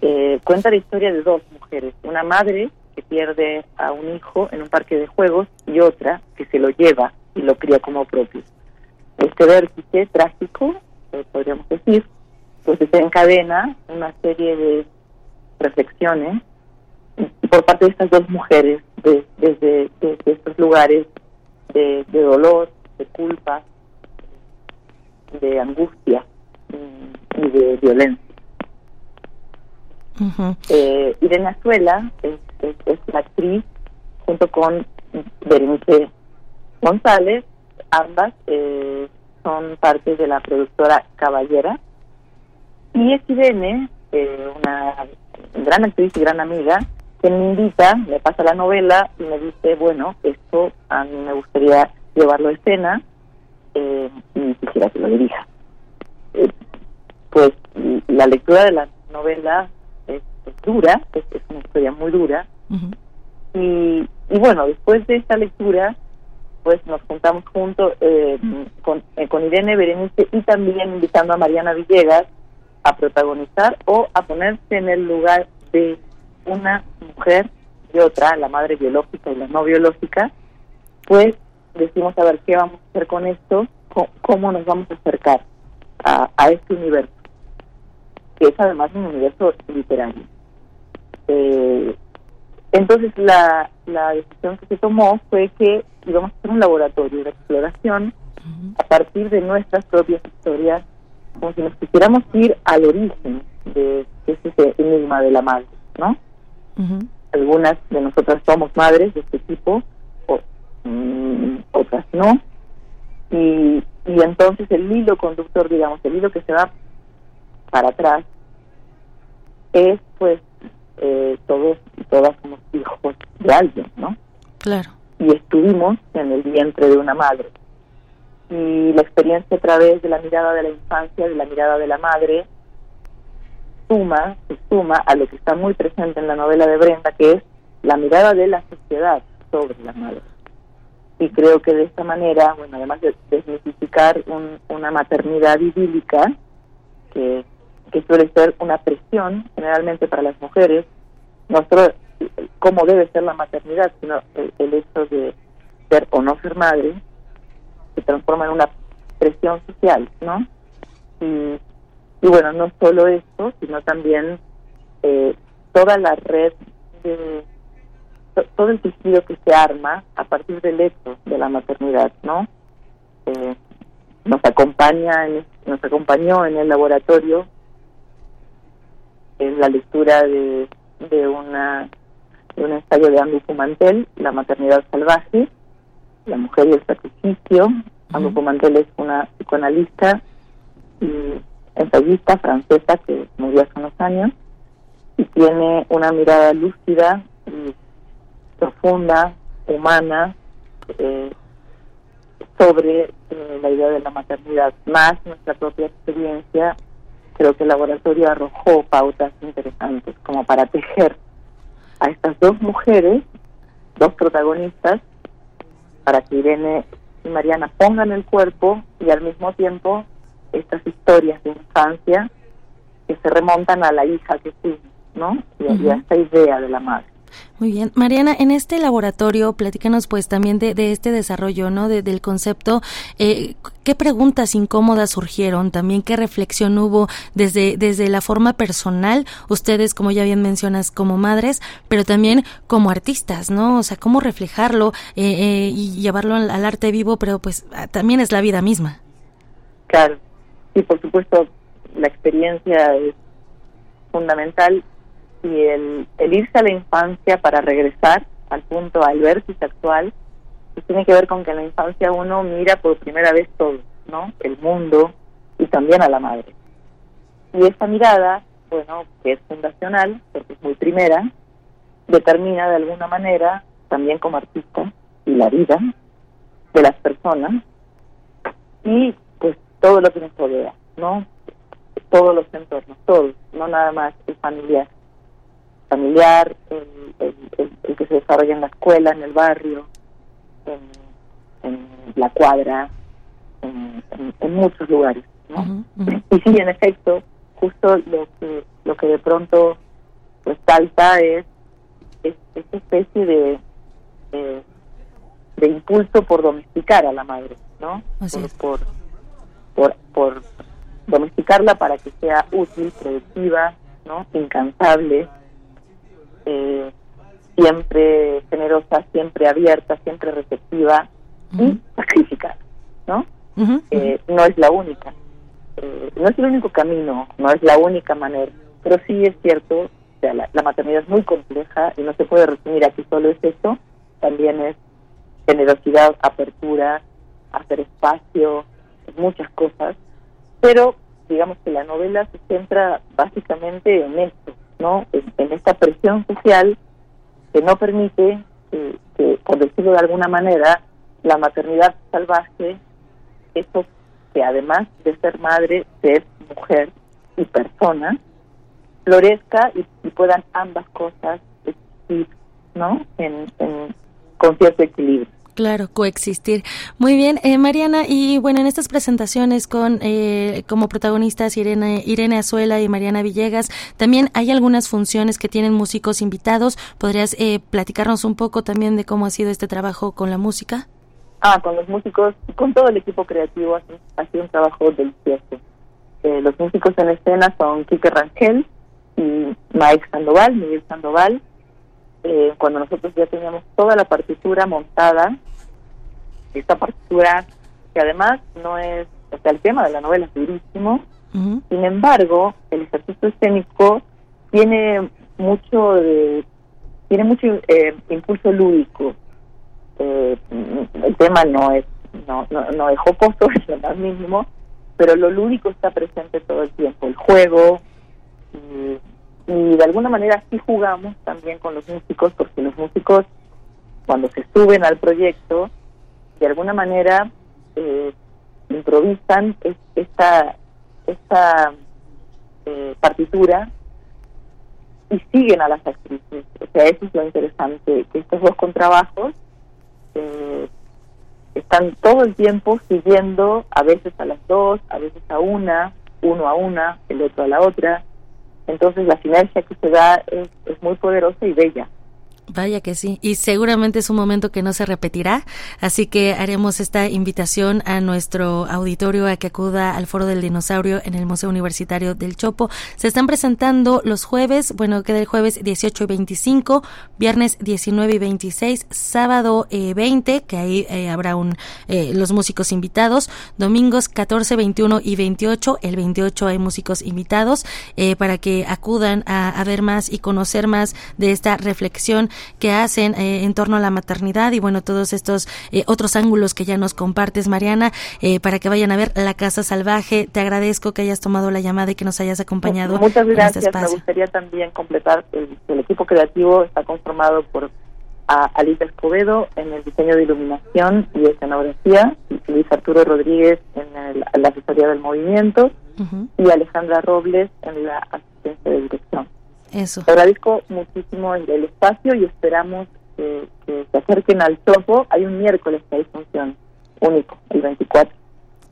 Eh, cuenta la historia de dos mujeres, una madre que pierde a un hijo en un parque de juegos y otra que se lo lleva y lo cría como propio. Este vértice trágico, eh, podríamos decir, pues desencadena una serie de reflexiones por parte de estas dos mujeres de, desde, desde estos lugares de dolor, de culpa, de angustia y de violencia. eh, Irene Azuela es, es, es, la actriz junto con Berenice González, ambas eh, son parte de la productora Caballera. Y es Irene, eh, una gran actriz y gran amiga, que me invita, me pasa la novela y me dice, bueno, esto a mí me gustaría llevarlo a escena eh, y quisiera que lo dirija. Eh, pues la lectura de la novela es, es dura, es, es, una historia muy dura. Uh -huh. y, y, bueno, después de esta lectura, pues nos juntamos juntos eh, uh -huh. con, eh, con Irene Berenice y también invitando a Mariana Villegas a protagonizar o a ponerse en el lugar de una mujer y otra, la madre biológica y la no biológica, pues decimos a ver qué vamos a hacer con esto, cómo nos vamos a acercar a, a este universo, que es además un universo literario. Eh, entonces la, la decisión que se tomó fue que íbamos a hacer un laboratorio de exploración a partir de nuestras propias historias, como si nos quisiéramos ir al origen de, ese enigma de la madre, ¿no? Uh -huh. Algunas de nosotras somos madres de este tipo, mmm, otras no. Y, y entonces el hilo conductor, digamos, el hilo que se va para atrás, es pues eh, todos y todas somos hijos de alguien, ¿no? Claro. Y estuvimos en el vientre de una madre. Y la experiencia a través de la mirada de la infancia, de la mirada de la madre, suma, se suma a lo que está muy presente en la novela de Brenda, que es la mirada de la sociedad sobre la madre. Y creo que de esta manera, bueno, además de desmitificar un, una maternidad idílica, que, que suele ser una presión generalmente para las mujeres, no solo cómo debe ser la maternidad, sino el, el hecho de ser o no ser madre, se transforma en una presión social, ¿no? Y, y bueno, no solo esto, sino también eh, toda la red de todo el tejido que se arma a partir del hecho de la maternidad, ¿no? Eh, nos acompaña en, nos acompañó en el laboratorio en la lectura de, de una de un ensayo de Andy Fumantel, La maternidad salvaje, La mujer y el sacrificio. Andy Fumantel es una psicoanalista y ensayista francesa que murió hace unos años y tiene una mirada lúcida y profunda, humana, eh, sobre eh, la idea de la maternidad, más nuestra propia experiencia, creo que el laboratorio arrojó pautas interesantes como para tejer a estas dos mujeres, dos protagonistas, para que Irene y Mariana pongan el cuerpo y al mismo tiempo estas historias de infancia que se remontan a la hija que fuimos, ¿no? y a esta idea de la madre. Muy bien. Mariana, en este laboratorio, platícanos pues también de, este desarrollo, ¿no? del concepto. Eh, ¿Qué preguntas incómodas surgieron? También qué reflexión hubo desde, desde la forma personal, ustedes, como ya bien mencionas, como madres, pero también como artistas, ¿no? O sea, cómo reflejarlo eh, eh, y llevarlo al, al, arte vivo, pero pues ah, también es la vida misma. Claro. Y por supuesto, la experiencia es fundamental y el, irse a la infancia para regresar al punto, al vértice actual, pues tiene que ver con que en la infancia uno mira por primera vez todo, ¿no? El mundo y también a la madre. Y esa mirada, bueno, que es fundacional, porque es muy primera, determina de alguna manera, también como artista, y la vida de las personas y pues todo lo que nos rodea, ¿no? Todos los entornos, todos, no nada más el familiar familiar, el, el, que se desarrolla en la escuela, en el barrio, en, la cuadra, en, muchos lugares. ¿no? Y sí, en efecto, justo lo que, lo que de pronto pues salta es, esta especie de, de, impulso por domesticar a la madre, ¿no? por, por, por domesticarla para que sea útil, productiva, ¿no? incansable, eh, siempre generosa, siempre abierta, siempre receptiva y sacrificada, ¿no? Eh, no es la única, eh, no es el único camino, no es la única manera, pero sí es cierto, o sea, la, maternidad es muy compleja y no se puede resumir aquí solo es eso, también es generosidad, apertura, hacer espacio, muchas cosas, pero digamos que la novela se centra básicamente en esto, ¿no? En, esta presión social que no permite que, por decirlo de alguna manera, la maternidad salvaje, eso que además de ser madre, ser mujer y persona, florezca y, puedan ambas cosas existir, ¿no? En, en, con cierto equilibrio. Claro, coexistir. Muy bien, eh, Mariana, y bueno, en estas presentaciones con eh, como protagonistas Irene, Irene Azuela y Mariana Villegas, también hay algunas funciones que tienen músicos invitados. ¿Podrías eh, platicarnos un poco también de cómo ha sido este trabajo con la música? Ah, con los músicos, con todo el equipo creativo ha sido un trabajo delicioso. los músicos en escena son Kike Rangel y Mike Sandoval, Miguel Sandoval, eh, cuando nosotros ya teníamos toda la partitura montada, esta partitura que además no es, o sea, el tema de la novela es durísimo, sin embargo, el ejercicio escénico tiene mucho de, tiene mucho eh, impulso lúdico. Eh, el tema no es no, no, no es jocoso, <laughs> es lo más mínimo, pero lo lúdico está presente todo el tiempo, el juego, y de alguna manera sí jugamos también con los músicos porque los músicos cuando se suben al proyecto de alguna manera eh, improvisan esta esta eh, partitura y siguen a las actrices. O sea eso es lo interesante que estos dos contrabajos eh, están todo el tiempo siguiendo a veces a las dos a veces a una uno a una el otro a la otra entonces la sinergia que se da es, muy poderosa y bella. Vaya que sí, y seguramente es un momento que no se repetirá, así que haremos esta invitación a nuestro auditorio a que acuda al Foro del Dinosaurio en el Museo Universitario del Chopo. Se están presentando los jueves, bueno, queda el jueves 18 y 25, viernes 19 y 26, sábado 20, eh, que ahí eh, habrá un eh, los músicos invitados, domingos 14, 21 y 28, el 28 hay músicos invitados para que acudan a ver más y conocer más de esta reflexión que hacen eh, en torno a la maternidad y bueno, todos estos eh, otros ángulos que ya nos compartes, Mariana, eh, para que vayan a ver La Casa Salvaje. Te agradezco que hayas tomado la llamada y que nos hayas acompañado. Muchas este gracias. Me gustaría también completar, el, el equipo creativo está conformado por a Alicia Escobedo en el diseño de iluminación y escenografía, Luis Arturo Rodríguez en, la asesoría del movimiento y Alejandra Robles en la asistencia de dirección. Eso. Agradezco muchísimo el, espacio y esperamos que, se acerquen al topo. Hay un miércoles que hay función único, el 24.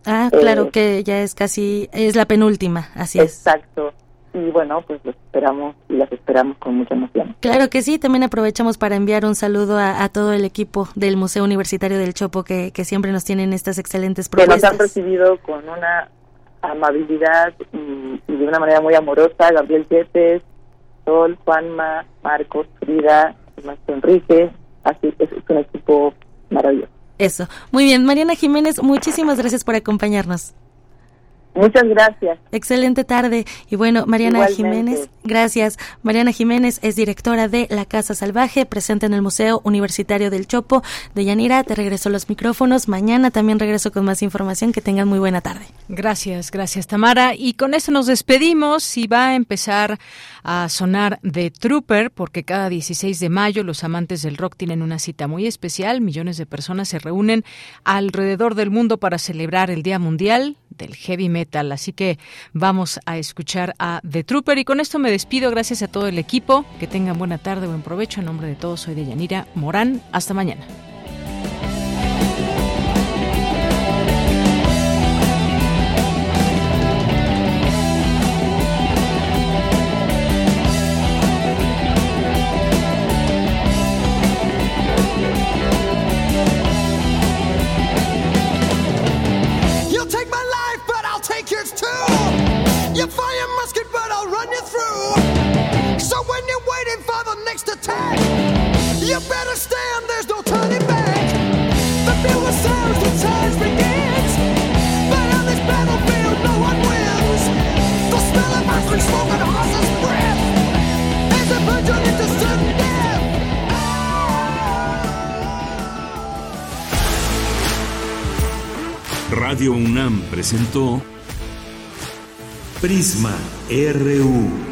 Ah, claro, eh, que ya es casi, es la penúltima, así es. Exacto. Y bueno, pues los esperamos y las esperamos con mucha emoción. Claro que sí, también aprovechamos para enviar un saludo a, todo el equipo del Museo Universitario del Chopo que, que siempre nos tienen estas excelentes propuestas. Que nos han recibido con una amabilidad y, de una manera muy amorosa, Gabriel Yepes, Sol, Juanma, Marcos, Frida, Enrique, así es, es un equipo maravilloso. Eso. Muy bien, Mariana Jiménez, muchísimas gracias por acompañarnos. Muchas gracias. Excelente tarde. Y bueno, Mariana Jiménez, gracias. Mariana Jiménez es directora de La Casa Salvaje, presente en el Museo Universitario del Chopo de Yanira. Te regreso los micrófonos. Mañana también regreso con más información. Que tengan muy buena tarde. Gracias, gracias Tamara. Y con eso nos despedimos y va a empezar a sonar The Trooper porque cada 16 de mayo los amantes del rock tienen una cita muy especial. Millones de personas se reúnen alrededor del mundo para celebrar el Día Mundial Heavy Metal. Así que vamos a escuchar a The Trooper y con esto me despido. Gracias a todo el equipo. Que tengan buena tarde, buen provecho. En nombre de todos soy de Yanira Morán. Hasta mañana. Next attack, you better stand, there's no turning back. The builder sounds, the charge begins. But on this battlefield, no one wins. The smell of ice smoke and horse's breath. As a virgin into sudden death. Radio UNAM presentó Prisma RU.